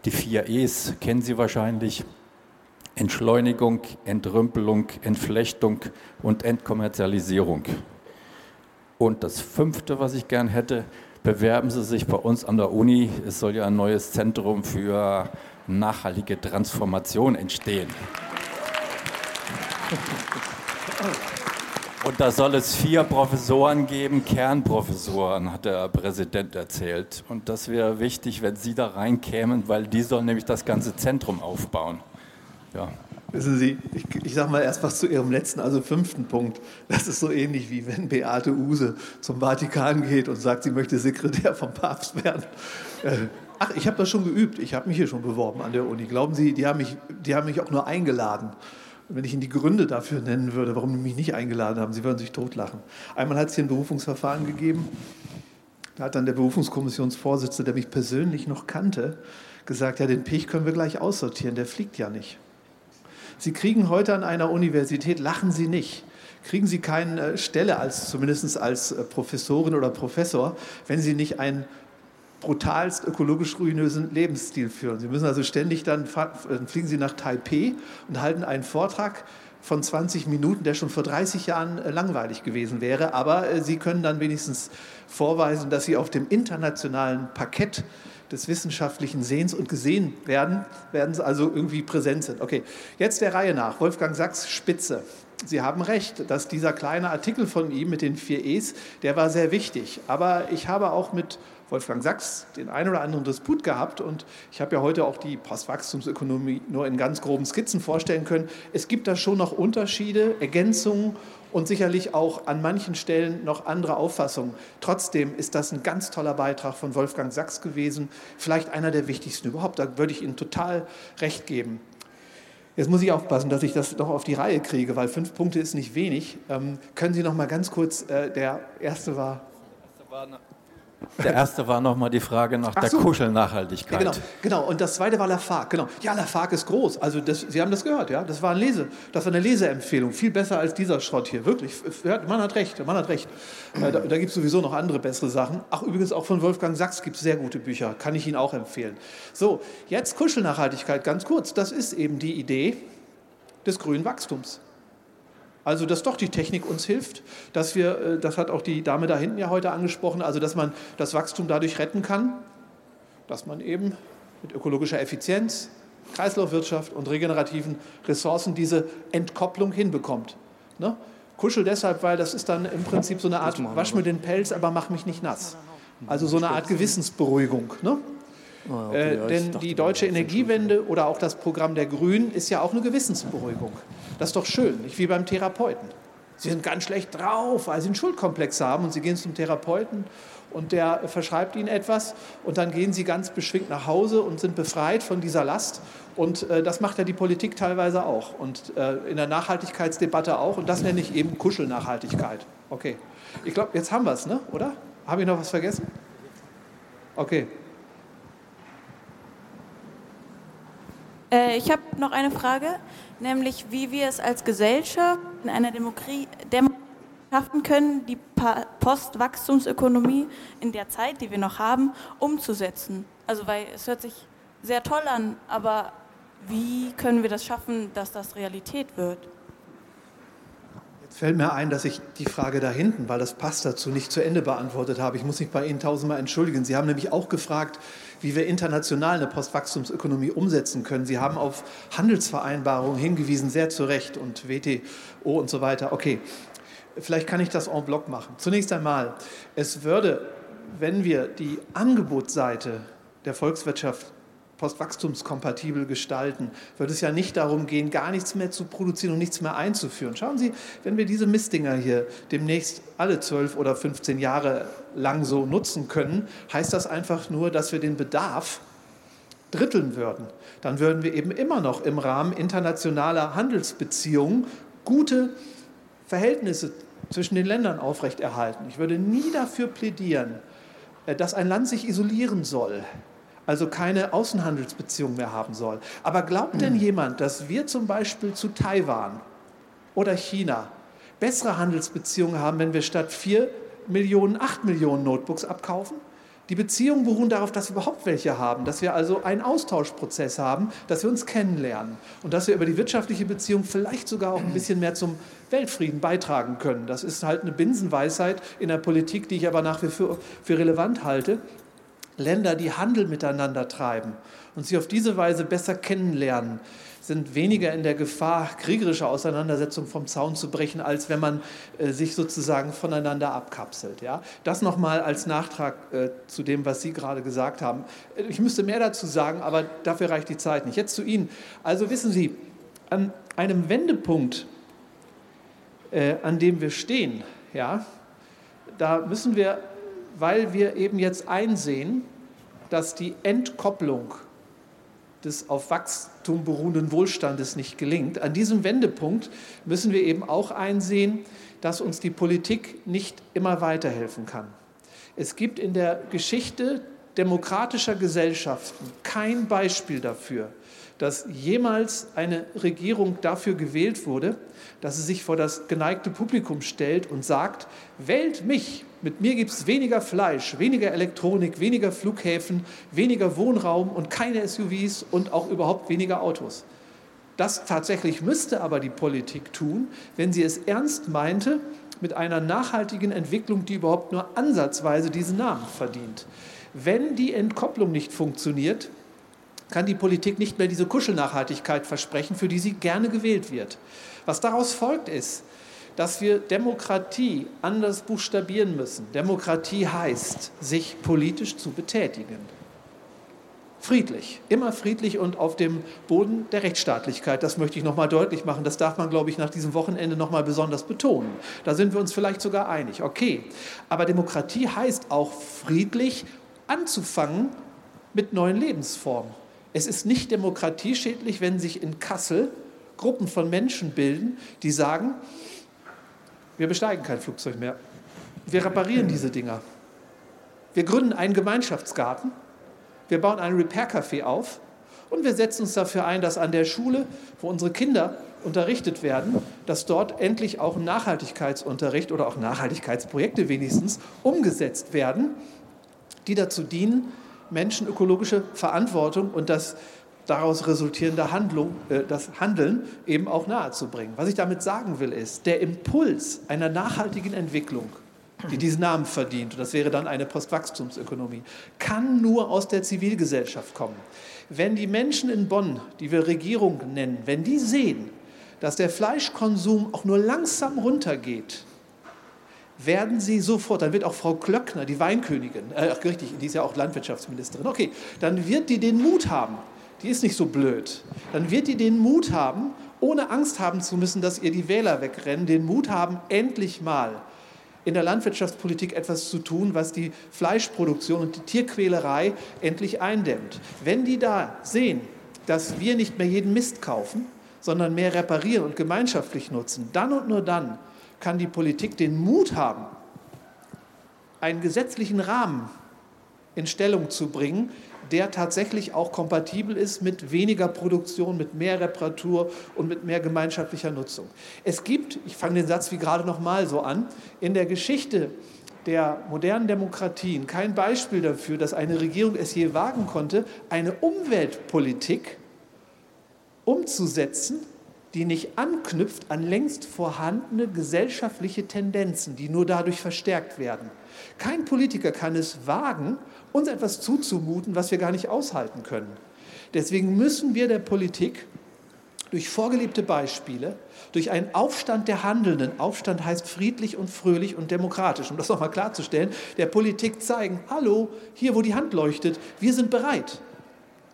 Die vier E's kennen Sie wahrscheinlich. Entschleunigung, Entrümpelung, Entflechtung und Entkommerzialisierung. Und das Fünfte, was ich gern hätte, bewerben Sie sich bei uns an der Uni. Es soll ja ein neues Zentrum für nachhaltige Transformation entstehen. Und da soll es vier Professoren geben, Kernprofessoren, hat der Präsident erzählt. Und das wäre wichtig, wenn Sie da reinkämen, weil die sollen nämlich das ganze Zentrum aufbauen. Ja. Wissen Sie, ich, ich sage mal erst was zu Ihrem letzten, also fünften Punkt. Das ist so ähnlich wie wenn Beate Use zum Vatikan geht und sagt, sie möchte Sekretär vom Papst werden. Äh, ach, ich habe das schon geübt. Ich habe mich hier schon beworben an der Uni. Glauben Sie, die haben mich, die haben mich auch nur eingeladen. Wenn ich Ihnen die Gründe dafür nennen würde, warum die mich nicht eingeladen haben, Sie würden sich totlachen. Einmal hat es hier ein Berufungsverfahren gegeben. Da hat dann der Berufungskommissionsvorsitzende, der mich persönlich noch kannte, gesagt, ja, den Pech können wir gleich aussortieren, der fliegt ja nicht. Sie kriegen heute an einer Universität, lachen Sie nicht, kriegen Sie keine Stelle als, zumindest als Professorin oder Professor, wenn Sie nicht einen brutalst ökologisch ruinösen Lebensstil führen. Sie müssen also ständig dann, dann fliegen Sie nach Taipei und halten einen Vortrag von 20 Minuten, der schon vor 30 Jahren langweilig gewesen wäre. Aber Sie können dann wenigstens vorweisen, dass Sie auf dem internationalen Parkett des wissenschaftlichen Sehens und gesehen werden, werden sie also irgendwie präsent sind. Okay, jetzt der Reihe nach. Wolfgang Sachs, Spitze. Sie haben recht, dass dieser kleine Artikel von ihm mit den vier E's, der war sehr wichtig. Aber ich habe auch mit Wolfgang Sachs den einen oder anderen Disput gehabt und ich habe ja heute auch die Postwachstumsökonomie nur in ganz groben Skizzen vorstellen können. Es gibt da schon noch Unterschiede, Ergänzungen und sicherlich auch an manchen Stellen noch andere Auffassungen. Trotzdem ist das ein ganz toller Beitrag von Wolfgang Sachs gewesen, vielleicht einer der wichtigsten überhaupt. Da würde ich Ihnen total recht geben. Jetzt muss ich aufpassen, dass ich das noch auf die Reihe kriege, weil fünf Punkte ist nicht wenig. Ähm, können Sie noch mal ganz kurz, äh, der erste war. Der erste war der erste war nochmal die Frage nach Ach der so. Kuschelnachhaltigkeit. Ja, genau, genau, und das zweite war Lafargue. Genau. Ja, Lafargue ist groß. Also das, Sie haben das gehört, ja. Das war, ein Lese, das war eine Leseempfehlung. Viel besser als dieser Schrott hier. Wirklich. Man hat recht, man hat recht. Äh, da, da gibt es sowieso noch andere bessere Sachen. Ach, übrigens auch von Wolfgang Sachs gibt es sehr gute Bücher. Kann ich Ihnen auch empfehlen. So, jetzt Kuschelnachhaltigkeit ganz kurz. Das ist eben die Idee des grünen Wachstums. Also, dass doch die Technik uns hilft, dass wir, äh, das hat auch die Dame da hinten ja heute angesprochen, also dass man das Wachstum dadurch retten kann, dass man eben mit ökologischer Effizienz, Kreislaufwirtschaft und regenerativen Ressourcen diese Entkopplung hinbekommt. Ne? Kuschel deshalb, weil das ist dann im Prinzip so eine Art, wasch mir den Pelz, aber mach mich nicht nass. Also so eine Art Gewissensberuhigung. Ne? Ah, okay, äh, denn die deutsche Energiewende oder auch das Programm der Grünen ist ja auch eine Gewissensberuhigung. Das ist doch schön, nicht wie beim Therapeuten. Sie sind ganz schlecht drauf, weil sie einen Schuldkomplex haben und sie gehen zum Therapeuten und der verschreibt ihnen etwas und dann gehen sie ganz beschwingt nach Hause und sind befreit von dieser Last. Und äh, das macht ja die Politik teilweise auch und äh, in der Nachhaltigkeitsdebatte auch und das nenne ich eben Kuschelnachhaltigkeit. Okay. Ich glaube, jetzt haben wir es, ne? oder? Habe ich noch was vergessen? Okay. Äh, ich habe noch eine Frage, nämlich wie wir es als Gesellschaft in einer Demokratie schaffen können, die Postwachstumsökonomie in der Zeit, die wir noch haben, umzusetzen. Also weil es hört sich sehr toll an, aber wie können wir das schaffen, dass das Realität wird? Fällt mir ein, dass ich die Frage da hinten, weil das passt dazu, nicht zu Ende beantwortet habe. Ich muss mich bei Ihnen tausendmal entschuldigen. Sie haben nämlich auch gefragt, wie wir international eine Postwachstumsökonomie umsetzen können. Sie haben auf Handelsvereinbarungen hingewiesen, sehr zu Recht, und WTO und so weiter. Okay, vielleicht kann ich das en bloc machen. Zunächst einmal, es würde, wenn wir die Angebotsseite der Volkswirtschaft postwachstumskompatibel gestalten, wird es ja nicht darum gehen, gar nichts mehr zu produzieren und nichts mehr einzuführen. Schauen Sie, wenn wir diese Mistdinger hier demnächst alle zwölf oder 15 Jahre lang so nutzen können, heißt das einfach nur, dass wir den Bedarf dritteln würden. Dann würden wir eben immer noch im Rahmen internationaler Handelsbeziehungen gute Verhältnisse zwischen den Ländern aufrechterhalten. Ich würde nie dafür plädieren, äh, dass ein Land sich isolieren soll, also keine Außenhandelsbeziehungen mehr haben soll. Aber glaubt denn jemand, dass wir zum Beispiel zu Taiwan oder China bessere Handelsbeziehungen haben, wenn wir statt 4 Millionen 8 Millionen Notebooks abkaufen? Die Beziehungen beruhen darauf, dass wir überhaupt welche haben, dass wir also einen Austauschprozess haben, dass wir uns kennenlernen und dass wir über die wirtschaftliche Beziehung vielleicht sogar auch ein bisschen mehr zum Weltfrieden beitragen können. Das ist halt eine Binsenweisheit in der Politik, die ich aber nach wie vor für relevant halte. Länder, die Handel miteinander treiben und sich auf diese Weise besser kennenlernen, sind weniger in der Gefahr, kriegerische Auseinandersetzungen vom Zaun zu brechen, als wenn man äh, sich sozusagen voneinander abkapselt. Ja? Das nochmal als Nachtrag äh, zu dem, was Sie gerade gesagt haben. Ich müsste mehr dazu sagen, aber dafür reicht die Zeit nicht. Jetzt zu Ihnen. Also wissen Sie, an einem Wendepunkt, äh, an dem wir stehen, ja, da müssen wir weil wir eben jetzt einsehen, dass die Entkopplung des auf Wachstum beruhenden Wohlstandes nicht gelingt. An diesem Wendepunkt müssen wir eben auch einsehen, dass uns die Politik nicht immer weiterhelfen kann. Es gibt in der Geschichte demokratischer Gesellschaften kein Beispiel dafür, dass jemals eine Regierung dafür gewählt wurde, dass sie sich vor das geneigte Publikum stellt und sagt, wählt mich, mit mir gibt es weniger Fleisch, weniger Elektronik, weniger Flughäfen, weniger Wohnraum und keine SUVs und auch überhaupt weniger Autos. Das tatsächlich müsste aber die Politik tun, wenn sie es ernst meinte mit einer nachhaltigen Entwicklung, die überhaupt nur ansatzweise diesen Namen verdient. Wenn die Entkopplung nicht funktioniert, kann die Politik nicht mehr diese Kuschelnachhaltigkeit versprechen, für die sie gerne gewählt wird. Was daraus folgt ist, dass wir Demokratie anders buchstabieren müssen. Demokratie heißt, sich politisch zu betätigen. Friedlich, immer friedlich und auf dem Boden der Rechtsstaatlichkeit. Das möchte ich nochmal deutlich machen. Das darf man, glaube ich, nach diesem Wochenende nochmal besonders betonen. Da sind wir uns vielleicht sogar einig. Okay, aber Demokratie heißt auch friedlich anzufangen mit neuen Lebensformen. Es ist nicht demokratieschädlich, wenn sich in Kassel Gruppen von Menschen bilden, die sagen, wir besteigen kein Flugzeug mehr. Wir reparieren diese Dinger. Wir gründen einen Gemeinschaftsgarten. Wir bauen ein Repair-Café auf. Und wir setzen uns dafür ein, dass an der Schule, wo unsere Kinder unterrichtet werden, dass dort endlich auch Nachhaltigkeitsunterricht oder auch Nachhaltigkeitsprojekte wenigstens umgesetzt werden, die dazu dienen, Menschen ökologische Verantwortung und das daraus resultierende Handlung, äh, das Handeln eben auch nahezubringen. Was ich damit sagen will, ist, der Impuls einer nachhaltigen Entwicklung, die diesen Namen verdient, und das wäre dann eine Postwachstumsökonomie, kann nur aus der Zivilgesellschaft kommen. Wenn die Menschen in Bonn, die wir Regierung nennen, wenn die sehen, dass der Fleischkonsum auch nur langsam runtergeht, werden sie sofort, dann wird auch Frau Klöckner, die Weinkönigin, äh, richtig, die ist ja auch Landwirtschaftsministerin, okay, dann wird die den Mut haben, die ist nicht so blöd, dann wird die den Mut haben, ohne Angst haben zu müssen, dass ihr die Wähler wegrennen, den Mut haben, endlich mal in der Landwirtschaftspolitik etwas zu tun, was die Fleischproduktion und die Tierquälerei endlich eindämmt. Wenn die da sehen, dass wir nicht mehr jeden Mist kaufen, sondern mehr reparieren und gemeinschaftlich nutzen, dann und nur dann kann die Politik den Mut haben, einen gesetzlichen Rahmen in Stellung zu bringen, der tatsächlich auch kompatibel ist mit weniger Produktion, mit mehr Reparatur und mit mehr gemeinschaftlicher Nutzung. Es gibt, ich fange den Satz wie gerade noch mal so an, in der Geschichte der modernen Demokratien kein Beispiel dafür, dass eine Regierung es je wagen konnte, eine Umweltpolitik umzusetzen, die nicht anknüpft an längst vorhandene gesellschaftliche Tendenzen, die nur dadurch verstärkt werden. Kein Politiker kann es wagen, uns etwas zuzumuten, was wir gar nicht aushalten können. Deswegen müssen wir der Politik durch vorgelebte Beispiele, durch einen Aufstand der Handelnden, Aufstand heißt friedlich und fröhlich und demokratisch, um das nochmal klarzustellen, der Politik zeigen, hallo, hier wo die Hand leuchtet, wir sind bereit.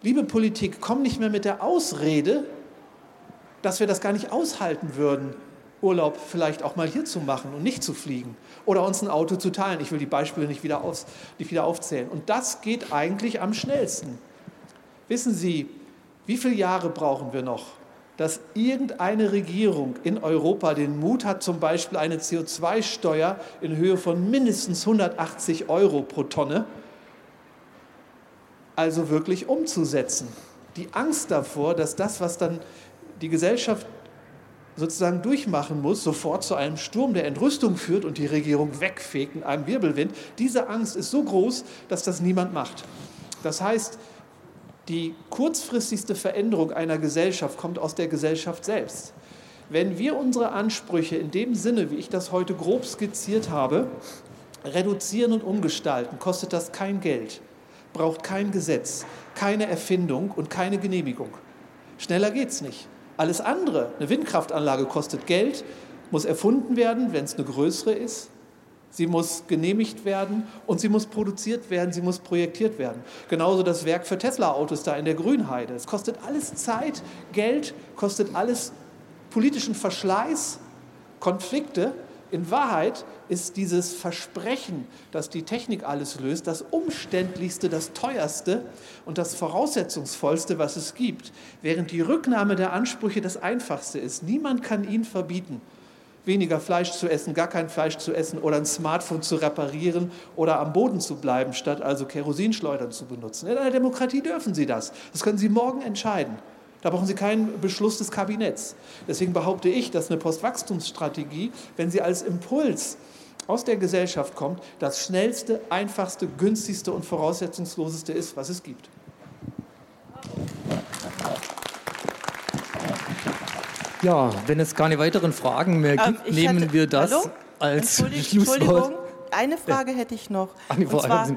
Liebe Politik, komm nicht mehr mit der Ausrede, dass wir das gar nicht aushalten würden, Urlaub vielleicht auch mal hier zu machen und nicht zu fliegen oder uns ein Auto zu teilen. Ich will die Beispiele nicht wieder, aus, nicht wieder aufzählen. Und das geht eigentlich am schnellsten. Wissen Sie, wie viele Jahre brauchen wir noch, dass irgendeine Regierung in Europa den Mut hat, zum Beispiel eine CO2-Steuer in Höhe von mindestens 180 Euro pro Tonne, also wirklich umzusetzen. Die Angst davor, dass das, was dann die Gesellschaft sozusagen durchmachen muss, sofort zu einem Sturm der Entrüstung führt und die Regierung wegfegt in einem Wirbelwind, diese Angst ist so groß, dass das niemand macht. Das heißt, die kurzfristigste Veränderung einer Gesellschaft kommt aus der Gesellschaft selbst. Wenn wir unsere Ansprüche in dem Sinne, wie ich das heute grob skizziert habe, reduzieren und umgestalten, kostet das kein Geld, braucht kein Gesetz, keine Erfindung und keine Genehmigung. Schneller geht es nicht. Alles andere, eine Windkraftanlage kostet Geld, muss erfunden werden, wenn es eine größere ist. Sie muss genehmigt werden und sie muss produziert werden, sie muss projektiert werden. Genauso das Werk für Tesla-Autos da in der Grünheide. Es kostet alles Zeit, Geld, kostet alles politischen Verschleiß, Konflikte. In Wahrheit ist dieses Versprechen, dass die Technik alles löst, das umständlichste, das teuerste und das voraussetzungsvollste, was es gibt, während die Rücknahme der Ansprüche das einfachste ist. Niemand kann ihnen verbieten, weniger Fleisch zu essen, gar kein Fleisch zu essen oder ein Smartphone zu reparieren oder am Boden zu bleiben, statt also Kerosinschleudern zu benutzen. In einer Demokratie dürfen Sie das. Das können Sie morgen entscheiden. Da brauchen Sie keinen Beschluss des Kabinetts. Deswegen behaupte ich, dass eine Postwachstumsstrategie, wenn sie als Impuls aus der Gesellschaft kommt, das schnellste, einfachste, günstigste und voraussetzungsloseste ist, was es gibt. Ja, wenn es keine weiteren Fragen mehr ähm, gibt, ähm, nehmen hatte, wir das hallo? als Schlusswort. Eine Frage hätte ich noch. Und zwar,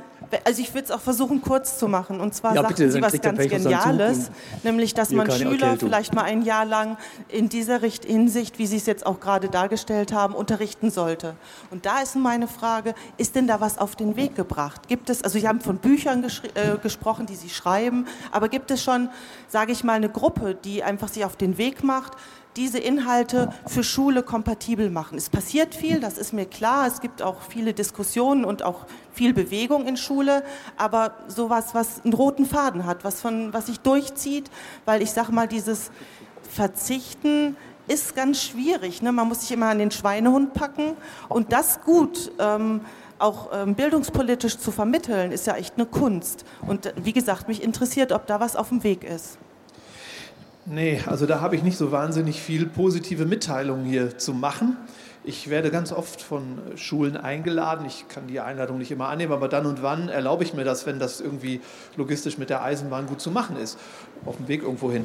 also ich würde es auch versuchen, kurz zu machen. Und zwar ja, sagten bitte, Sie was ganz Geniales, nämlich, dass man Schüler Erkältung. vielleicht mal ein Jahr lang in dieser Hinsicht, wie Sie es jetzt auch gerade dargestellt haben, unterrichten sollte. Und da ist meine Frage, ist denn da was auf den Weg gebracht? Gibt es, also Sie haben von Büchern äh, gesprochen, die Sie schreiben, aber gibt es schon, sage ich mal, eine Gruppe, die einfach sich auf den Weg macht, diese Inhalte für Schule kompatibel machen. Es passiert viel, das ist mir klar. Es gibt auch viele Diskussionen und auch viel Bewegung in Schule, aber sowas, was einen roten Faden hat, was, von, was sich durchzieht, weil ich sage mal, dieses Verzichten ist ganz schwierig. Ne? Man muss sich immer an den Schweinehund packen und das gut. Ähm, auch ähm, bildungspolitisch zu vermitteln, ist ja echt eine Kunst. Und wie gesagt, mich interessiert, ob da was auf dem Weg ist. Nee, also da habe ich nicht so wahnsinnig viel positive Mitteilungen hier zu machen. Ich werde ganz oft von Schulen eingeladen. Ich kann die Einladung nicht immer annehmen, aber dann und wann erlaube ich mir das, wenn das irgendwie logistisch mit der Eisenbahn gut zu machen ist, auf dem Weg irgendwo hin.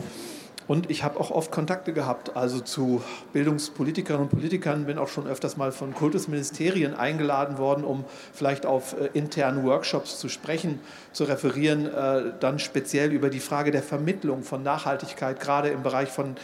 Und ich habe auch oft Kontakte gehabt, also zu Bildungspolitikerinnen und Politikern, bin auch schon öfters mal von Kultusministerien eingeladen worden, um vielleicht auf äh, internen Workshops zu sprechen, zu referieren, äh, dann speziell über die Frage der Vermittlung von Nachhaltigkeit, gerade im Bereich von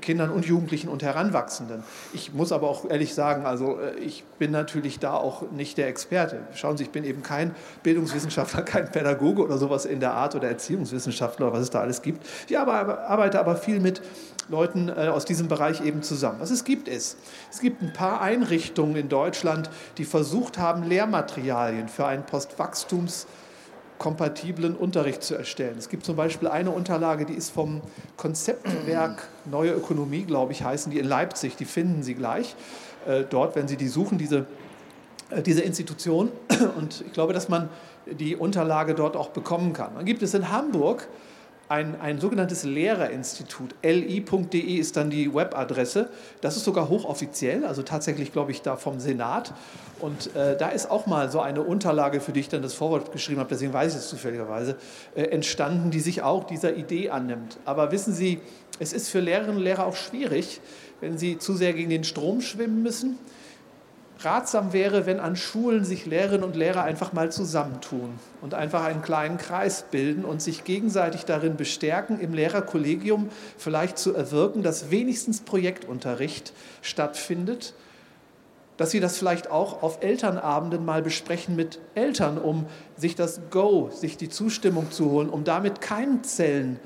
Kindern und Jugendlichen und Heranwachsenden. Ich muss aber auch ehrlich sagen, also äh, ich bin natürlich da auch nicht der Experte. Schauen Sie, ich bin eben kein Bildungswissenschaftler, kein Pädagoge oder sowas in der Art oder Erziehungswissenschaftler, was es da alles gibt. Ich arbeite aber viel mit Leuten äh, aus diesem Bereich eben zusammen. Was es gibt ist, es gibt ein paar Einrichtungen in Deutschland, die versucht haben, Lehrmaterialien für einen Postwachstums kompatiblen Unterricht zu erstellen. Es gibt zum Beispiel eine Unterlage, die ist vom Konzeptwerk Neue Ökonomie, glaube ich, heißen die in Leipzig. Die finden Sie gleich äh, dort, wenn Sie die suchen, diese, äh, diese Institution. Und ich glaube, dass man die Unterlage dort auch bekommen kann. Dann gibt es in Hamburg ein, ein sogenanntes Lehrerinstitut. li.de ist dann die Webadresse. Das ist sogar hochoffiziell, also tatsächlich, glaube ich, da vom Senat. Und äh, da ist auch mal so eine Unterlage, für die ich dann das Vorwort geschrieben habe, deswegen weiß ich es zufälligerweise, äh, entstanden, die sich auch dieser Idee annimmt. Aber wissen Sie, es ist für Lehrerinnen und Lehrer auch schwierig, wenn sie zu sehr gegen den Strom schwimmen müssen ratsam wäre, wenn an Schulen sich Lehrerinnen und Lehrer einfach mal zusammentun und einfach einen kleinen Kreis bilden und sich gegenseitig darin bestärken, im Lehrerkollegium vielleicht zu erwirken, dass wenigstens Projektunterricht stattfindet, dass sie das vielleicht auch auf Elternabenden mal besprechen mit Eltern, um sich das Go, sich die Zustimmung zu holen, um damit Keimzellen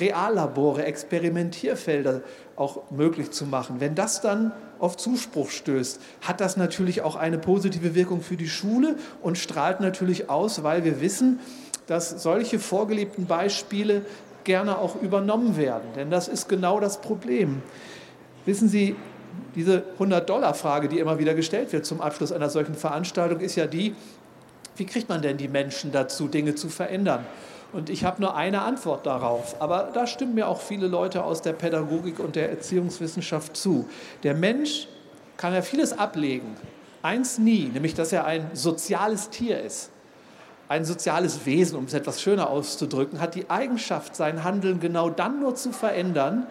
Reallabore, Experimentierfelder auch möglich zu machen. Wenn das dann auf Zuspruch stößt, hat das natürlich auch eine positive Wirkung für die Schule und strahlt natürlich aus, weil wir wissen, dass solche vorgelebten Beispiele gerne auch übernommen werden. Denn das ist genau das Problem. Wissen Sie, diese 100-Dollar-Frage, die immer wieder gestellt wird zum Abschluss einer solchen Veranstaltung, ist ja die, wie kriegt man denn die Menschen dazu, Dinge zu verändern? Und ich habe nur eine Antwort darauf. Aber da stimmen mir auch viele Leute aus der Pädagogik und der Erziehungswissenschaft zu. Der Mensch kann ja vieles ablegen. Eins nie, nämlich dass er ein soziales Tier ist. Ein soziales Wesen, um es etwas schöner auszudrücken, hat die Eigenschaft, sein Handeln genau dann nur zu verändern,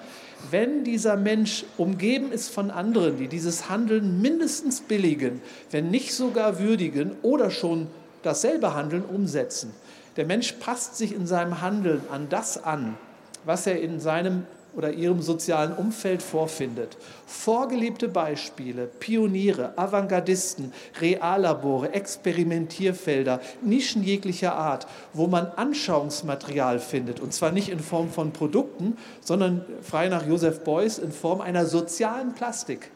wenn dieser Mensch umgeben ist von anderen, die dieses Handeln mindestens billigen, wenn nicht sogar würdigen oder schon dasselbe Handeln umsetzen. Der Mensch passt sich in seinem Handeln an das an, was er in seinem oder ihrem sozialen Umfeld vorfindet. Vorgelebte Beispiele, Pioniere, Avantgardisten, Reallabore, Experimentierfelder, Nischen jeglicher Art, wo man Anschauungsmaterial findet. Und zwar nicht in Form von Produkten, sondern frei nach Joseph Beuys in Form einer sozialen Plastik.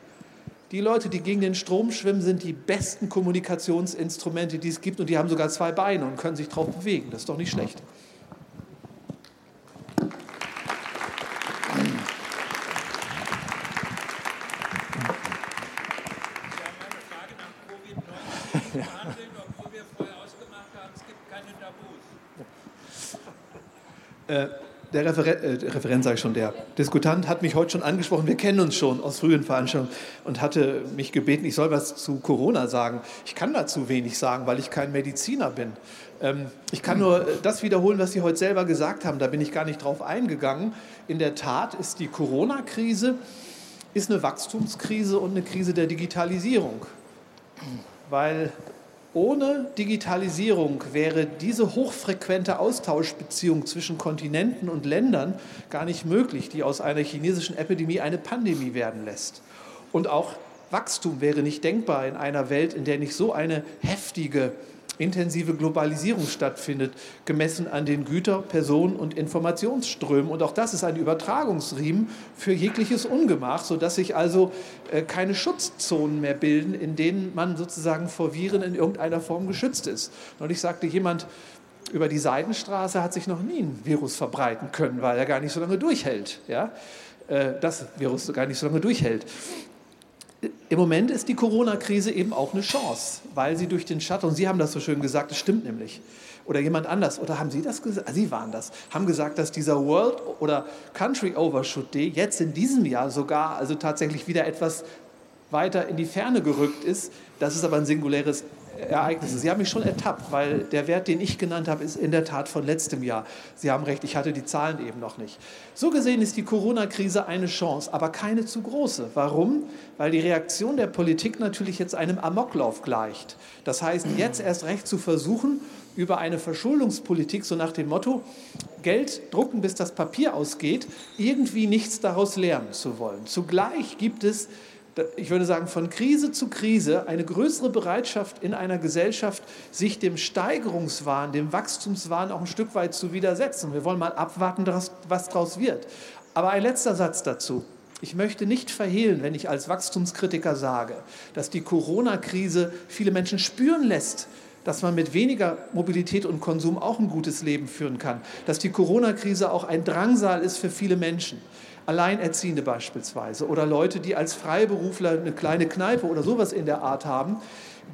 Die Leute, die gegen den Strom schwimmen, sind die besten Kommunikationsinstrumente, die es gibt. Und die haben sogar zwei Beine und können sich drauf bewegen. Das ist doch nicht schlecht. Äh, der Referen äh, Referent, sage ich schon, der Diskutant hat mich heute schon angesprochen. Wir kennen uns schon aus früheren Veranstaltungen und hatte mich gebeten, ich soll was zu Corona sagen. Ich kann dazu wenig sagen, weil ich kein Mediziner bin. Ähm, ich kann nur äh, das wiederholen, was Sie heute selber gesagt haben. Da bin ich gar nicht drauf eingegangen. In der Tat ist die Corona-Krise eine Wachstumskrise und eine Krise der Digitalisierung, weil ohne Digitalisierung wäre diese hochfrequente Austauschbeziehung zwischen Kontinenten und Ländern gar nicht möglich, die aus einer chinesischen Epidemie eine Pandemie werden lässt. Und auch Wachstum wäre nicht denkbar in einer Welt, in der nicht so eine heftige intensive Globalisierung stattfindet, gemessen an den Güter-, Personen- und Informationsströmen. Und auch das ist ein Übertragungsriemen für jegliches Ungemach, sodass sich also äh, keine Schutzzonen mehr bilden, in denen man sozusagen vor Viren in irgendeiner Form geschützt ist. Neulich sagte jemand, über die Seidenstraße hat sich noch nie ein Virus verbreiten können, weil er gar nicht so lange durchhält. Ja? Äh, das Virus gar nicht so lange durchhält. Im Moment ist die Corona-Krise eben auch eine Chance, weil sie durch den Schatten, und Sie haben das so schön gesagt, das stimmt nämlich, oder jemand anders, oder haben Sie das gesagt? Sie waren das, haben gesagt, dass dieser World oder Country Overshoot Day jetzt in diesem Jahr sogar also tatsächlich wieder etwas weiter in die Ferne gerückt ist. Das ist aber ein singuläres Ereignisse. Sie haben mich schon ertappt, weil der Wert, den ich genannt habe, ist in der Tat von letztem Jahr. Sie haben recht, ich hatte die Zahlen eben noch nicht. So gesehen ist die Corona-Krise eine Chance, aber keine zu große. Warum? Weil die Reaktion der Politik natürlich jetzt einem Amoklauf gleicht. Das heißt, jetzt erst recht zu versuchen, über eine Verschuldungspolitik, so nach dem Motto, Geld drucken, bis das Papier ausgeht, irgendwie nichts daraus lernen zu wollen. Zugleich gibt es ich würde sagen, von Krise zu Krise eine größere Bereitschaft in einer Gesellschaft, sich dem Steigerungswahn, dem Wachstumswahn auch ein Stück weit zu widersetzen. Wir wollen mal abwarten, was daraus wird. Aber ein letzter Satz dazu. Ich möchte nicht verhehlen, wenn ich als Wachstumskritiker sage, dass die Corona-Krise viele Menschen spüren lässt, dass man mit weniger Mobilität und Konsum auch ein gutes Leben führen kann, dass die Corona-Krise auch ein Drangsal ist für viele Menschen. Alleinerziehende beispielsweise oder Leute, die als Freiberufler eine kleine Kneipe oder sowas in der Art haben.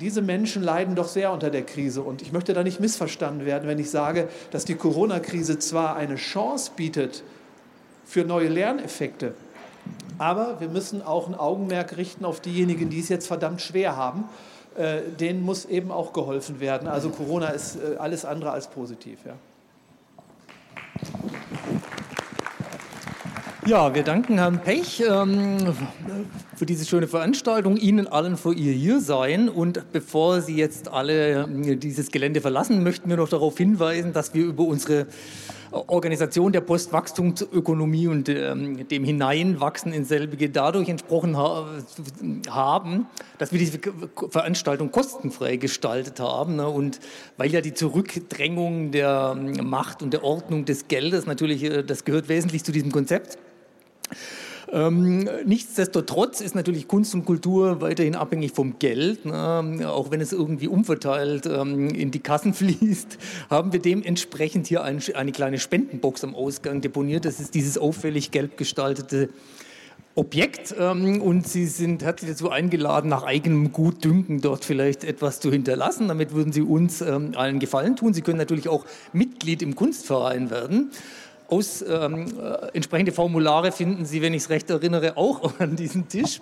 Diese Menschen leiden doch sehr unter der Krise. Und ich möchte da nicht missverstanden werden, wenn ich sage, dass die Corona-Krise zwar eine Chance bietet für neue Lerneffekte, aber wir müssen auch ein Augenmerk richten auf diejenigen, die es jetzt verdammt schwer haben. Äh, denen muss eben auch geholfen werden. Also Corona ist äh, alles andere als positiv. Ja. Ja, wir danken Herrn Pech ähm, für diese schöne Veranstaltung, Ihnen allen für Ihr Hiersein. Und bevor Sie jetzt alle äh, dieses Gelände verlassen, möchten wir noch darauf hinweisen, dass wir über unsere Organisation der Postwachstumsökonomie und ähm, dem Hineinwachsen in selbige dadurch entsprochen ha haben, dass wir diese Veranstaltung kostenfrei gestaltet haben. Ne? Und weil ja die Zurückdrängung der ähm, Macht und der Ordnung des Geldes natürlich, äh, das gehört wesentlich zu diesem Konzept. Ähm, nichtsdestotrotz ist natürlich Kunst und Kultur weiterhin abhängig vom Geld. Ne? Auch wenn es irgendwie umverteilt ähm, in die Kassen fließt, haben wir dementsprechend hier ein, eine kleine Spendenbox am Ausgang deponiert. Das ist dieses auffällig gelb gestaltete Objekt ähm, und Sie sind herzlich dazu eingeladen, nach eigenem Gutdünken dort vielleicht etwas zu hinterlassen. Damit würden Sie uns ähm, allen Gefallen tun. Sie können natürlich auch Mitglied im Kunstverein werden. Aus, ähm, äh, entsprechende Formulare finden Sie, wenn ich es recht erinnere, auch an diesem Tisch.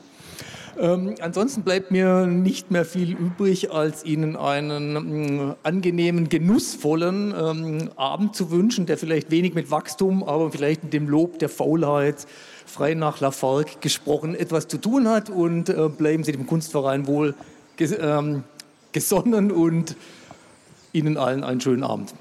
Ähm, ansonsten bleibt mir nicht mehr viel übrig, als Ihnen einen äh, angenehmen, genussvollen ähm, Abend zu wünschen, der vielleicht wenig mit Wachstum, aber vielleicht mit dem Lob der Faulheit, frei nach Lafargue gesprochen, etwas zu tun hat. Und äh, bleiben Sie dem Kunstverein wohl ges ähm, gesonnen und Ihnen allen einen schönen Abend.